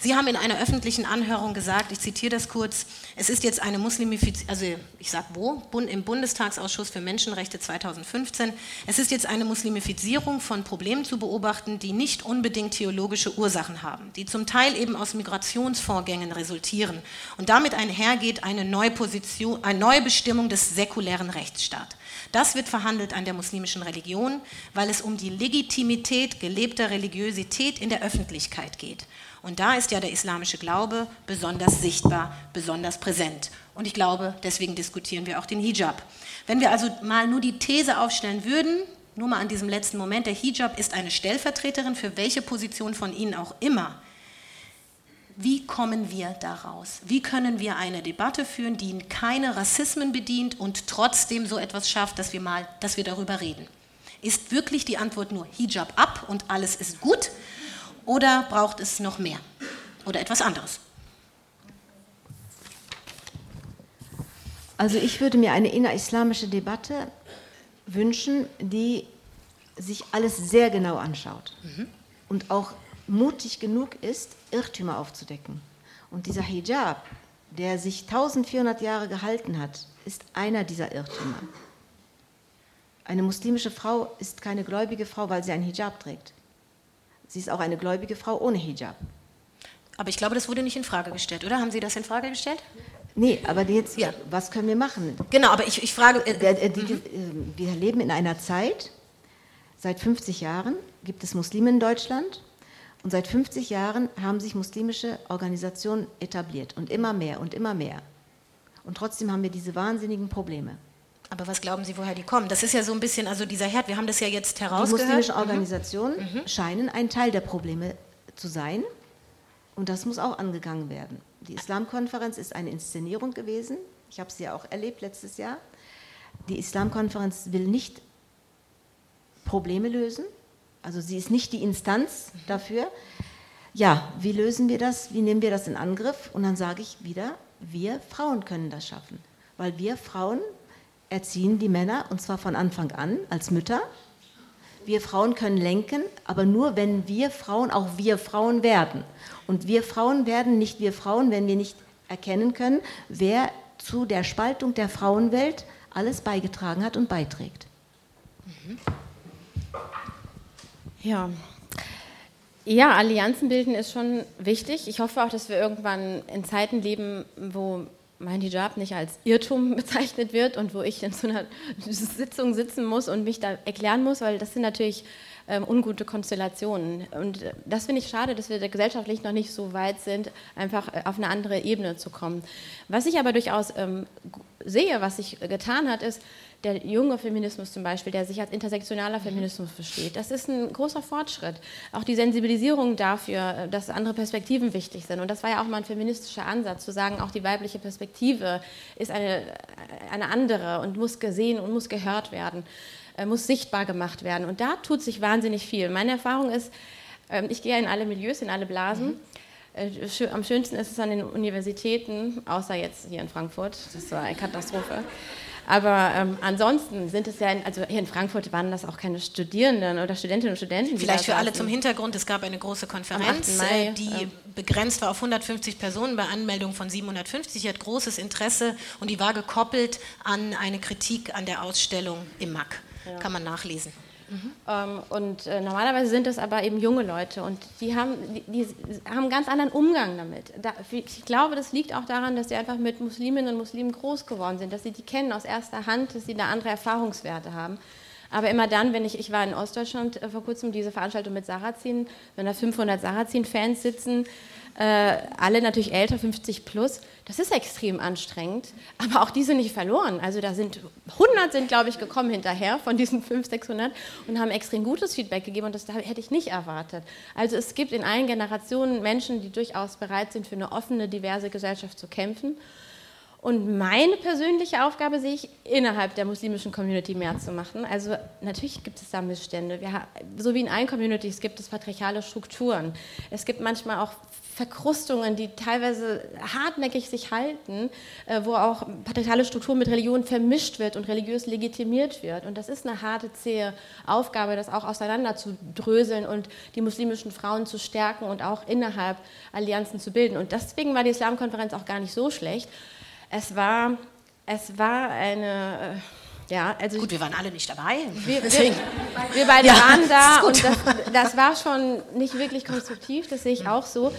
Sie haben in einer öffentlichen Anhörung gesagt, ich zitiere das kurz, es ist jetzt eine Muslimifizierung, also ich sage wo, im Bundestagsausschuss für Menschenrechte 2015, es ist jetzt eine Muslimifizierung von Problemen zu beobachten, die nicht unbedingt theologische Ursachen haben, die zum Teil eben aus Migrationsvorgängen resultieren und damit einhergeht eine neue, Position, eine neue Bestimmung des säkulären Rechtsstaats. Das wird verhandelt an der muslimischen Religion, weil es um die Legitimität gelebter Religiosität in der Öffentlichkeit geht. Und da ist ja der islamische Glaube besonders sichtbar, besonders präsent. Und ich glaube, deswegen diskutieren wir auch den Hijab. Wenn wir also mal nur die These aufstellen würden, nur mal an diesem letzten Moment, der Hijab ist eine Stellvertreterin für welche Position von Ihnen auch immer, wie kommen wir daraus? Wie können wir eine Debatte führen, die keine Rassismen bedient und trotzdem so etwas schafft, dass wir mal, dass wir darüber reden? Ist wirklich die Antwort nur Hijab ab und alles ist gut? Oder braucht es noch mehr? Oder etwas anderes? Also ich würde mir eine innerislamische Debatte wünschen, die sich alles sehr genau anschaut mhm. und auch mutig genug ist, Irrtümer aufzudecken. Und dieser Hijab, der sich 1400 Jahre gehalten hat, ist einer dieser Irrtümer. Eine muslimische Frau ist keine gläubige Frau, weil sie einen Hijab trägt. Sie ist auch eine gläubige Frau ohne Hijab. Aber ich glaube, das wurde nicht in Frage gestellt, oder? Haben Sie das in Frage gestellt? Nee, aber jetzt, ja. was können wir machen? Genau, aber ich, ich frage. Äh, die, die, mhm. Äh, wir leben in einer Zeit, seit 50 Jahren gibt es Muslime in Deutschland und seit 50 Jahren haben sich muslimische Organisationen etabliert und immer mehr und immer mehr. Und trotzdem haben wir diese wahnsinnigen Probleme. Aber was glauben Sie, woher die kommen? Das ist ja so ein bisschen, also dieser Herd, wir haben das ja jetzt herausgehört. Die muslimischen mhm. Organisationen mhm. scheinen ein Teil der Probleme zu sein und das muss auch angegangen werden. Die Islamkonferenz ist eine Inszenierung gewesen. Ich habe sie ja auch erlebt letztes Jahr. Die Islamkonferenz will nicht Probleme lösen, also sie ist nicht die Instanz dafür. Ja, wie lösen wir das? Wie nehmen wir das in Angriff? Und dann sage ich wieder, wir Frauen können das schaffen, weil wir Frauen erziehen die Männer und zwar von Anfang an als Mütter. Wir Frauen können lenken, aber nur wenn wir Frauen auch wir Frauen werden. Und wir Frauen werden nicht wir Frauen, wenn wir nicht erkennen können, wer zu der Spaltung der Frauenwelt alles beigetragen hat und beiträgt. Mhm. Ja. Ja, Allianzen bilden ist schon wichtig. Ich hoffe auch, dass wir irgendwann in Zeiten leben, wo mein Hijab nicht als Irrtum [laughs] bezeichnet wird und wo ich in so einer Sitzung sitzen muss und mich da erklären muss, weil das sind natürlich ähm, ungute Konstellationen. Und äh, das finde ich schade, dass wir gesellschaftlich noch nicht so weit sind, einfach äh, auf eine andere Ebene zu kommen. Was ich aber durchaus ähm, sehe, was sich getan hat, ist, der junge Feminismus zum Beispiel, der sich als intersektionaler Feminismus versteht. Das ist ein großer Fortschritt. Auch die Sensibilisierung dafür, äh, dass andere Perspektiven wichtig sind. Und das war ja auch mal ein feministischer Ansatz, zu sagen, auch die weibliche Perspektive ist eine, eine andere und muss gesehen und muss gehört werden, äh, muss sichtbar gemacht werden. Und da tut sich wahnsinnig viel. Meine Erfahrung ist, ähm, ich gehe in alle Milieus, in alle Blasen. Mhm. Am schönsten ist es an den Universitäten, außer jetzt hier in Frankfurt. Das war eine Katastrophe. Aber ähm, ansonsten sind es ja, in, also hier in Frankfurt waren das auch keine Studierenden oder Studentinnen und Studenten. Vielleicht für alle zum Hintergrund, es gab eine große Konferenz, Mai, die äh, begrenzt war auf 150 Personen bei Anmeldung von 750. Die hat großes Interesse und die war gekoppelt an eine Kritik an der Ausstellung im MAC. Ja. Kann man nachlesen. Mhm. Ähm, und äh, normalerweise sind es aber eben junge Leute und die haben, die, die haben einen ganz anderen Umgang damit. Da, ich glaube, das liegt auch daran, dass sie einfach mit Musliminnen und Muslimen groß geworden sind, dass sie die kennen aus erster Hand, dass sie da andere Erfahrungswerte haben. Aber immer dann, wenn ich, ich war in Ostdeutschland äh, vor kurzem, diese Veranstaltung mit Sarrazin, wenn da 500 Sarrazin-Fans sitzen, äh, alle natürlich älter, 50 plus, das ist extrem anstrengend, aber auch die sind nicht verloren. Also da sind 100 sind, glaube ich, gekommen hinterher von diesen 500, 600 und haben extrem gutes Feedback gegeben und das hätte ich nicht erwartet. Also es gibt in allen Generationen Menschen, die durchaus bereit sind, für eine offene, diverse Gesellschaft zu kämpfen und meine persönliche Aufgabe sehe ich, innerhalb der muslimischen Community mehr zu machen. Also natürlich gibt es da Missstände. Wir, so wie in allen Communities gibt es patriarchale Strukturen. Es gibt manchmal auch Verkrustungen, die teilweise hartnäckig sich halten, äh, wo auch patriarchale Strukturen mit Religion vermischt wird und religiös legitimiert wird. Und das ist eine harte, zähe Aufgabe, das auch auseinander zu dröseln und die muslimischen Frauen zu stärken und auch innerhalb Allianzen zu bilden. Und deswegen war die Islamkonferenz auch gar nicht so schlecht es war, es war eine. Äh, ja, also gut, wir waren alle nicht dabei. Wir, wir, wir beide ja, waren da und das, das, war schon nicht wirklich konstruktiv, das sehe ich auch so.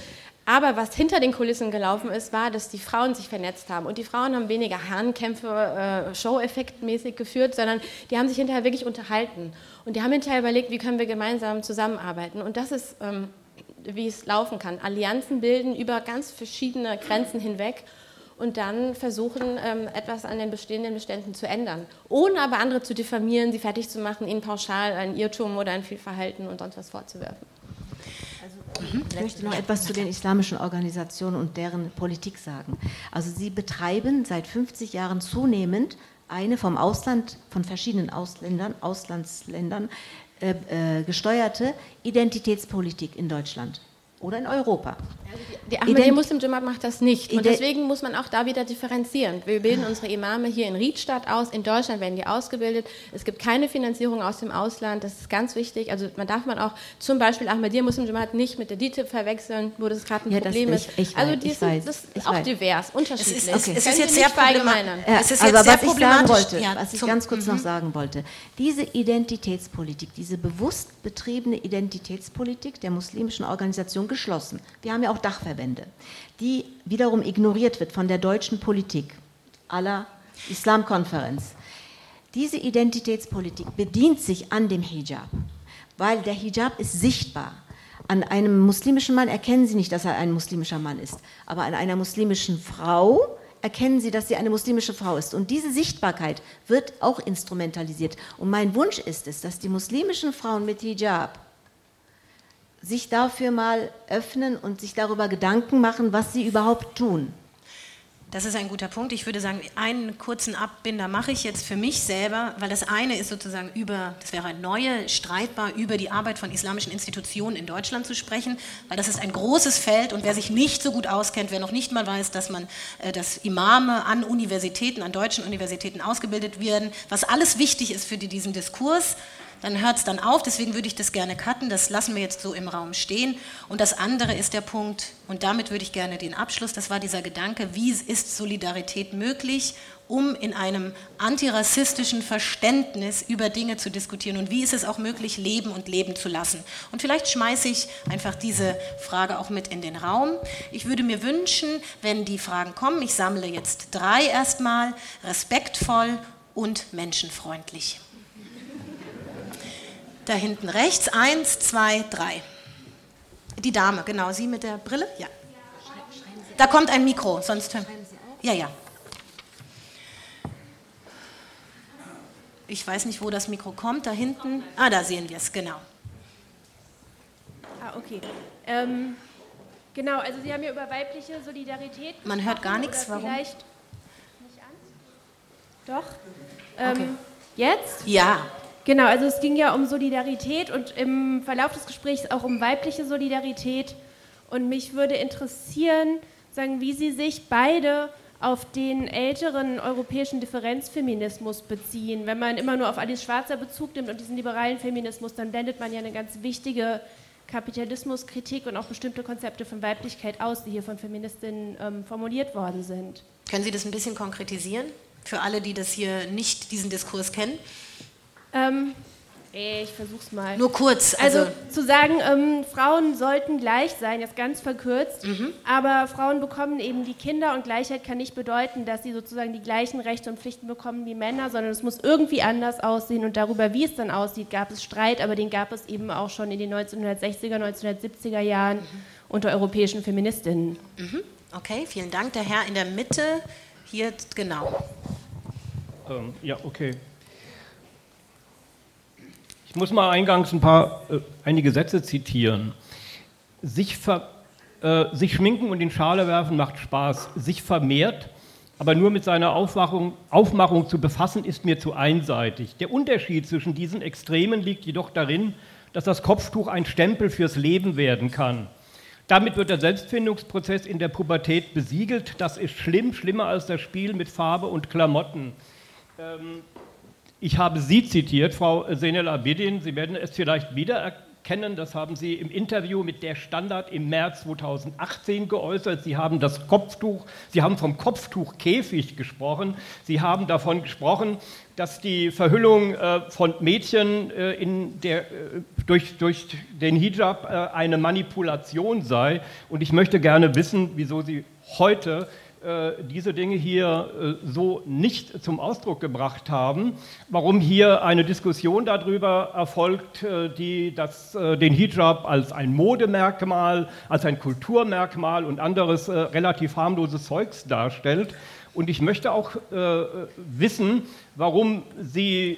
Aber was hinter den Kulissen gelaufen ist, war, dass die Frauen sich vernetzt haben. Und die Frauen haben weniger Herrenkämpfe, äh, Show-Effekt-mäßig geführt, sondern die haben sich hinterher wirklich unterhalten. Und die haben hinterher überlegt, wie können wir gemeinsam zusammenarbeiten. Und das ist, ähm, wie es laufen kann. Allianzen bilden über ganz verschiedene Grenzen hinweg und dann versuchen, ähm, etwas an den bestehenden Beständen zu ändern, ohne aber andere zu diffamieren, sie fertig zu machen, ihnen pauschal ein Irrtum oder ein Fehlverhalten und sonst was vorzuwerfen. Also, ich möchte noch etwas zu den islamischen Organisationen und deren Politik sagen. Also sie betreiben seit 50 Jahren zunehmend eine vom Ausland, von verschiedenen Ausländern, Auslandsländern äh, äh, gesteuerte Identitätspolitik in Deutschland oder in Europa. die Ahmadiyya Muslim Jamaat macht das nicht. Und deswegen muss man auch da wieder differenzieren. Wir bilden unsere Imame hier in Riedstadt aus. In Deutschland werden die ausgebildet. Es gibt keine Finanzierung aus dem Ausland. Das ist ganz wichtig. Also man darf man auch zum Beispiel Ahmadiyya Muslim Jamaat nicht mit der DITIB verwechseln, wo das gerade ein ja, Problem ist. Ich, ich also die sind, weiß, das ist auch weiß. divers, unterschiedlich. Es ist, okay. es ist jetzt sehr problematisch. Ja, es ist jetzt sehr was ich sagen wollte, ja, was ich ganz kurz noch mhm. sagen wollte, diese Identitätspolitik, diese bewusst betriebene Identitätspolitik der muslimischen Organisation geschlossen. Wir haben ja auch Dachverbände, die wiederum ignoriert wird von der deutschen Politik aller Islamkonferenz. Diese Identitätspolitik bedient sich an dem Hijab, weil der Hijab ist sichtbar. An einem muslimischen Mann erkennen Sie nicht, dass er ein muslimischer Mann ist, aber an einer muslimischen Frau erkennen Sie, dass sie eine muslimische Frau ist. Und diese Sichtbarkeit wird auch instrumentalisiert. Und mein Wunsch ist es, dass die muslimischen Frauen mit Hijab sich dafür mal öffnen und sich darüber Gedanken machen, was sie überhaupt tun. Das ist ein guter Punkt. Ich würde sagen, einen kurzen Abbinder mache ich jetzt für mich selber, weil das eine ist sozusagen über, das wäre neue, streitbar, über die Arbeit von islamischen Institutionen in Deutschland zu sprechen, weil das ist ein großes Feld und wer sich nicht so gut auskennt, wer noch nicht mal weiß, dass man, äh, dass Imame an Universitäten, an deutschen Universitäten ausgebildet werden, was alles wichtig ist für diesen Diskurs, dann hört es dann auf. Deswegen würde ich das gerne cutten. Das lassen wir jetzt so im Raum stehen. Und das andere ist der Punkt, und damit würde ich gerne den Abschluss, das war dieser Gedanke, wie ist Solidarität möglich, um in einem antirassistischen Verständnis über Dinge zu diskutieren und wie ist es auch möglich, leben und leben zu lassen. Und vielleicht schmeiße ich einfach diese Frage auch mit in den Raum. Ich würde mir wünschen, wenn die Fragen kommen, ich sammle jetzt drei erstmal, respektvoll und menschenfreundlich. Da hinten rechts. Eins, zwei, drei. Die Dame, genau. Sie mit der Brille? Ja. Da kommt ein Mikro, sonst hören. Ja, ja. Ich weiß nicht, wo das Mikro kommt. Da hinten. Ah, da sehen wir es, genau. Ah, okay. Ähm, genau, also Sie haben ja über weibliche Solidarität. Man hört gar nichts, warum? Vielleicht nicht an? Doch. Ähm, okay. Jetzt? Ja. Genau, also es ging ja um Solidarität und im Verlauf des Gesprächs auch um weibliche Solidarität. Und mich würde interessieren, sagen, wie Sie sich beide auf den älteren europäischen Differenzfeminismus beziehen. Wenn man immer nur auf Alice Schwarzer Bezug nimmt und diesen liberalen Feminismus, dann blendet man ja eine ganz wichtige Kapitalismuskritik und auch bestimmte Konzepte von Weiblichkeit aus, die hier von Feministinnen ähm, formuliert worden sind. Können Sie das ein bisschen konkretisieren für alle, die das hier nicht diesen Diskurs kennen? Ähm, Ich versuch's mal. Nur kurz. Also, also zu sagen, ähm, Frauen sollten gleich sein, jetzt ganz verkürzt, mhm. aber Frauen bekommen eben die Kinder und Gleichheit kann nicht bedeuten, dass sie sozusagen die gleichen Rechte und Pflichten bekommen wie Männer, sondern es muss irgendwie anders aussehen und darüber, wie es dann aussieht, gab es Streit, aber den gab es eben auch schon in den 1960er, 1970er Jahren mhm. unter europäischen Feministinnen. Mhm. Okay, vielen Dank. Der Herr in der Mitte, hier genau. Ähm, ja, okay. Ich muss mal eingangs ein paar, äh, einige Sätze zitieren. Sich, ver, äh, sich schminken und in Schale werfen macht Spaß. Sich vermehrt, aber nur mit seiner Aufmachung, Aufmachung zu befassen, ist mir zu einseitig. Der Unterschied zwischen diesen Extremen liegt jedoch darin, dass das Kopftuch ein Stempel fürs Leben werden kann. Damit wird der Selbstfindungsprozess in der Pubertät besiegelt. Das ist schlimm, schlimmer als das Spiel mit Farbe und Klamotten. Ähm, ich habe Sie zitiert, Frau Senel Abidin. Sie werden es vielleicht wiedererkennen. Das haben Sie im Interview mit der Standard im März 2018 geäußert. Sie haben das Kopftuch, Sie haben vom Kopftuchkäfig gesprochen. Sie haben davon gesprochen, dass die Verhüllung äh, von Mädchen äh, der, äh, durch, durch den Hijab eine Manipulation sei. Und ich möchte gerne wissen, wieso Sie heute diese Dinge hier äh, so nicht zum Ausdruck gebracht haben, warum hier eine Diskussion darüber erfolgt, äh, die das, den Hijab als ein Modemerkmal, als ein Kulturmerkmal und anderes relativ harmloses Zeugs darstellt. Und ich möchte auch äh, wissen, warum Sie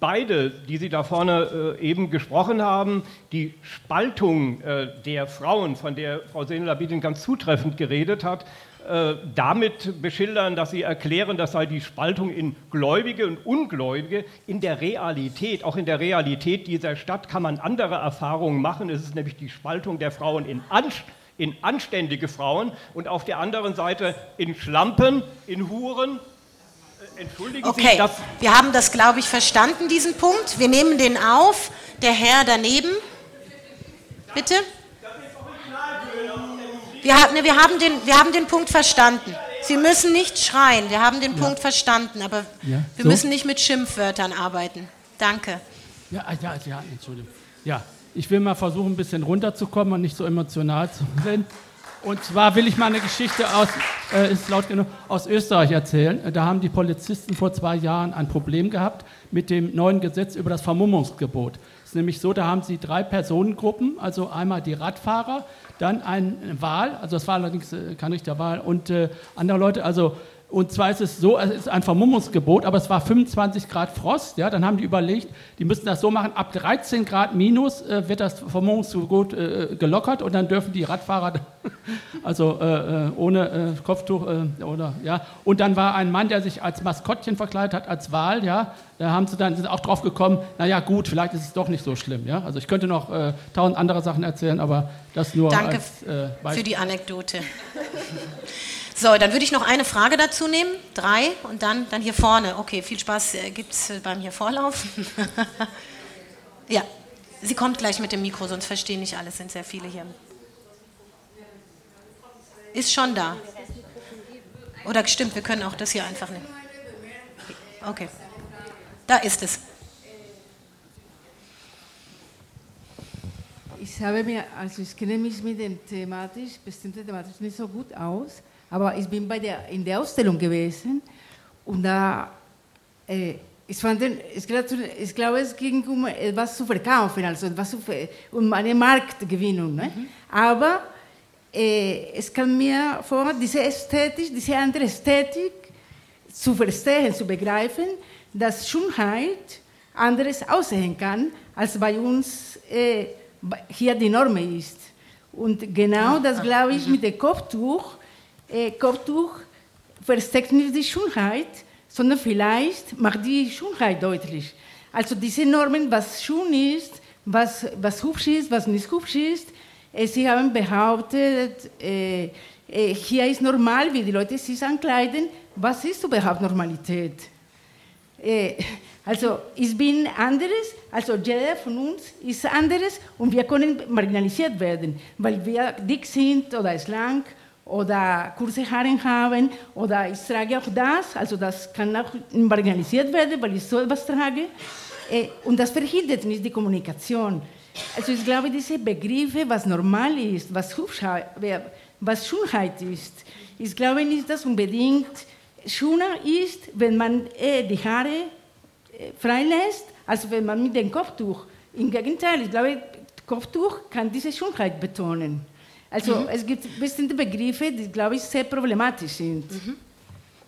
beide, die Sie da vorne äh, eben gesprochen haben, die Spaltung äh, der Frauen, von der Frau Senelabidin ganz zutreffend geredet hat, äh, damit beschildern, dass sie erklären, das sei die Spaltung in Gläubige und Ungläubige. In der Realität, auch in der Realität dieser Stadt kann man andere Erfahrungen machen. Es ist nämlich die Spaltung der Frauen in, Anst in anständige Frauen und auf der anderen Seite in Schlampen, in Huren. Äh, entschuldigen okay. Sie, wir haben das, glaube ich, verstanden, diesen Punkt. Wir nehmen den auf. Der Herr daneben. Bitte? Wir, ne, wir, haben den, wir haben den Punkt verstanden. Sie müssen nicht schreien, wir haben den ja. Punkt verstanden, aber ja. wir so? müssen nicht mit Schimpfwörtern arbeiten. Danke. Ja, ja, ja, Entschuldigung. Ja, ich will mal versuchen, ein bisschen runterzukommen und nicht so emotional zu sein. Und zwar will ich mal eine Geschichte aus, äh, ist laut genug, aus Österreich erzählen. Da haben die Polizisten vor zwei Jahren ein Problem gehabt mit dem neuen Gesetz über das Vermummungsgebot. Ist nämlich so, da haben sie drei Personengruppen, also einmal die Radfahrer, dann ein Wahl, also das war allerdings äh, kein richtiger Wahl, und äh, andere Leute, also und zwar ist es so, es ist ein Vermummungsgebot, aber es war 25 Grad Frost. Ja, dann haben die überlegt, die müssen das so machen, ab 13 Grad minus äh, wird das Vermummungsgebot äh, gelockert und dann dürfen die Radfahrer, [laughs] also äh, äh ohne äh, Kopftuch äh, oder ja. Und dann war ein Mann, der sich als Maskottchen verkleidet hat, als Wal, ja. Da haben sie dann sind auch drauf gekommen, naja gut, vielleicht ist es doch nicht so schlimm. Ja? Also ich könnte noch tausend andere Sachen erzählen, aber das nur Danke als, für die Anekdote. [laughs] So, dann würde ich noch eine Frage dazu nehmen. Drei und dann, dann hier vorne. Okay, viel Spaß äh, gibt es beim hier Vorlauf. [laughs] ja, sie kommt gleich mit dem Mikro, sonst verstehen nicht alle, es sind sehr viele hier. Ist schon da. Oder stimmt, wir können auch das hier einfach nehmen. Okay, da ist es. Ich habe mir, also ich kenne mich mit dem thematisch, bestimmte thematisch nicht so gut aus. Aber ich bin bei der, in der Ausstellung gewesen und da, äh, ich, fand, ich, glaube, ich glaube, es ging um etwas zu verkaufen, also etwas zu, um eine Marktgewinnung. Ne? Mhm. Aber äh, es kam mir vor, diese Ästhetik, diese andere Ästhetik zu verstehen, zu begreifen, dass Schönheit anderes aussehen kann, als bei uns äh, hier die Norm ist. Und genau das glaube ich mhm. mit dem Kopftuch Kopftuch versteckt nicht die Schönheit, sondern vielleicht macht die Schönheit deutlich. Also diese Normen, was schön ist, was, was hübsch ist, was nicht hübsch ist. Äh, sie haben behauptet, äh, äh, hier ist normal, wie die Leute sich ankleiden. Was ist überhaupt Normalität? Äh, also ich bin anderes, also jeder von uns ist anderes und wir können marginalisiert werden, weil wir dick sind oder schlank oder kurze Haare haben oder ich trage auch das, also das kann auch marginalisiert werden, weil ich so etwas trage. äh, und das verhindert nicht die Kommunikation. Also ich glaube, diese Begriffe, was normal ist, was, was Schönheit ist, ich glaube nicht, dass unbedingt schöner ist, wenn man äh, die Haare äh, freilässt, als wenn man mit dem Kopftuch. Im Gegenteil, ich glaube, Kopftuch kann diese Schönheit betonen. Also mhm. es gibt bestimmte Begriffe, die, glaube ich, sehr problematisch sind. Mhm.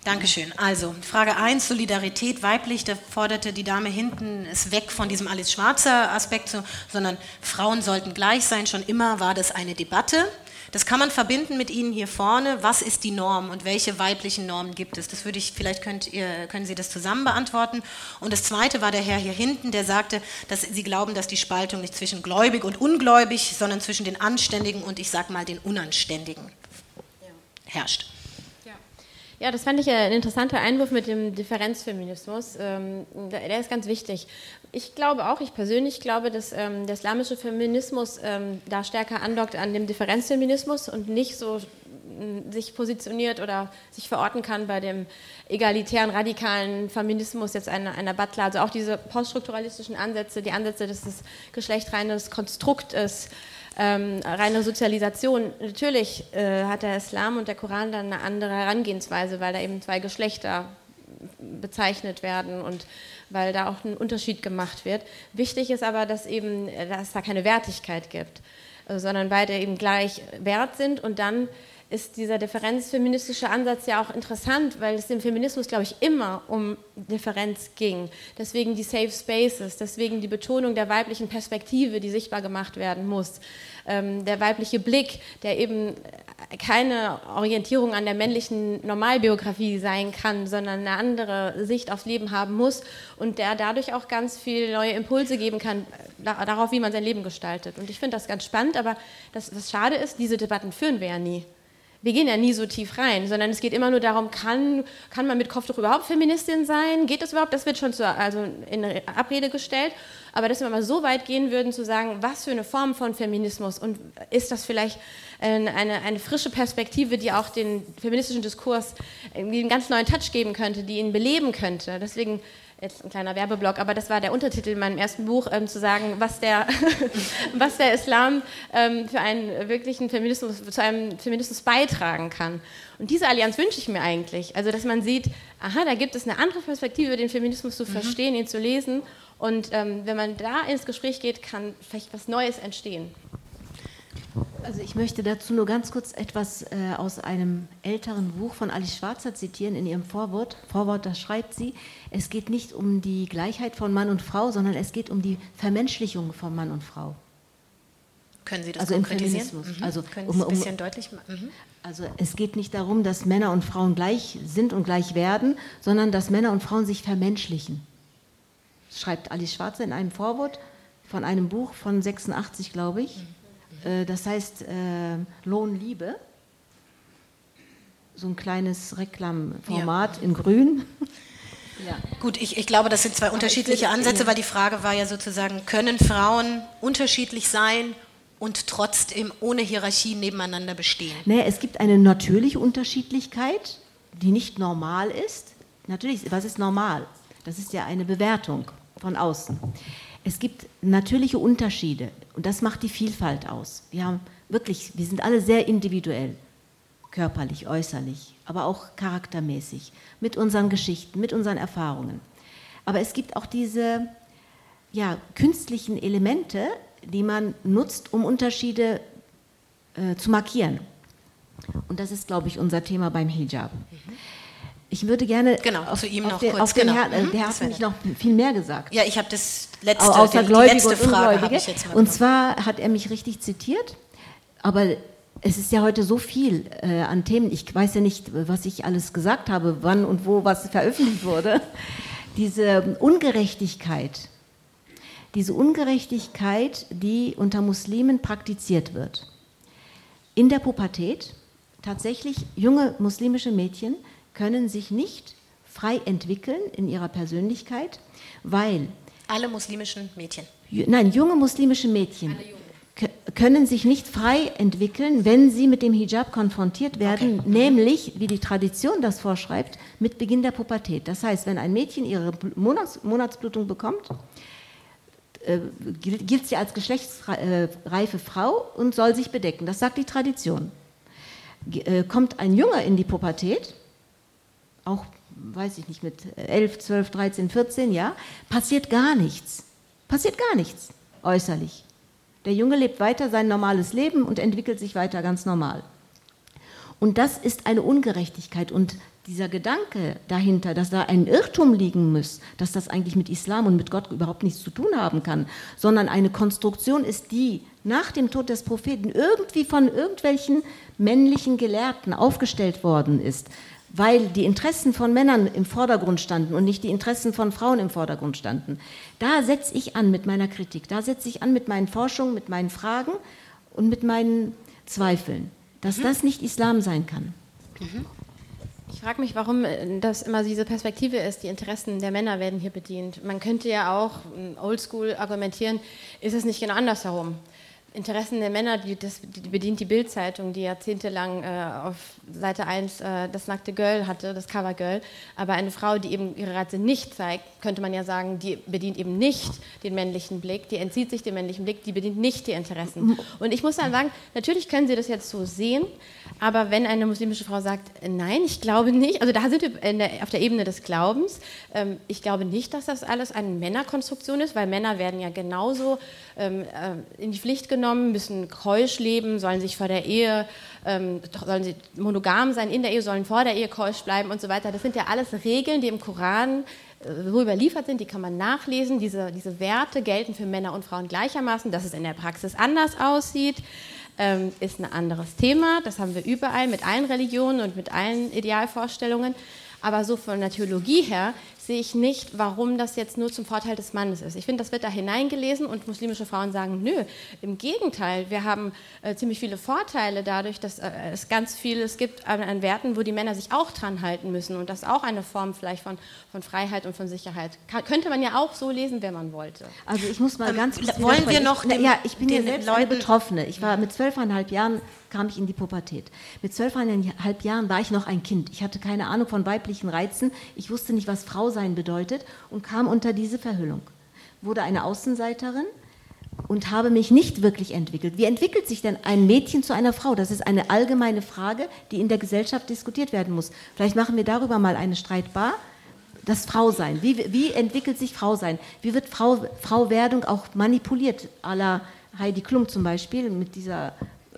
Dankeschön. Also, Frage 1, Solidarität weiblich, da forderte die Dame hinten es weg von diesem alles schwarzer Aspekt, sondern Frauen sollten gleich sein. Schon immer war das eine Debatte. Das kann man verbinden mit Ihnen hier vorne. Was ist die Norm und welche weiblichen Normen gibt es? Das würde ich, vielleicht könnt ihr, können Sie das zusammen beantworten. Und das zweite war der Herr hier hinten, der sagte, dass Sie glauben, dass die Spaltung nicht zwischen gläubig und ungläubig, sondern zwischen den Anständigen und ich sag mal den Unanständigen herrscht. Ja, das fand ich ein interessanter Einwurf mit dem Differenzfeminismus. Ähm, der ist ganz wichtig. Ich glaube auch, ich persönlich glaube, dass ähm, der islamische Feminismus ähm, da stärker andockt an dem Differenzfeminismus und nicht so sich positioniert oder sich verorten kann bei dem egalitären, radikalen Feminismus jetzt einer, einer Butler. Also auch diese poststrukturalistischen Ansätze, die Ansätze, dass das Geschlecht reines Konstrukt ist, ähm, reine Sozialisation. Natürlich äh, hat der Islam und der Koran dann eine andere Herangehensweise, weil da eben zwei Geschlechter bezeichnet werden und weil da auch ein Unterschied gemacht wird. Wichtig ist aber, dass, eben, dass da keine Wertigkeit gibt, äh, sondern beide eben gleich wert sind und dann ist dieser differenzfeministische Ansatz ja auch interessant, weil es im Feminismus, glaube ich, immer um Differenz ging. Deswegen die Safe Spaces, deswegen die Betonung der weiblichen Perspektive, die sichtbar gemacht werden muss. Ähm, der weibliche Blick, der eben keine Orientierung an der männlichen Normalbiografie sein kann, sondern eine andere Sicht aufs Leben haben muss und der dadurch auch ganz viel neue Impulse geben kann darauf, wie man sein Leben gestaltet. Und ich finde das ganz spannend, aber das, was schade ist, diese Debatten führen wir ja nie wir gehen ja nie so tief rein, sondern es geht immer nur darum, kann, kann man mit Kopftuch überhaupt Feministin sein? Geht das überhaupt? Das wird schon zu, also in Abrede gestellt. Aber dass wir mal so weit gehen würden, zu sagen, was für eine Form von Feminismus und ist das vielleicht eine, eine frische Perspektive, die auch den feministischen Diskurs einen ganz neuen Touch geben könnte, die ihn beleben könnte. Deswegen jetzt ein kleiner Werbeblock, aber das war der Untertitel in meinem ersten Buch, ähm, zu sagen, was der, [laughs] was der Islam ähm, für einen wirklichen Feminismus, zu einem Feminismus beitragen kann. Und diese Allianz wünsche ich mir eigentlich. Also, dass man sieht, aha, da gibt es eine andere Perspektive, den Feminismus zu mhm. verstehen, ihn zu lesen. Und ähm, wenn man da ins Gespräch geht, kann vielleicht was Neues entstehen. Also ich möchte dazu nur ganz kurz etwas äh, aus einem älteren Buch von Alice Schwarzer zitieren in ihrem Vorwort. Vorwort, da schreibt sie, es geht nicht um die Gleichheit von Mann und Frau, sondern es geht um die Vermenschlichung von Mann und Frau. Können Sie das also konkretisieren? Mhm. Also Können Sie um, um, ein bisschen deutlich machen? Mhm. Also es geht nicht darum, dass Männer und Frauen gleich sind und gleich werden, sondern dass Männer und Frauen sich vermenschlichen. Das schreibt Alice Schwarzer in einem Vorwort von einem Buch von 86, glaube ich. Mhm. Äh, das heißt äh, Lohnliebe. So ein kleines Reklamformat ja. in Grün. [laughs] Ja. Gut, ich, ich glaube, das sind zwei unterschiedliche Ansätze, weil die Frage war ja sozusagen, können Frauen unterschiedlich sein und trotzdem ohne Hierarchie nebeneinander bestehen? Nee, es gibt eine natürliche Unterschiedlichkeit, die nicht normal ist. Natürlich, was ist normal? Das ist ja eine Bewertung von außen. Es gibt natürliche Unterschiede und das macht die Vielfalt aus. Wir haben wirklich, wir sind alle sehr individuell, körperlich, äußerlich, aber auch charaktermäßig, mit unseren Geschichten, mit unseren Erfahrungen. Aber es gibt auch diese ja, künstlichen Elemente, die man nutzt, um Unterschiede äh, zu markieren. Und das ist, glaube ich, unser Thema beim Hijab. Ich würde gerne genau, auf, zu ihm noch den, kurz. Auf genau. Herrn, äh, mhm. der hat nämlich noch viel mehr gesagt. Ja, ich habe das letzte, Außer die, die letzte und Frage Ungläubige. Und zwar hat er mich richtig zitiert, aber es ist ja heute so viel äh, an Themen. Ich weiß ja nicht, was ich alles gesagt habe, wann und wo was veröffentlicht wurde. [laughs] Diese Ungerechtigkeit, diese Ungerechtigkeit, die unter Muslimen praktiziert wird. In der Pubertät tatsächlich junge muslimische Mädchen können sich nicht frei entwickeln in ihrer Persönlichkeit, weil alle muslimischen Mädchen. Nein, junge muslimische Mädchen können sich nicht frei entwickeln, wenn sie mit dem Hijab konfrontiert werden, okay. nämlich, wie die Tradition das vorschreibt, mit Beginn der Pubertät. Das heißt, wenn ein Mädchen ihre Monats Monatsblutung bekommt, äh, gilt sie als geschlechtsreife Frau und soll sich bedecken. Das sagt die Tradition. Äh, kommt ein Junge in die Pubertät, auch, weiß ich nicht, mit 11, 12, 13, 14, ja, passiert gar nichts. Passiert gar nichts äußerlich. Der Junge lebt weiter sein normales Leben und entwickelt sich weiter ganz normal. Und das ist eine Ungerechtigkeit. Und dieser Gedanke dahinter, dass da ein Irrtum liegen muss, dass das eigentlich mit Islam und mit Gott überhaupt nichts zu tun haben kann, sondern eine Konstruktion ist, die nach dem Tod des Propheten irgendwie von irgendwelchen männlichen Gelehrten aufgestellt worden ist, weil die Interessen von Männern im Vordergrund standen und nicht die Interessen von Frauen im Vordergrund standen. Da setze ich an mit meiner Kritik, da setze ich an mit meinen Forschungen, mit meinen Fragen und mit meinen Zweifeln, dass mhm. das nicht Islam sein kann. Mhm. Ich frage mich, warum äh, das immer diese Perspektive ist, die Interessen der Männer werden hier bedient. Man könnte ja auch oldschool argumentieren, ist es nicht genau andersherum? Interessen der Männer, die, das, die bedient die Bildzeitung, die jahrzehntelang äh, auf Seite 1 äh, das nackte Girl hatte, das Cover Girl. Aber eine Frau, die eben ihre Reize nicht zeigt, könnte man ja sagen, die bedient eben nicht den männlichen Blick, die entzieht sich dem männlichen Blick, die bedient nicht die Interessen. Und ich muss dann sagen, natürlich können Sie das jetzt so sehen, aber wenn eine muslimische Frau sagt, nein, ich glaube nicht, also da sind wir der, auf der Ebene des Glaubens, ähm, ich glaube nicht, dass das alles eine Männerkonstruktion ist, weil Männer werden ja genauso ähm, äh, in die Pflicht genommen, müssen keusch leben, sollen sich vor der Ehe, ähm, sollen sie monogam sein in der Ehe, sollen vor der Ehe keusch bleiben und so weiter. Das sind ja alles Regeln, die im Koran äh, so überliefert sind, die kann man nachlesen. Diese, diese Werte gelten für Männer und Frauen gleichermaßen. Dass es in der Praxis anders aussieht, ähm, ist ein anderes Thema. Das haben wir überall mit allen Religionen und mit allen Idealvorstellungen. Aber so von der Theologie her sehe ich nicht, warum das jetzt nur zum Vorteil des Mannes ist. Ich finde, das wird da hineingelesen und muslimische Frauen sagen, nö, im Gegenteil, wir haben äh, ziemlich viele Vorteile dadurch, dass äh, es ganz vieles gibt an, an, Werten, wo die Männer sich auch dran halten müssen und das auch eine Form vielleicht von, von Freiheit und von Sicherheit. Kann, könnte man ja auch so lesen, wenn man wollte. Also ich muss mal ähm, ganz kurz Wollen wir noch dem, Ja, ich bin ja selbst Leuten, eine Betroffene. Ich war mit zwölfeinhalb Jahren kam ich in die Pubertät. Mit zwölfeinhalb Jahren war ich noch ein Kind. Ich hatte keine Ahnung von weiblichen Reizen. Ich wusste nicht, was Frau sein bedeutet und kam unter diese Verhüllung. Wurde eine Außenseiterin und habe mich nicht wirklich entwickelt. Wie entwickelt sich denn ein Mädchen zu einer Frau? Das ist eine allgemeine Frage, die in der Gesellschaft diskutiert werden muss. Vielleicht machen wir darüber mal eine Streitbar. Das Frausein. Wie, wie entwickelt sich Frausein? Wie wird Frau, Frauwerdung auch manipuliert? A la Heidi Klum zum Beispiel mit dieser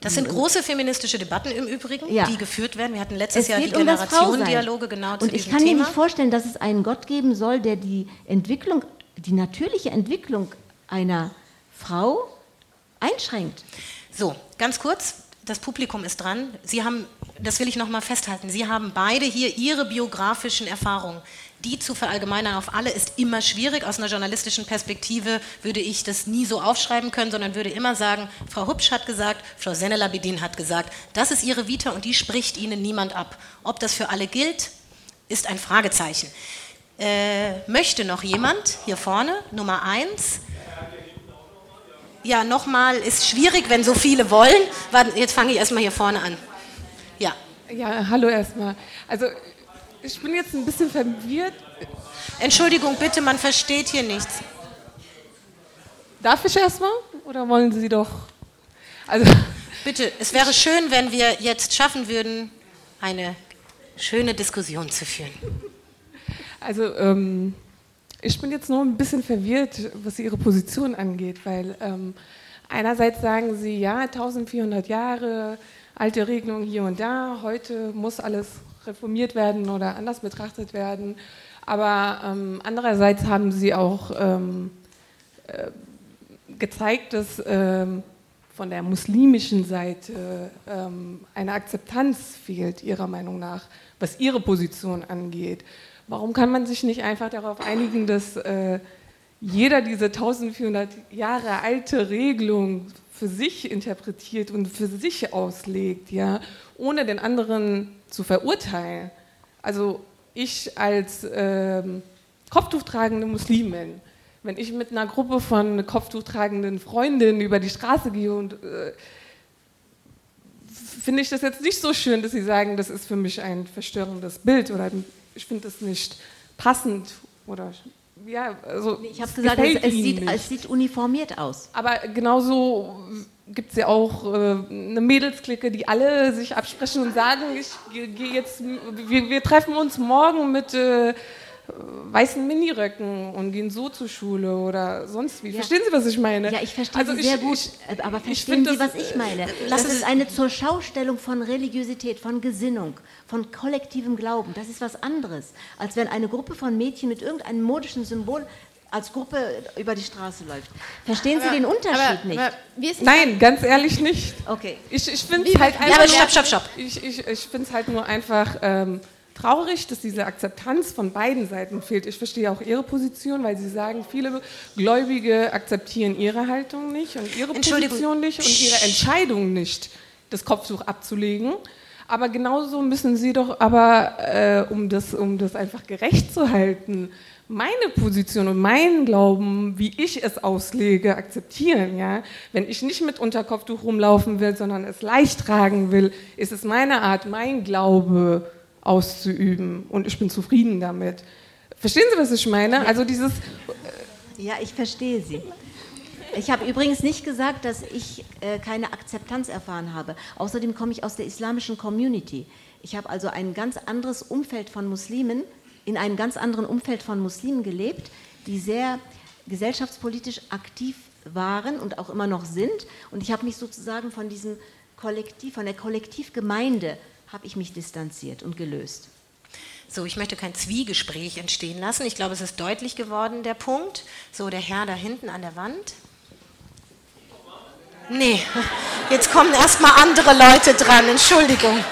das sind große feministische Debatten im Übrigen, ja. die geführt werden. Wir hatten letztes es Jahr die Generationendialoge genau zu Und ich kann Thema. mir nicht vorstellen, dass es einen Gott geben soll, der die Entwicklung, die natürliche Entwicklung einer Frau einschränkt. So, ganz kurz, das Publikum ist dran. Sie haben, das will ich noch mal festhalten, Sie haben beide hier Ihre biografischen Erfahrungen die zu verallgemeinern auf alle ist immer schwierig. Aus einer journalistischen Perspektive würde ich das nie so aufschreiben können, sondern würde immer sagen, Frau Hupsch hat gesagt, Frau Senelabedin hat gesagt, das ist ihre Vita und die spricht Ihnen niemand ab. Ob das für alle gilt, ist ein Fragezeichen. Äh, möchte noch jemand hier vorne, Nummer eins? Ja, nochmal, ist schwierig, wenn so viele wollen. Jetzt fange ich erstmal hier vorne an. Ja. Ja, hallo erstmal. Also ich bin jetzt ein bisschen verwirrt. Entschuldigung, bitte, man versteht hier nichts. Darf ich erstmal? Oder wollen Sie doch? Also [laughs] bitte, es wäre schön, wenn wir jetzt schaffen würden, eine schöne Diskussion zu führen. Also, ähm, ich bin jetzt nur ein bisschen verwirrt, was Ihre Position angeht, weil ähm, einerseits sagen Sie, ja, 1400 Jahre, alte Regelung hier und da, heute muss alles reformiert werden oder anders betrachtet werden. Aber ähm, andererseits haben sie auch ähm, äh, gezeigt, dass ähm, von der muslimischen Seite ähm, eine Akzeptanz fehlt, ihrer Meinung nach, was ihre Position angeht. Warum kann man sich nicht einfach darauf einigen, dass äh, jeder diese 1400 Jahre alte Regelung für sich interpretiert und für sich auslegt, ja, ohne den anderen zu verurteilen. Also ich als ähm, Kopftuch tragende Muslimin wenn ich mit einer Gruppe von kopftuchtragenden Freundinnen über die Straße gehe und äh, finde ich das jetzt nicht so schön, dass sie sagen, das ist für mich ein verstörendes Bild oder ich finde das nicht passend oder ja, also ich habe gesagt, es, es, sieht, es, sieht, uniformiert aus. Aber genauso gibt es ja auch äh, eine Mädelsklicke, die alle sich absprechen und sagen, ich gehe jetzt, wir, wir, treffen uns morgen mit äh, weißen Miniröcken und gehen so zur Schule oder sonst wie. Ja. Verstehen Sie, was ich meine? Ja, ich verstehe also Sie sehr gut. Ich, aber verstehen Sie, was ich meine? Äh, das ist eine zur Schaustellung von Religiosität, von Gesinnung, von kollektivem Glauben. Das ist was anderes, als wenn eine Gruppe von Mädchen mit irgendeinem modischen Symbol als Gruppe über die Straße läuft. Verstehen aber, Sie den Unterschied aber, nicht? Aber Nein, ganz ehrlich nicht. Okay. Ich, ich finde es halt einfach. Ja, aber stopp, stopp, stopp. Ich, ich, ich finde es halt nur einfach. Ähm, traurig, dass diese Akzeptanz von beiden Seiten fehlt. Ich verstehe auch Ihre Position, weil Sie sagen, viele Gläubige akzeptieren Ihre Haltung nicht und Ihre Position nicht und Ihre Entscheidung nicht, das Kopftuch abzulegen. Aber genauso müssen Sie doch aber, äh, um, das, um das einfach gerecht zu halten, meine Position und meinen Glauben, wie ich es auslege, akzeptieren. Ja? Wenn ich nicht mit Unterkopftuch rumlaufen will, sondern es leicht tragen will, ist es meine Art, mein Glaube, auszuüben und ich bin zufrieden damit. Verstehen Sie, was ich meine? Also dieses. Ja, ich verstehe Sie. Ich habe übrigens nicht gesagt, dass ich äh, keine Akzeptanz erfahren habe. Außerdem komme ich aus der islamischen Community. Ich habe also ein ganz anderes Umfeld von Muslimen, in einem ganz anderen Umfeld von Muslimen gelebt, die sehr gesellschaftspolitisch aktiv waren und auch immer noch sind. Und ich habe mich sozusagen von diesem Kollektiv, von der Kollektivgemeinde habe ich mich distanziert und gelöst. So, ich möchte kein Zwiegespräch entstehen lassen. Ich glaube, es ist deutlich geworden, der Punkt. So, der Herr da hinten an der Wand. Nee, [laughs] jetzt kommen erstmal andere Leute dran. Entschuldigung.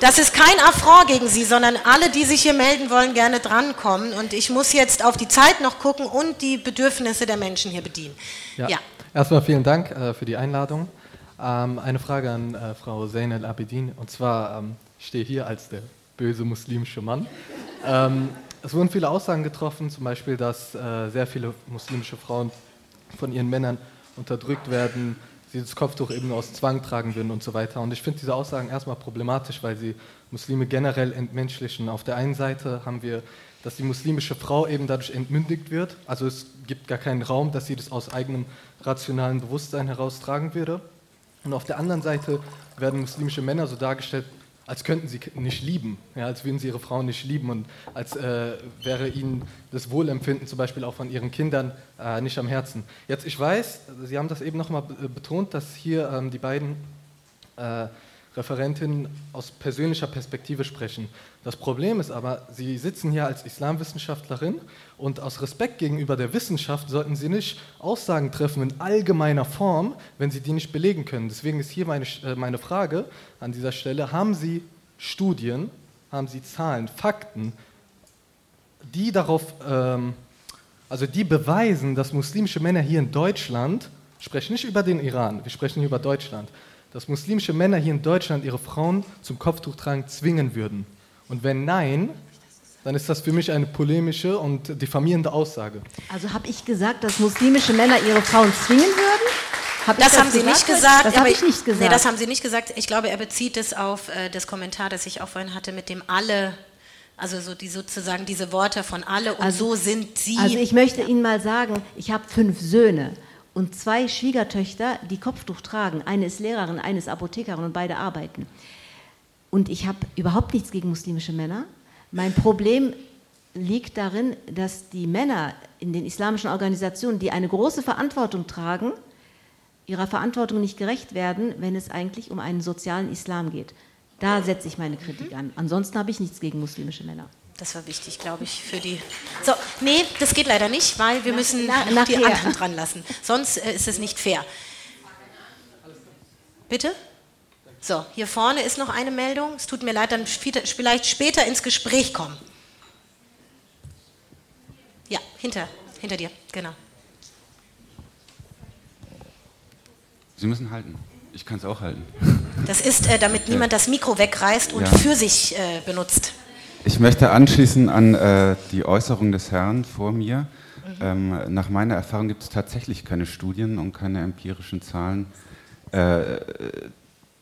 Das ist kein Affront gegen Sie, sondern alle, die sich hier melden wollen, gerne drankommen. Und ich muss jetzt auf die Zeit noch gucken und die Bedürfnisse der Menschen hier bedienen. Ja. ja. Erstmal vielen Dank äh, für die Einladung. Ähm, eine Frage an äh, Frau Zain al-Abidin. Und zwar, ähm, ich stehe hier als der böse muslimische Mann. Ähm, es wurden viele Aussagen getroffen, zum Beispiel, dass äh, sehr viele muslimische Frauen von ihren Männern unterdrückt werden, sie das Kopftuch eben aus Zwang tragen würden und so weiter. Und ich finde diese Aussagen erstmal problematisch, weil sie Muslime generell entmenschlichen. Auf der einen Seite haben wir, dass die muslimische Frau eben dadurch entmündigt wird. Also es gibt gar keinen Raum, dass sie das aus eigenem rationalen Bewusstsein heraus tragen würde. Und auf der anderen Seite werden muslimische Männer so dargestellt, als könnten sie nicht lieben, ja, als würden sie ihre Frauen nicht lieben und als äh, wäre ihnen das Wohlempfinden zum Beispiel auch von ihren Kindern äh, nicht am Herzen. Jetzt, ich weiß, Sie haben das eben nochmal betont, dass hier ähm, die beiden äh, Referentinnen aus persönlicher Perspektive sprechen. Das Problem ist aber, Sie sitzen hier als Islamwissenschaftlerin und aus Respekt gegenüber der Wissenschaft sollten Sie nicht Aussagen treffen in allgemeiner Form, wenn Sie die nicht belegen können. Deswegen ist hier meine, äh, meine Frage an dieser Stelle, haben Sie Studien, haben Sie Zahlen, Fakten, die darauf, ähm, also die beweisen, dass muslimische Männer hier in Deutschland, sprechen nicht über den Iran, wir sprechen hier über Deutschland, dass muslimische Männer hier in Deutschland ihre Frauen zum Kopftuchtragen zwingen würden? Und wenn nein, dann ist das für mich eine polemische und diffamierende Aussage. Also habe ich gesagt, dass muslimische Männer ihre Frauen zwingen würden? Hab das, das haben Sie gesagt? nicht gesagt. Das habe ich nicht gesagt. Nee, das haben Sie nicht gesagt. Ich glaube, er bezieht es auf äh, das Kommentar, das ich auch vorhin hatte, mit dem alle, also so die sozusagen diese Worte von alle und also, so sind Sie. Also ich möchte Ihnen mal sagen, ich habe fünf Söhne und zwei Schwiegertöchter, die Kopftuch tragen. Eine ist Lehrerin, eine ist Apothekerin und beide arbeiten. Und ich habe überhaupt nichts gegen muslimische Männer. Mein Problem liegt darin, dass die Männer in den islamischen Organisationen, die eine große Verantwortung tragen, ihrer Verantwortung nicht gerecht werden, wenn es eigentlich um einen sozialen Islam geht. Da setze ich meine Kritik an. Ansonsten habe ich nichts gegen muslimische Männer. Das war wichtig, glaube ich, für die. So, nee, das geht leider nicht, weil wir müssen nach, die anderen dran lassen. Sonst äh, ist es nicht fair. Bitte? So, hier vorne ist noch eine Meldung. Es tut mir leid, dann vielleicht später ins Gespräch kommen. Ja, hinter, hinter dir, genau. Sie müssen halten. Ich kann es auch halten. Das ist, äh, damit niemand das Mikro wegreißt und ja. für sich äh, benutzt. Ich möchte anschließen an äh, die Äußerung des Herrn vor mir. Ähm, nach meiner Erfahrung gibt es tatsächlich keine Studien und keine empirischen Zahlen, äh,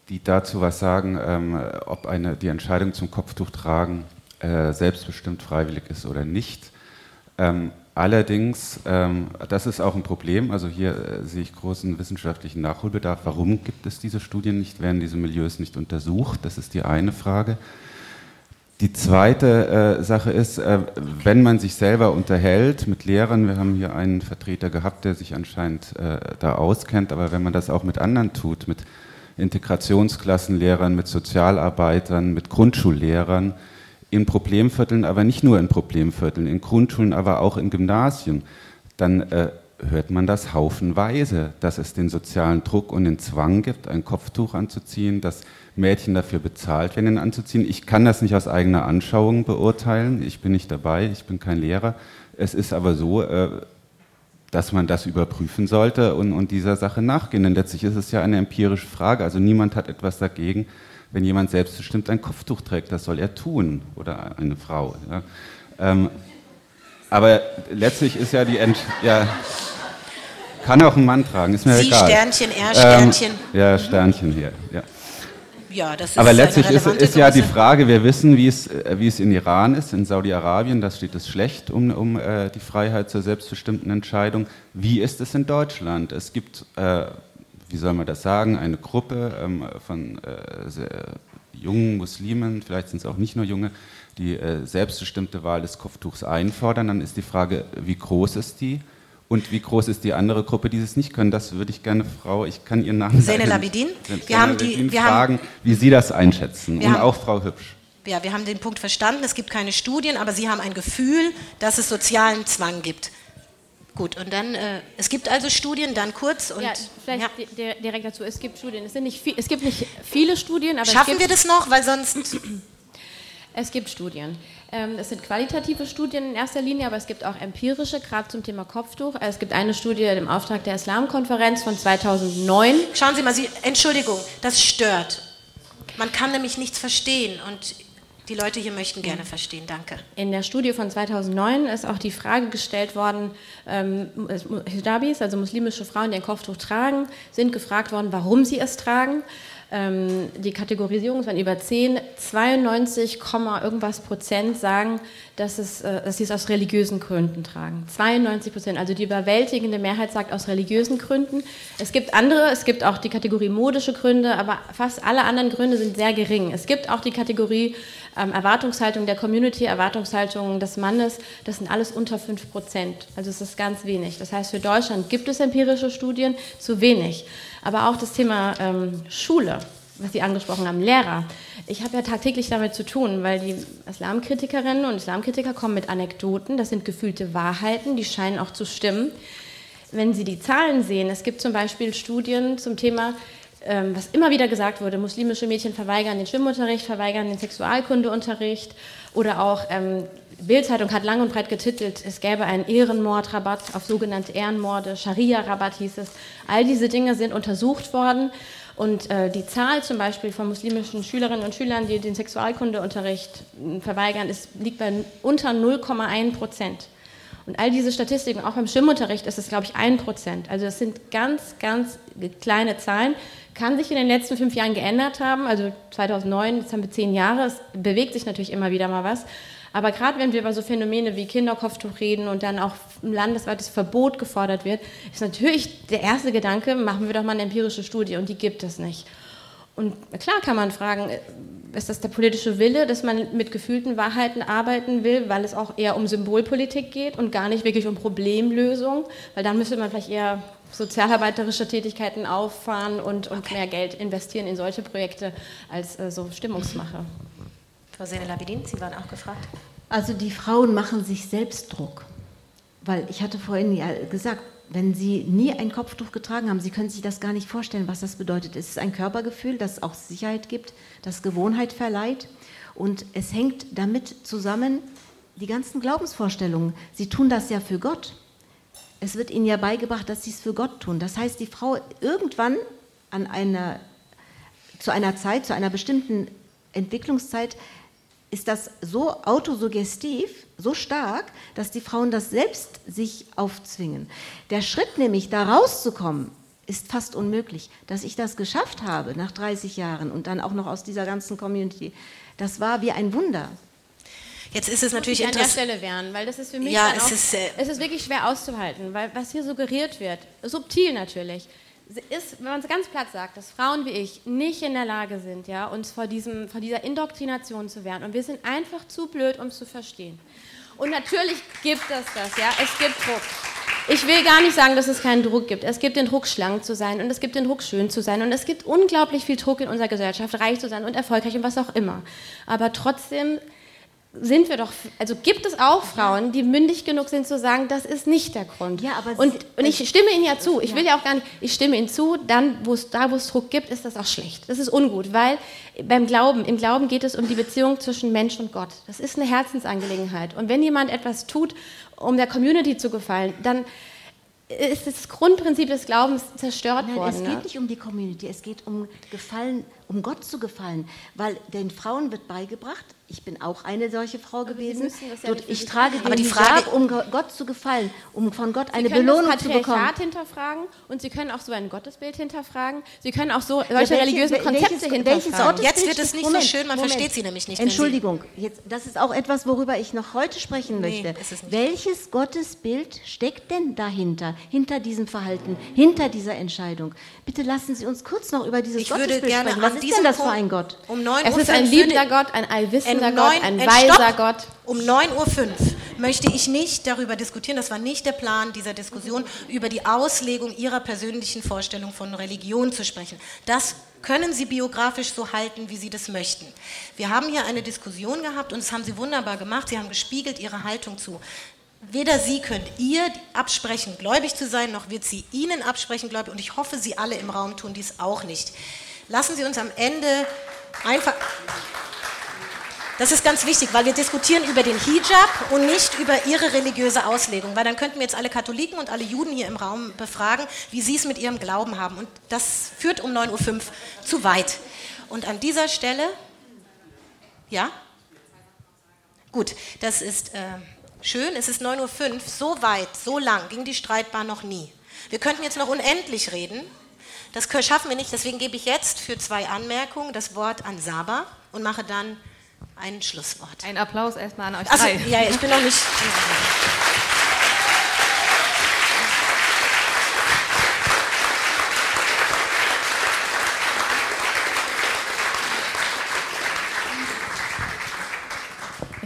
die dazu was sagen, ähm, ob eine, die Entscheidung zum Kopftuch tragen äh, selbstbestimmt freiwillig ist oder nicht. Ähm, allerdings, ähm, das ist auch ein Problem, also hier äh, sehe ich großen wissenschaftlichen Nachholbedarf. Warum gibt es diese Studien nicht? Werden diese Milieus nicht untersucht? Das ist die eine Frage. Die zweite äh, Sache ist, äh, wenn man sich selber unterhält mit Lehrern, wir haben hier einen Vertreter gehabt, der sich anscheinend äh, da auskennt, aber wenn man das auch mit anderen tut, mit Integrationsklassenlehrern, mit Sozialarbeitern, mit Grundschullehrern, in Problemvierteln, aber nicht nur in Problemvierteln, in Grundschulen, aber auch in Gymnasien, dann äh, hört man das haufenweise, dass es den sozialen Druck und den Zwang gibt, ein Kopftuch anzuziehen, dass Mädchen dafür bezahlt werden, ihn anzuziehen. Ich kann das nicht aus eigener Anschauung beurteilen, ich bin nicht dabei, ich bin kein Lehrer. Es ist aber so, äh, dass man das überprüfen sollte und, und dieser Sache nachgehen. Denn letztlich ist es ja eine empirische Frage. Also niemand hat etwas dagegen, wenn jemand selbstbestimmt ein Kopftuch trägt, das soll er tun oder eine Frau. Ja. Ähm, aber letztlich ist ja die Ent ja, kann auch ein Mann tragen, ist mir Sie egal. Sternchen, er Sternchen. Ähm, ja, Sternchen hier. Ja. Ja, das ist Aber letztlich ist, ist ja die. Frage, wir wissen, wie es, äh, wie es in Iran ist, in Saudi-Arabien, da steht es schlecht um, um äh, die Freiheit zur selbstbestimmten Entscheidung. Wie ist es in Deutschland? Es gibt, äh, wie soll man das sagen, eine Gruppe ähm, von äh, jungen Muslimen, vielleicht sind es auch nicht nur junge, die äh, selbstbestimmte Wahl des Kopftuchs einfordern. Dann ist die Frage, wie groß ist die? Und wie groß ist die andere Gruppe, die es nicht können? Das würde ich gerne, Frau, ich kann Ihren Namen Zeynep leider Abidin. nicht- Wir haben die- wir haben- fragen, wie Sie das einschätzen. Und haben- auch Frau Hübsch. Ja, wir haben den Punkt verstanden. Es gibt keine Studien, aber Sie haben ein Gefühl, dass es sozialen Zwang gibt. Gut, und dann, äh, es gibt also Studien, dann kurz und ja, vielleicht ja. di- di- direkt dazu. Es gibt Studien. Es, sind nicht viel, es gibt nicht viele Studien, aber schaffen es wir das noch, weil sonst Es gibt Studien. Ähm, Es sind qualitative Studien in erster Linie, aber es gibt auch empirische, gerade zum Thema Kopftuch. Es gibt eine Studie im Auftrag der Islamkonferenz von 2009. Schauen Sie mal, Sie, Entschuldigung, das stört. Man kann nämlich nichts verstehen und die Leute hier möchten gerne verstehen. Danke. In der Studie von 2009 ist auch die Frage gestellt worden, ähm, Hijabis, also muslimische Frauen, die ein Kopftuch tragen, sind gefragt worden, warum sie es tragen. Ähm, die Kategorisierung es waren über 10, 92, Komma irgendwas Prozent sagen, dass, es, äh, dass sie es aus religiösen Gründen tragen. 92 Prozent, also die überwältigende Mehrheit sagt aus religiösen Gründen. Es gibt andere, es gibt auch die Kategorie modische Gründe, aber fast alle anderen Gründe sind sehr gering. Es gibt auch die Kategorie ähm, Erwartungshaltung der Community, Erwartungshaltung des Mannes, das sind alles unter 5 Prozent. Also es ist ganz wenig. Das heißt, für Deutschland gibt es empirische Studien, zu wenig. Aber auch das Thema ähm, Schule, was Sie angesprochen haben, Lehrer. Ich habe ja tagtäglich damit zu tun, weil die Islamkritikerinnen und Islamkritiker kommen mit Anekdoten, das sind gefühlte Wahrheiten, die scheinen auch zu stimmen. Wenn Sie die Zahlen sehen, es gibt zum Beispiel Studien zum Thema, was immer wieder gesagt wurde, muslimische Mädchen verweigern den Schwimmunterricht, verweigern den Sexualkundeunterricht oder auch ähm, Bildzeitung hat lang und breit getitelt, es gäbe einen Ehrenmordrabatt auf sogenannte Ehrenmorde, Scharia-Rabatt hieß es. All diese Dinge sind untersucht worden und äh, die Zahl zum Beispiel von muslimischen Schülerinnen und Schülern, die den Sexualkundeunterricht mh, verweigern, ist, liegt bei unter 0,1 Prozent. Und all diese Statistiken, auch beim Schwimmunterricht ist es, glaube ich, ein Prozent. Also das sind ganz, ganz kleine Zahlen. Kann sich in den letzten fünf Jahren geändert haben. Also 2009, jetzt haben wir zehn Jahre. Es bewegt sich natürlich immer wieder mal was. Aber gerade wenn wir über so Phänomene wie Kinderkopftuch reden und dann auch ein landesweites Verbot gefordert wird, ist natürlich der erste Gedanke, machen wir doch mal eine empirische Studie und die gibt es nicht. Und klar kann man fragen, ist das der politische Wille, dass man mit gefühlten Wahrheiten arbeiten will, weil es auch eher um Symbolpolitik geht und gar nicht wirklich um Problemlösung, weil dann müsste man vielleicht eher sozialarbeiterische Tätigkeiten auffahren und, und mehr Geld investieren in solche Projekte als äh, so Stimmungsmache. Frau Sene-Labidin, Sie waren auch gefragt. Also die Frauen machen sich selbst Druck. Weil ich hatte vorhin ja gesagt, wenn sie nie ein Kopftuch getragen haben, sie können sich das gar nicht vorstellen, was das bedeutet. Es ist ein Körpergefühl, das auch Sicherheit gibt, das Gewohnheit verleiht. Und es hängt damit zusammen, die ganzen Glaubensvorstellungen. Sie tun das ja für Gott. Es wird ihnen ja beigebracht, dass sie es für Gott tun. Das heißt, die Frau irgendwann an einer, zu einer Zeit, zu einer bestimmten Entwicklungszeit ist das so autosuggestiv, so stark, dass die Frauen das selbst sich aufzwingen. Der Schritt nämlich, da rauszukommen, ist fast unmöglich. Dass ich das geschafft habe nach 30 Jahren und dann auch noch aus dieser ganzen Community, das war wie ein Wunder. Jetzt ist es natürlich an der interessant. Stelle wehren, weil das ist für mich Ja, es auch, ist, äh, es ist wirklich schwer auszuhalten, weil was hier suggeriert wird, subtil natürlich, ist, wenn man es ganz platt sagt, dass Frauen wie ich nicht in der Lage sind, ja, uns vor, diesem, vor dieser Indoktrination zu wehren. Und wir sind einfach zu blöd, um es zu verstehen. Und natürlich gibt es das, ja, es gibt Druck. Ich will gar nicht sagen, dass es keinen Druck gibt. Es gibt den Druck, schlank zu sein und es gibt den Druck, schön zu sein und es gibt unglaublich viel Druck in unserer Gesellschaft, reich zu sein und erfolgreich und was auch immer. Aber trotzdem sind wir doch, also gibt es auch Frauen, die mündig genug sind zu sagen, das ist nicht der Grund. Ja, aber und, und ich stimme Ihnen ja zu. Ich will ja auch gar nicht, ich stimme Ihnen zu, dann, wo es, da wo es Druck gibt, ist das auch schlecht. Das ist ungut, weil beim Glauben, im Glauben geht es um die Beziehung zwischen Mensch und Gott. Das ist eine Herzensangelegenheit. Und wenn jemand etwas tut, um der Community zu gefallen, dann ist das Grundprinzip des Glaubens zerstört Nein, worden. es geht ne? nicht um die Community, es geht um Gefallen, um Gott zu gefallen, weil den Frauen wird beigebracht, ich bin auch eine solche Frau gewesen, ja ich trage den Aber die Hijab, Frage- um Go- Gott zu gefallen, um von Gott eine Sie können Belohnung das zu bekommen. Patriarchat hinterfragen und Sie können auch so ein Gottesbild hinterfragen. Sie können auch so solche welche- religiösen Konzepte welches- hinterfragen. welches Gottesbild Jetzt wird es nicht so schön, man versteht Sie nämlich nicht, Sie- Entschuldigung, jetzt, das ist auch etwas, worüber ich noch heute sprechen Nee, möchte. Welches Gottesbild steckt denn dahinter, hinter diesem Verhalten, hinter dieser Entscheidung? Bitte lassen Sie uns kurz noch über dieses Ich würde Gottesbild gerne sprechen. Was ist denn das Punkt für ein Gott? Um 9 Es ist ein liebender Gott, ein allwissender Um Gott, neun- ein weiser stopp! Gott. Um 9.05 Uhr möchte ich nicht darüber diskutieren, das war nicht der Plan dieser Diskussion, über die Auslegung Ihrer persönlichen Vorstellung von Religion zu sprechen. Das können Sie biografisch so halten, wie Sie das möchten. Wir haben hier eine Diskussion gehabt und das haben Sie wunderbar gemacht. Sie haben gespiegelt Ihre Haltung zu. Weder Sie könnt ihr absprechen, gläubig zu sein, noch wird sie Ihnen absprechen, gläubig. Und ich hoffe, Sie alle im Raum tun dies auch nicht. Lassen Sie uns am Ende einfach. Das ist ganz wichtig, weil wir diskutieren über den Hijab und nicht über ihre religiöse Auslegung, weil dann könnten wir jetzt alle Katholiken und alle Juden hier im Raum befragen, wie sie es mit ihrem Glauben haben. Und das führt um 9.05 Uhr zu weit. Und an dieser Stelle, ja? Gut, das ist äh, schön, es ist 9.05 Uhr, so weit, so lang ging die Streitbahn noch nie. Wir könnten jetzt noch unendlich reden, das schaffen wir nicht, deswegen gebe ich jetzt für zwei Anmerkungen das Wort an Saba und mache dann ein Schlusswort. Ein Applaus erstmal an euch Also, drei. ja, ich bin noch nicht.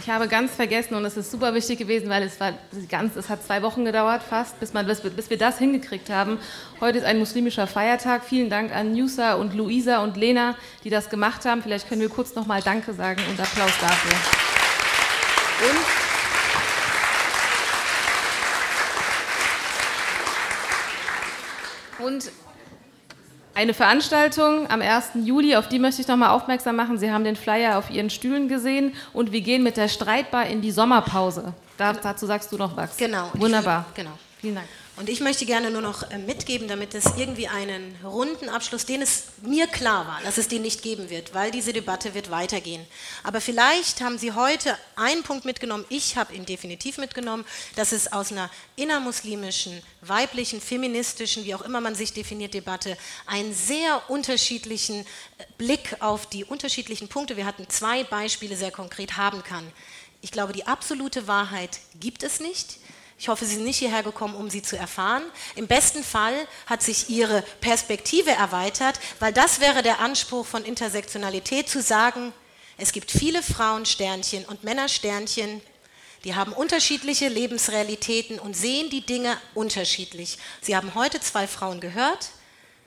Ich habe ganz vergessen und es ist super wichtig gewesen, weil es war ganz, es hat zwei Wochen gedauert fast, bis, man, bis, bis wir das hingekriegt haben. Heute ist ein muslimischer Feiertag. Vielen Dank an Nusa und Luisa und Lena, die das gemacht haben. Vielleicht können wir kurz nochmal Danke sagen und Applaus dafür. Und, und eine Veranstaltung am 1. Juli, auf die möchte ich nochmal aufmerksam machen. Sie haben den Flyer auf Ihren Stühlen gesehen und wir gehen mit der Streitbar in die Sommerpause. Da, dazu sagst du noch was. Genau. Wunderbar. Genau. Vielen Dank. Und ich möchte gerne nur noch äh, mitgeben, damit es irgendwie einen runden Abschluss, den es mir klar war, dass es den nicht geben wird, weil diese Debatte wird weitergehen. Aber vielleicht haben Sie heute einen Punkt mitgenommen, ich habe ihn definitiv mitgenommen, dass es aus einer innermuslimischen, weiblichen, feministischen, wie auch immer man sich definiert, Debatte einen sehr unterschiedlichen äh, Blick auf die unterschiedlichen Punkte, wir hatten zwei Beispiele sehr konkret, haben kann. Ich glaube, die absolute Wahrheit gibt es nicht. Ich hoffe, Sie sind nicht hierher gekommen, um sie zu erfahren. Im besten Fall hat sich Ihre Perspektive erweitert, weil das wäre der Anspruch von Intersektionalität, zu sagen, es gibt viele Frauensternchen und Männersternchen, die haben unterschiedliche Lebensrealitäten und sehen die Dinge unterschiedlich. Sie haben heute zwei Frauen gehört.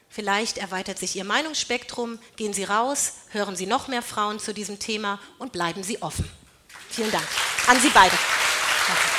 Vielleicht erweitert sich Ihr Meinungsspektrum. Gehen Sie raus, hören Sie noch mehr Frauen zu diesem Thema und bleiben Sie offen. Vielen Dank. An Sie beide. Danke.